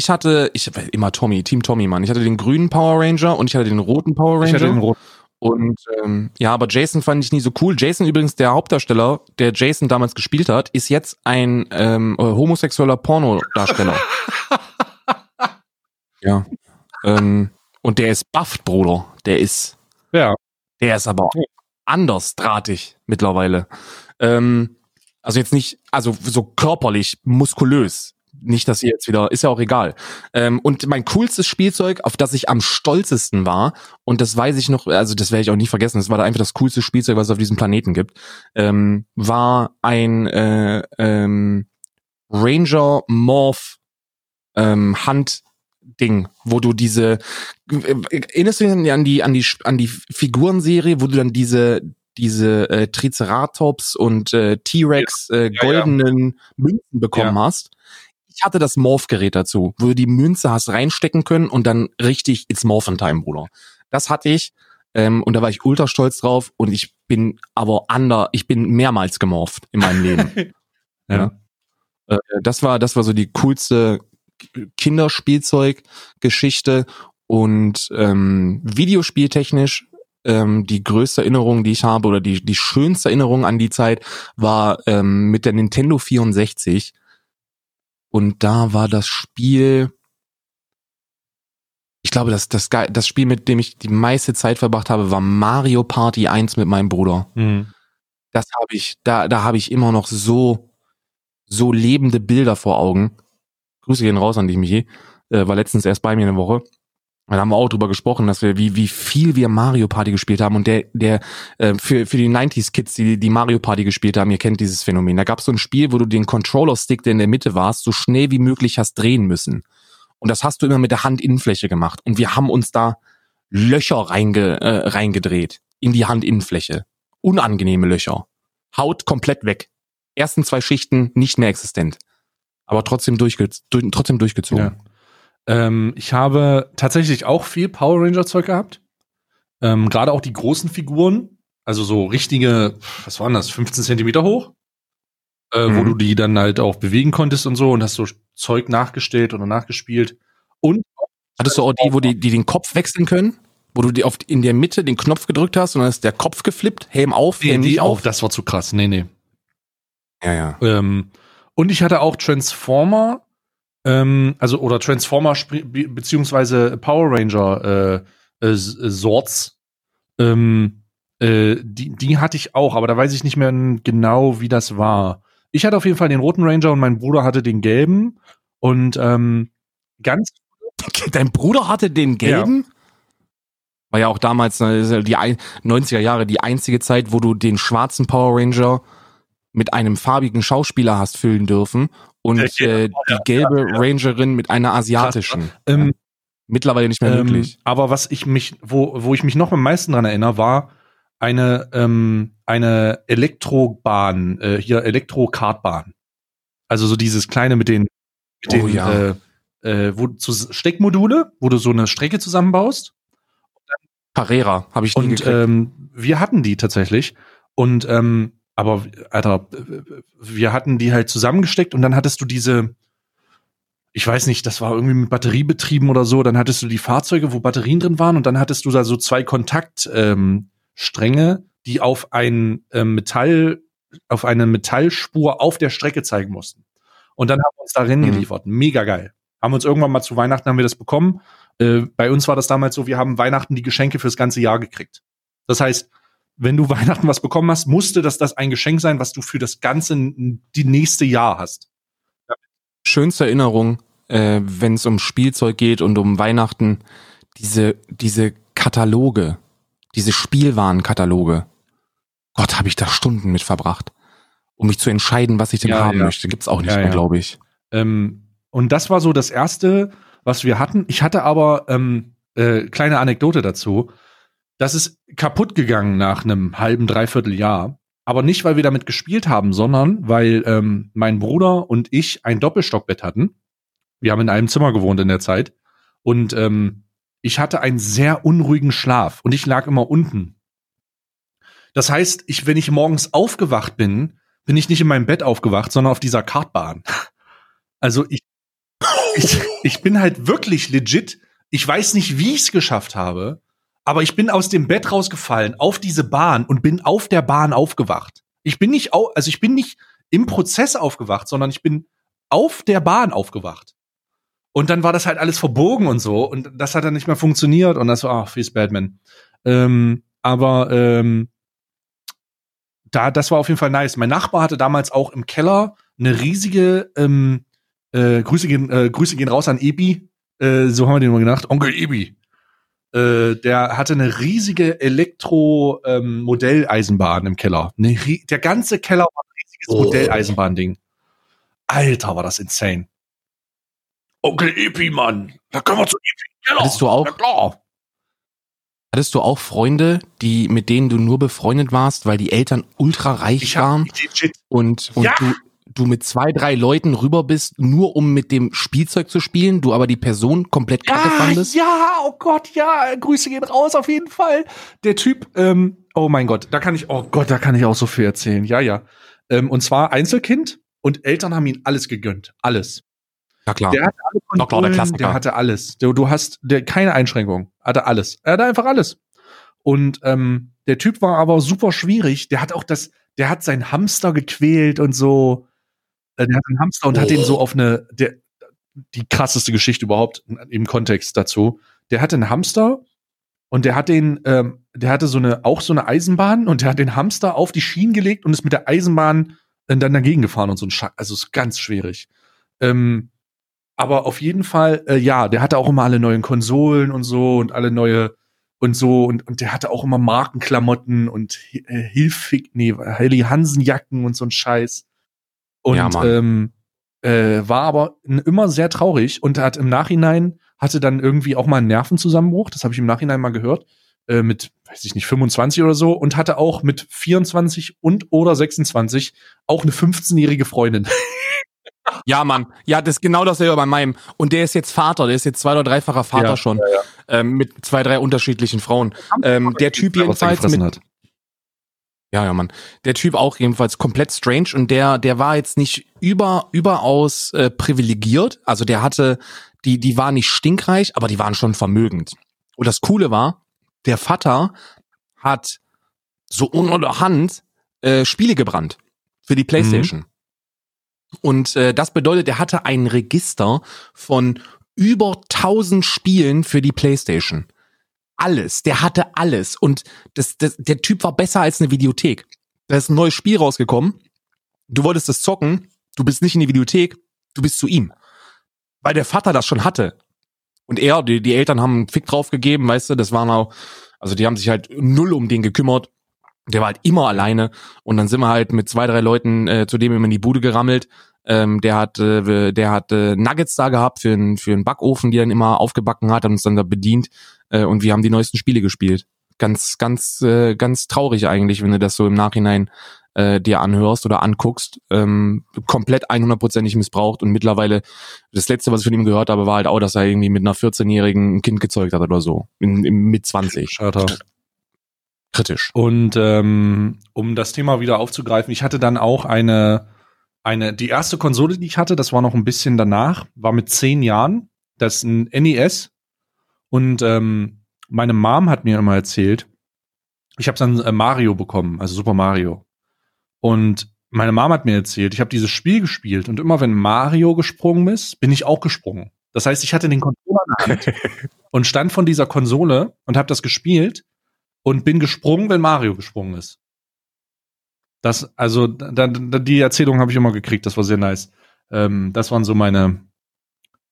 Ich hatte, ich immer Tommy, Team Tommy, Mann. Ich hatte den grünen Power Ranger und ich hatte den roten Power Ich Ranger. hatte den roten. und ähm, ja, aber Jason fand ich nie so cool. Jason übrigens, der Hauptdarsteller, der Jason damals gespielt hat, ist jetzt ein ähm, äh, homosexueller Pornodarsteller. ja. Ähm, und der ist bufft, Bruder. Der ist, Ja. der ist aber anders drahtig mittlerweile. Ähm, also jetzt nicht, also so körperlich, muskulös. Nicht, dass ihr jetzt wieder, ist ja auch egal. Ähm, und mein coolstes Spielzeug, auf das ich am stolzesten war, und das weiß ich noch, also das werde ich auch nie vergessen, das war da einfach das coolste Spielzeug, was es auf diesem Planeten gibt, ähm, war ein äh, ähm, Ranger Morph ähm, Handding, wo du diese erinnerst du dich an die an die an die Figurenserie, wo du dann diese diese äh, Triceratops und äh, T-Rex äh, ja. goldenen Münzen bekommen hast. Ich hatte das Morph-Gerät dazu, wo du die Münze hast reinstecken können und dann richtig its Morphin Time, Bruder. Das hatte ich ähm, und da war ich ultra stolz drauf und ich bin aber ander, ich bin mehrmals gemorpht in meinem Leben. Ja. Äh, das war, das war so die coolste Kinderspielzeug-Geschichte und ähm, Videospieltechnisch ähm, die größte Erinnerung, die ich habe oder die, die schönste Erinnerung an die Zeit war ähm, mit der Nintendo 64 und da war das Spiel ich glaube, das, das, das Spiel, mit dem ich die meiste Zeit verbracht habe, war Mario Party 1 mit meinem Bruder Mhm. das habe ich, da, da habe ich immer noch so, so lebende Bilder vor Augen. Grüße gehen raus an dich, Michi. Äh, war letztens erst bei mir eine Woche. Da haben wir auch drüber gesprochen, dass wir, wie, wie viel wir Mario Party gespielt haben. Und der, der, äh, für, für die 90s Kids, die, die Mario Party gespielt haben, ihr kennt dieses Phänomen. Da gab es so ein Spiel, wo du den Controller-Stick, der in der Mitte warst, so schnell wie möglich hast drehen müssen. Und das hast du immer mit der Handinnenfläche gemacht. Und wir haben uns da Löcher reinge, äh, reingedreht in die Handinnenfläche unangenehme Löcher. Haut komplett weg. Ersten zwei Schichten nicht mehr existent. Aber trotzdem, durchge durch, trotzdem durchgezogen. Ja. Ähm, ich habe tatsächlich auch viel Power Ranger Zeug gehabt. Ähm, Gerade auch die großen Figuren, also so richtige, was waren das, 15 Zentimeter hoch? äh, wo Mhm. du die dann halt auch bewegen konntest und so und hast so Zeug nachgestellt oder nachgespielt. Und Hattest du auch die, wo die, die den Kopf wechseln können? Wo du die auf, in der Mitte den Knopf gedrückt hast und dann ist der Kopf geflippt, Helm auf, nee, Helm die nicht auch, auf. das war zu krass. Nee, nee. Ja, ja. Ähm, und ich hatte auch Transformer, ähm, also oder Transformer beziehungsweise Power Ranger äh, äh, S- äh, Sorts. Ähm, äh, die, die hatte ich auch, aber da weiß ich nicht mehr genau, wie das war. Ich hatte auf jeden Fall den roten Ranger und mein Bruder hatte den gelben. Und ähm, ganz Dein Bruder hatte den gelben? War ja auch damals ne, ja die ein- 90er Jahre die einzige Zeit, wo du den schwarzen Power Ranger mit einem farbigen Schauspieler hast füllen dürfen und äh, die gelbe Rangerin mit einer asiatischen. ähm. Mittlerweile nicht mehr Ähm, möglich. aber was ich mich, wo, wo ich mich noch am meisten dran erinnere, war eine, ähm, eine Elektrobahn, äh, hier Elektro-Kartbahn. Also so dieses kleine mit den, mit Oh den ja. äh, äh, wo, zu Steckmodule, wo du so eine Strecke zusammenbaust. Carrera habe ich nie Und ähm, wir hatten die tatsächlich. Und ähm, aber, Alter, wir hatten die halt zusammengesteckt und dann hattest du diese, ich weiß nicht, das war irgendwie mit Batterie betrieben oder so, dann hattest du die Fahrzeuge, wo Batterien drin waren und dann hattest du da so zwei Kontaktstränge, ähm, die auf ein ähm, Metall, auf eine Metallspur auf der Strecke zeigen mussten. Und dann haben wir uns da Rennen Mhm. geliefert. Mega geil. Haben uns irgendwann mal zu Weihnachten haben wir das bekommen. Äh, bei uns war das damals so, wir haben Weihnachten die Geschenke fürs ganze Jahr gekriegt. Das heißt, wenn du Weihnachten was bekommen hast, musste das das ein Geschenk sein, was du für das ganze die nächste Jahr hast. Schönste Erinnerung, äh, wenn es um Spielzeug geht und um Weihnachten, diese, diese Kataloge, diese Spielwarenkataloge. Gott, habe ich da Stunden mit verbracht, um mich zu entscheiden, was ich denn Ja, haben ja. möchte. Gibt's auch nicht Ja, mehr, ja. glaube ich. Ähm, und das war so das erste, was wir hatten. Ich hatte aber ähm, äh, kleine Anekdote dazu. Das ist kaputt gegangen nach einem halben, dreiviertel Jahr. Aber nicht, weil wir damit gespielt haben, sondern weil ähm, mein Bruder und ich ein Doppelstockbett hatten. Wir haben in einem Zimmer gewohnt in der Zeit. Und ähm, ich hatte einen sehr unruhigen Schlaf und ich lag immer unten. Das heißt, ich, wenn ich morgens aufgewacht bin, bin ich nicht in meinem Bett aufgewacht, sondern auf dieser Kartbahn. Also ich, ich, ich bin halt wirklich legit. Ich weiß nicht, wie ich es geschafft habe, aber ich bin aus dem Bett rausgefallen auf diese Bahn und bin auf der Bahn aufgewacht. Ich bin nicht, au also ich bin nicht im Prozess aufgewacht, sondern ich bin auf der Bahn aufgewacht. Und dann war das halt alles verbogen und so und das hat dann nicht mehr funktioniert und das war, ach, fies Batman. Ähm, aber ähm, da, das war auf jeden Fall nice. Mein Nachbar hatte damals auch im Keller eine riesige, ähm, äh, Grüße gehen, äh, Grüße gehen raus an Ebi, äh, so haben wir den mal gedacht, Onkel Ebi. Äh, der hatte eine riesige Elektro-Modelleisenbahn im Keller. Eine, ri- der ganze Keller war ein riesiges Oh. Modelleisenbahn-Ding. Alter, war das insane. Onkel Epi, Mann. Da können wir zu Epi Keller. Hattest du auch? Na klar. Hattest du auch Freunde, die, mit denen du nur befreundet warst, weil die Eltern ultra reich Ich waren und, und Ja. du, du mit zwei, drei Leuten rüber bist, nur um mit dem Spielzeug zu spielen, du aber die Person komplett kacke fandest? ja, oh Gott, ja, Grüße gehen raus auf jeden Fall. Der Typ, ähm, oh mein Gott, da kann ich, oh Gott, da kann ich auch so viel erzählen. Ja, ja. Ähm, und zwar Einzelkind und Eltern haben ihm alles gegönnt, alles. Ja, klar. Der hatte alle klar, der Klassiker. der hatte alles. Du, du hast der, keine Einschränkung, hatte alles. Er hatte einfach alles. Und ähm, der Typ war aber super schwierig. Der hat auch das, der hat seinen Hamster gequält und so. Äh, Der hat einen Hamster und hat Oh. den so auf eine, der, die krasseste Geschichte überhaupt im Kontext dazu. Der hatte einen Hamster und der hat den, ähm, der hatte so eine, auch so eine Eisenbahn und der hat den Hamster auf die Schienen gelegt und ist mit der Eisenbahn äh, dann dagegen gefahren und so ein Scha Also ist ganz schwierig. Ähm, aber auf jeden Fall, äh, ja, der hatte auch immer alle neuen Konsolen und so und alle neue und so und, und der hatte auch immer Markenklamotten und äh, Hilfig, nee, Helly Hansen Jacken und so ein Scheiß. Und Ja, ähm, äh, war aber immer sehr traurig und hat im Nachhinein hatte dann irgendwie auch mal einen Nervenzusammenbruch, das habe ich im Nachhinein mal gehört, äh, mit, weiß ich nicht, 25 oder so und hatte auch mit 24 und oder 26 auch eine 15-jährige Freundin. Ja, Mann. Ja, das ist genau dasselbe bei meinem. Und der ist jetzt Vater, der ist jetzt zwei- oder dreifacher Vater Ja, schon. Ähm, mit zwei, drei unterschiedlichen Frauen. Ähm, der Typ jedenfalls mit, hat. Ja, ja, Mann. Der Typ auch jedenfalls komplett strange und der, der war jetzt nicht über, überaus äh, privilegiert. Also der hatte, die, die waren nicht stinkreich, aber die waren schon vermögend. Und das Coole war, der Vater hat so unter Hand äh, Spiele gebrannt für die Playstation. Mhm. Und äh, das bedeutet, er hatte ein Register von über 1000 Spielen für die Playstation. Alles, der hatte alles und das, das, der Typ war besser als eine Videothek. Da ist ein neues Spiel rausgekommen. Du wolltest das zocken, du bist nicht in die Videothek, du bist zu ihm. Weil der Vater das schon hatte. Und er, die, die Eltern haben einen Fick drauf gegeben, weißt du, das waren auch, also die haben sich halt null um den gekümmert. Der war halt immer alleine und dann sind wir halt mit zwei, drei Leuten äh, zu dem immer in die Bude gerammelt. Ähm, der hat, äh, der hat äh, Nuggets da gehabt für einen für einen Backofen, die er dann immer aufgebacken hat, hat uns dann da bedient äh, und wir haben die neuesten Spiele gespielt. Ganz, ganz, äh, ganz traurig eigentlich, wenn du das so im Nachhinein äh, dir anhörst oder anguckst, ähm, komplett 100%ig missbraucht und mittlerweile, das letzte, was ich von ihm gehört habe, war halt auch, dass er irgendwie mit einer 14-Jährigen ein Kind gezeugt hat oder so, in, in, mit 20. Schatter. Kritisch. Und ähm, um das Thema wieder aufzugreifen, ich hatte dann auch eine, eine, die erste Konsole, die ich hatte, das war noch ein bisschen danach, war mit zehn Jahren, das ist ein NES. Und ähm, meine Mom hat mir immer erzählt, ich habe dann äh, Mario bekommen, also Super Mario. Und meine Mom hat mir erzählt, ich habe dieses Spiel gespielt und immer wenn Mario gesprungen ist, bin ich auch gesprungen. Das heißt, ich hatte den Controller in der Hand und stand von dieser Konsole und habe das gespielt und bin gesprungen, wenn Mario gesprungen ist. Das, also, da, da, die Erzählung habe ich immer gekriegt, das war sehr nice. Ähm, das waren so meine,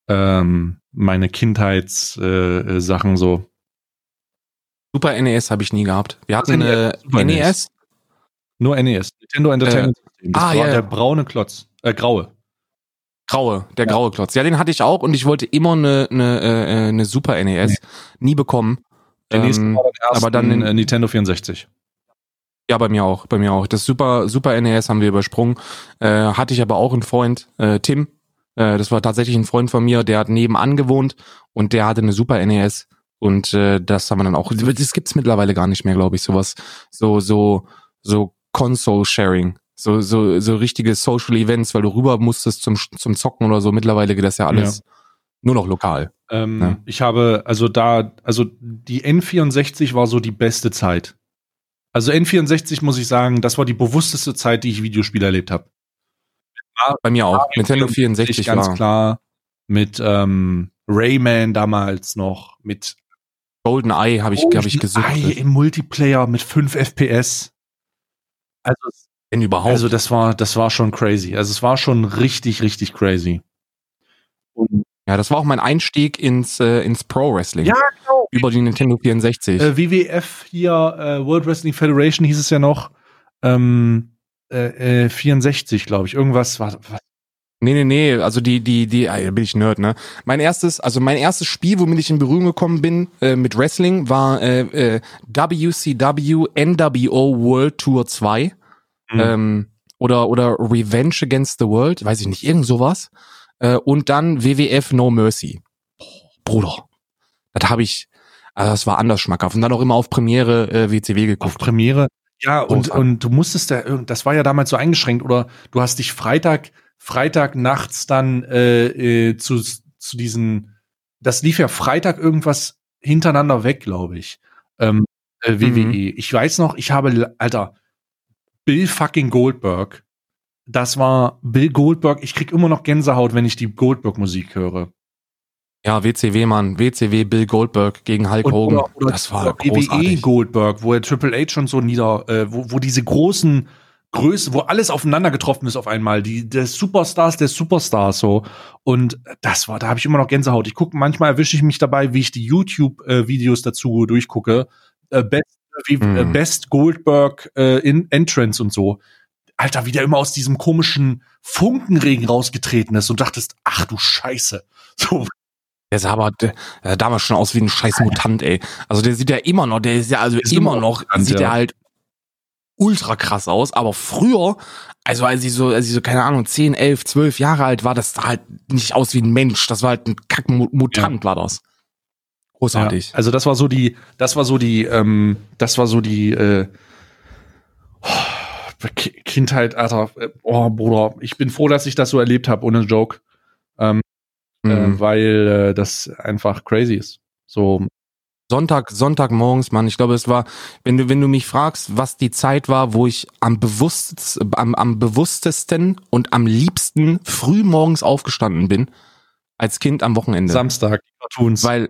ähm, meine Kindheitssachen äh, so. Super NES habe ich nie gehabt. Wir hatten eine NES. NES. Nur NES. Nintendo Entertainment äh, System. Das ah, war ja, der braune Klotz. Äh, graue. Graue, der ja. graue Klotz. Ja, den hatte ich auch und ich wollte immer eine, eine, äh, eine Super NES. Nee. Nie bekommen. Der nächste ähm, war der aber dann in, äh, Nintendo 64. Ja, bei mir auch, bei mir auch. Das Super, Super NES haben wir übersprungen. Äh, hatte ich aber auch einen Freund, äh, Tim. Äh, das war tatsächlich ein Freund von mir, der hat nebenan gewohnt und der hatte eine Super NES. Und äh, das haben wir dann auch. Das gibt's mittlerweile gar nicht mehr, glaube ich, sowas. So, so, so Console-Sharing. So, so, so richtige Social Events, weil du rüber musstest zum, zum Zocken oder so. Mittlerweile geht das ja alles ja. nur noch lokal. Ähm, ja. Ich habe, also da, also die N64 war so die beste Zeit. Also N64 muss ich sagen, das war die bewussteste Zeit, die ich Videospiele erlebt habe. Bei mir auch. Nintendo 64 ganz war. klar. Mit ähm, Rayman damals noch, mit Golden Eye habe ich, hab ich gesucht. Eye im Multiplayer mit 5 FPS. Also, Wenn überhaupt. Also das war, das war schon crazy. Also es war schon richtig, richtig crazy. Und ja, das war auch mein Einstieg ins, äh, ins Pro Wrestling. Ja, genau. Über die Nintendo 64. Äh, WWF hier, äh, World Wrestling Federation hieß es ja noch. Ähm, äh, 64, äh, glaube ich. Irgendwas war. Was? Nee, nee, nee, also die, die, die, äh, bin ich Nerd, ne? Mein erstes, also mein erstes Spiel, womit ich in Berührung gekommen bin äh, mit Wrestling, war äh, äh, WCW NWO World Tour 2. Mhm. Ähm, oder, oder Revenge Against the World, weiß ich nicht, irgend sowas. Äh, und dann WWF No Mercy. Bruder, das habe ich, also das war anders schmackhaft. Und dann auch immer auf Premiere äh, WCW geguckt. Auf Premiere, ja, und, und du musstest da, das war ja damals so eingeschränkt, oder du hast dich Freitag, Freitag nachts dann äh, äh, zu, zu diesen, das lief ja Freitag irgendwas hintereinander weg, glaube ich. Ähm, äh, WWE. Mhm. Ich weiß noch, ich habe, Alter, Bill fucking Goldberg das war Bill Goldberg. Ich krieg immer noch Gänsehaut, wenn ich die Goldberg-Musik höre. Ja, WCW, Mann. WCW Bill Goldberg gegen Hulk Hogan. Oder, oder das war WWE Goldberg, wo er Triple H schon so nieder, äh, wo, wo diese großen Größe, wo alles aufeinander getroffen ist auf einmal, die der Superstars der Superstars so und das war, da habe ich immer noch Gänsehaut. Ich gucke manchmal erwische ich mich dabei, wie ich die YouTube äh, Videos dazu durchgucke, äh, Best, wie, mm. Best Goldberg äh, in Entrance und so. Alter, wie der immer aus diesem komischen Funkenregen rausgetreten ist und dachtest, ach du Scheiße. So. Der sah aber der, der damals schon aus wie ein scheiß Mutant, ey. Also der sieht ja immer noch, der ist ja also ist immer noch, Mutant, sieht ja. er halt ultra krass aus, aber früher, also als ich so, als ich so, keine Ahnung, 10, 11, 12 Jahre alt war, das sah halt nicht aus wie ein Mensch, das war halt ein Kackmutant, ja. war das. Großartig. Ja, also das war so die, das war so die, ähm, das war so die, äh, Ki- Kindheit, Alter, äh, oh Bruder, ich bin froh, dass ich das so erlebt habe, ohne Joke, ähm, Mhm. äh, weil äh, das einfach crazy ist. So, Sonntag, Sonntagmorgens, Mann. Ich glaube, es war, wenn du, wenn du mich fragst, was die Zeit war, wo ich am bewusst, am, am bewusstesten und am liebsten früh morgens aufgestanden bin, als Kind am Wochenende. Samstag, Cartoons. weil,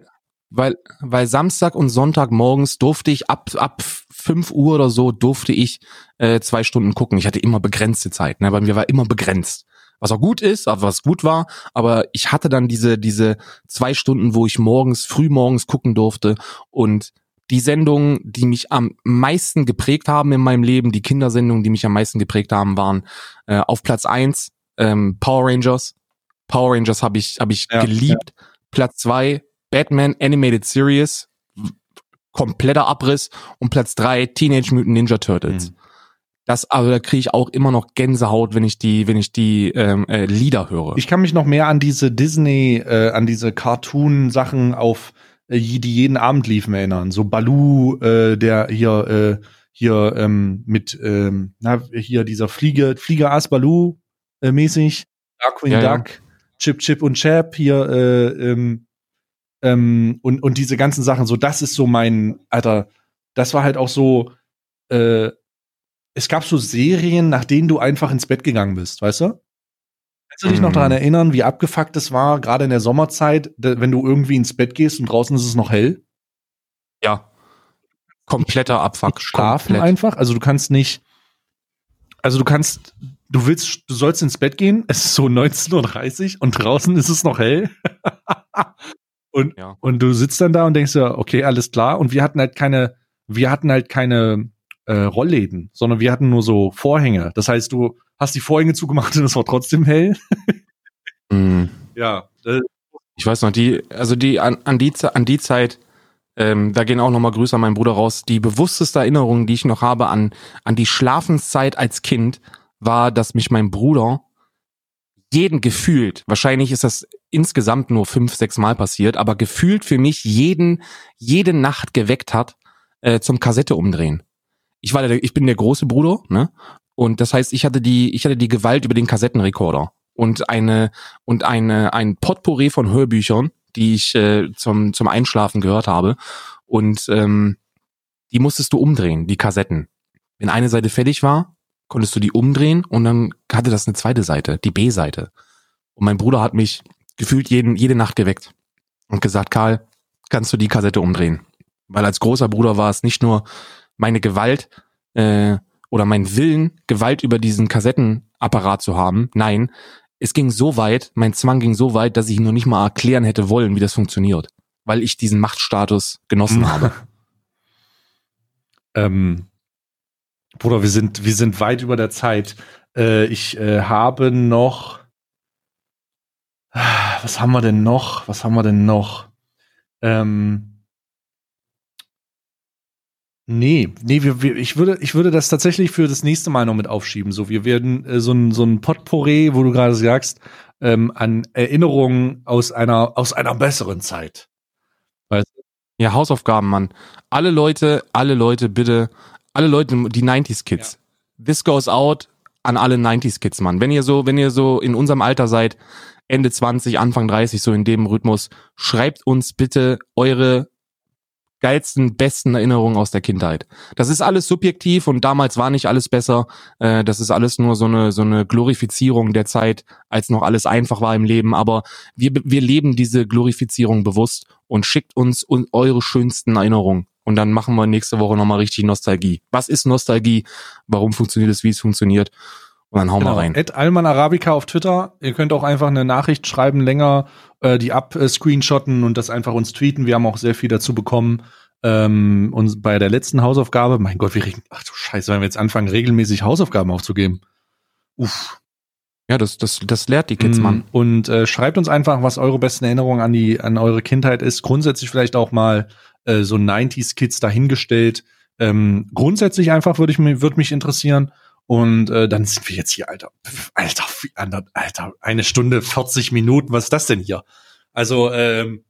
weil, weil Samstag und Sonntag morgens durfte ich ab, ab 5 Uhr oder so durfte ich äh, zwei Stunden gucken. Ich hatte immer begrenzte Zeit, ne? Bei mir war immer begrenzt. Was auch gut ist, aber was gut war, aber ich hatte dann diese, diese zwei Stunden, wo ich morgens, früh morgens gucken durfte und die Sendungen, die mich am meisten geprägt haben in meinem Leben, die Kindersendungen, die mich am meisten geprägt haben, waren äh, auf Platz eins ähm, Power Rangers. Power Rangers habe ich, hab ich Ja, geliebt. Platz zwei Batman Animated Series, kompletter Abriss. Und Platz drei Teenage Mutant Ninja Turtles. Mhm. Das, aber da kriege ich auch immer noch Gänsehaut, wenn ich die, wenn ich die ähm, äh, Lieder höre. Ich kann mich noch mehr an diese Disney, äh, an diese Cartoon-Sachen auf, äh, die jeden Abend liefen erinnern. So Baloo, äh, der hier, äh, hier ähm, mit, ähm, na, hier dieser Fliege, Fliegerass Baloo äh, mäßig, Darkwing Ja, ja. Duck, Chip Chip und Chap hier, äh, ähm, ähm, und, und diese ganzen Sachen. So, das ist so mein, Alter, das war halt auch so, äh, es gab so Serien, nach denen du einfach ins Bett gegangen bist, weißt du? Kannst du dich noch Mhm. daran erinnern, wie abgefuckt es war, gerade in der Sommerzeit, wenn du irgendwie ins Bett gehst und draußen ist es noch hell? ja. Kompletter Abfuck. Schlafen Komplett. einfach. Also du kannst nicht, also du kannst, du willst, du sollst ins Bett gehen, es ist so 19.30 Uhr und draußen ist es noch hell. und, Ja. und du sitzt dann da und denkst dir, okay, alles klar. Und wir hatten halt keine, wir hatten halt keine äh, Rollläden, sondern wir hatten nur so Vorhänge. Das heißt, du hast die Vorhänge zugemacht und es war trotzdem hell. Mhm. Ja, äh, Ich weiß noch, die, also die an, an die an die Zeit, ähm, da gehen auch nochmal Grüße an meinen Bruder raus. Die bewussteste Erinnerung, die ich noch habe an an die Schlafenszeit als Kind, war, dass mich mein Bruder jeden gefühlt, wahrscheinlich ist das insgesamt nur fünf, sechs Mal passiert, aber gefühlt für mich jeden jede Nacht geweckt hat äh, zum Kassette umdrehen. Ich war der, ich bin der große Bruder, ne? Und das heißt, ich hatte die ich hatte die Gewalt über den Kassettenrekorder und eine und eine ein Potpourri von Hörbüchern, die ich äh, zum zum Einschlafen gehört habe und ähm, die musstest du umdrehen, die Kassetten. Wenn eine Seite fertig war, konntest du die umdrehen und dann hatte das eine zweite Seite, die B-Seite. Und mein Bruder hat mich gefühlt jeden, jede Nacht geweckt und gesagt, Karl, kannst du die Kassette umdrehen? Weil als großer Bruder war es nicht nur meine Gewalt äh, oder mein Willen, Gewalt über diesen Kassettenapparat zu haben. Nein, es ging so weit, mein Zwang ging so weit, dass ich noch nicht mal erklären hätte wollen, wie das funktioniert. Weil ich diesen Machtstatus genossen habe. Ähm, Bruder, wir sind, wir sind weit über der Zeit. Äh, ich äh, habe noch. Ah, Was haben wir denn noch? Was haben wir denn noch? Ähm, nee, nee, wir, wir, ich, würde, ich würde das tatsächlich für das nächste Mal noch mit aufschieben. So, wir werden äh, so ein, so ein Potpourri, wo du gerade sagst, ähm, an Erinnerungen aus einer, aus einer besseren Zeit. Ja, Hausaufgaben, Mann. Alle Leute, alle Leute, bitte, alle Leute, die 90s Kids. This goes out an alle 90s Kids, Mann. Wenn ihr so, wenn ihr so in unserem Alter seid, Ende 20, Anfang 30, so in dem Rhythmus, schreibt uns bitte eure geilsten, besten Erinnerungen aus der Kindheit. Das ist alles subjektiv und damals war nicht alles besser. Äh, das ist alles nur so eine, so eine Glorifizierung der Zeit, als noch alles einfach war im Leben. Aber wir, wir leben diese Glorifizierung bewusst und schickt uns un eure schönsten Erinnerungen. Und dann machen wir nächste Woche nochmal richtig Nostalgie. Was ist Nostalgie? Warum funktioniert es, wie es funktioniert? Und dann hauen wir rein. Ed Alman Arabica auf Twitter. Ihr könnt auch einfach eine Nachricht schreiben, länger äh, die ab äh, screenshotten und das einfach uns tweeten. Wir haben auch sehr viel dazu bekommen. Ähm, und bei der letzten Hausaufgabe, mein Gott, wir regen, ach du Scheiße, wenn wir jetzt anfangen, regelmäßig Hausaufgaben aufzugeben. Uff. Ja, das, das, das lehrt die Kids, Mm, Mann. Und äh, schreibt uns einfach, was eure besten Erinnerungen an die an eure Kindheit ist. Grundsätzlich vielleicht auch mal äh, so 90s Kids dahingestellt. Ähm, grundsätzlich einfach würde ich mir würde mich interessieren. Und äh, dann sind wir jetzt hier, Alter, Alter, Alter, eine Stunde 40 Minuten. Was ist das denn hier? Also ähm,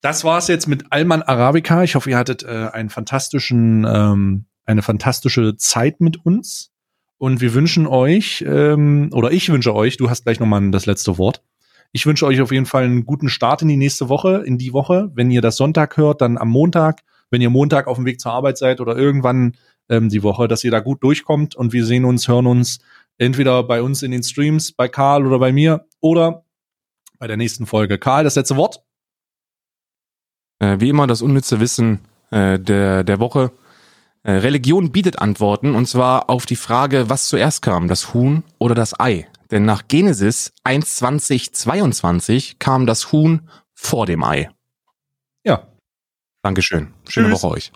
das war's jetzt mit Alman Arabica. Ich hoffe, ihr hattet äh, einen fantastischen, ähm, eine fantastische Zeit mit uns. Und wir wünschen euch, ähm, oder ich wünsche euch, du hast gleich nochmal das letzte Wort. Ich wünsche euch auf jeden Fall einen guten Start in die nächste Woche, in die Woche. Wenn ihr das Sonntag hört, dann am Montag. Wenn ihr Montag auf dem Weg zur Arbeit seid oder irgendwann ähm, die Woche, dass ihr da gut durchkommt und wir sehen uns, hören uns entweder bei uns in den Streams, bei Karl oder bei mir oder bei der nächsten Folge. Karl, das letzte Wort. Äh, wie immer das unnütze Wissen äh, der, der Woche. Äh, Religion bietet Antworten und zwar auf die Frage, was zuerst kam, das Huhn oder das Ei. Denn nach Genesis 1.2022 kam das Huhn vor dem Ei. Ja. Dankeschön. Schöne Tschüss. Woche euch.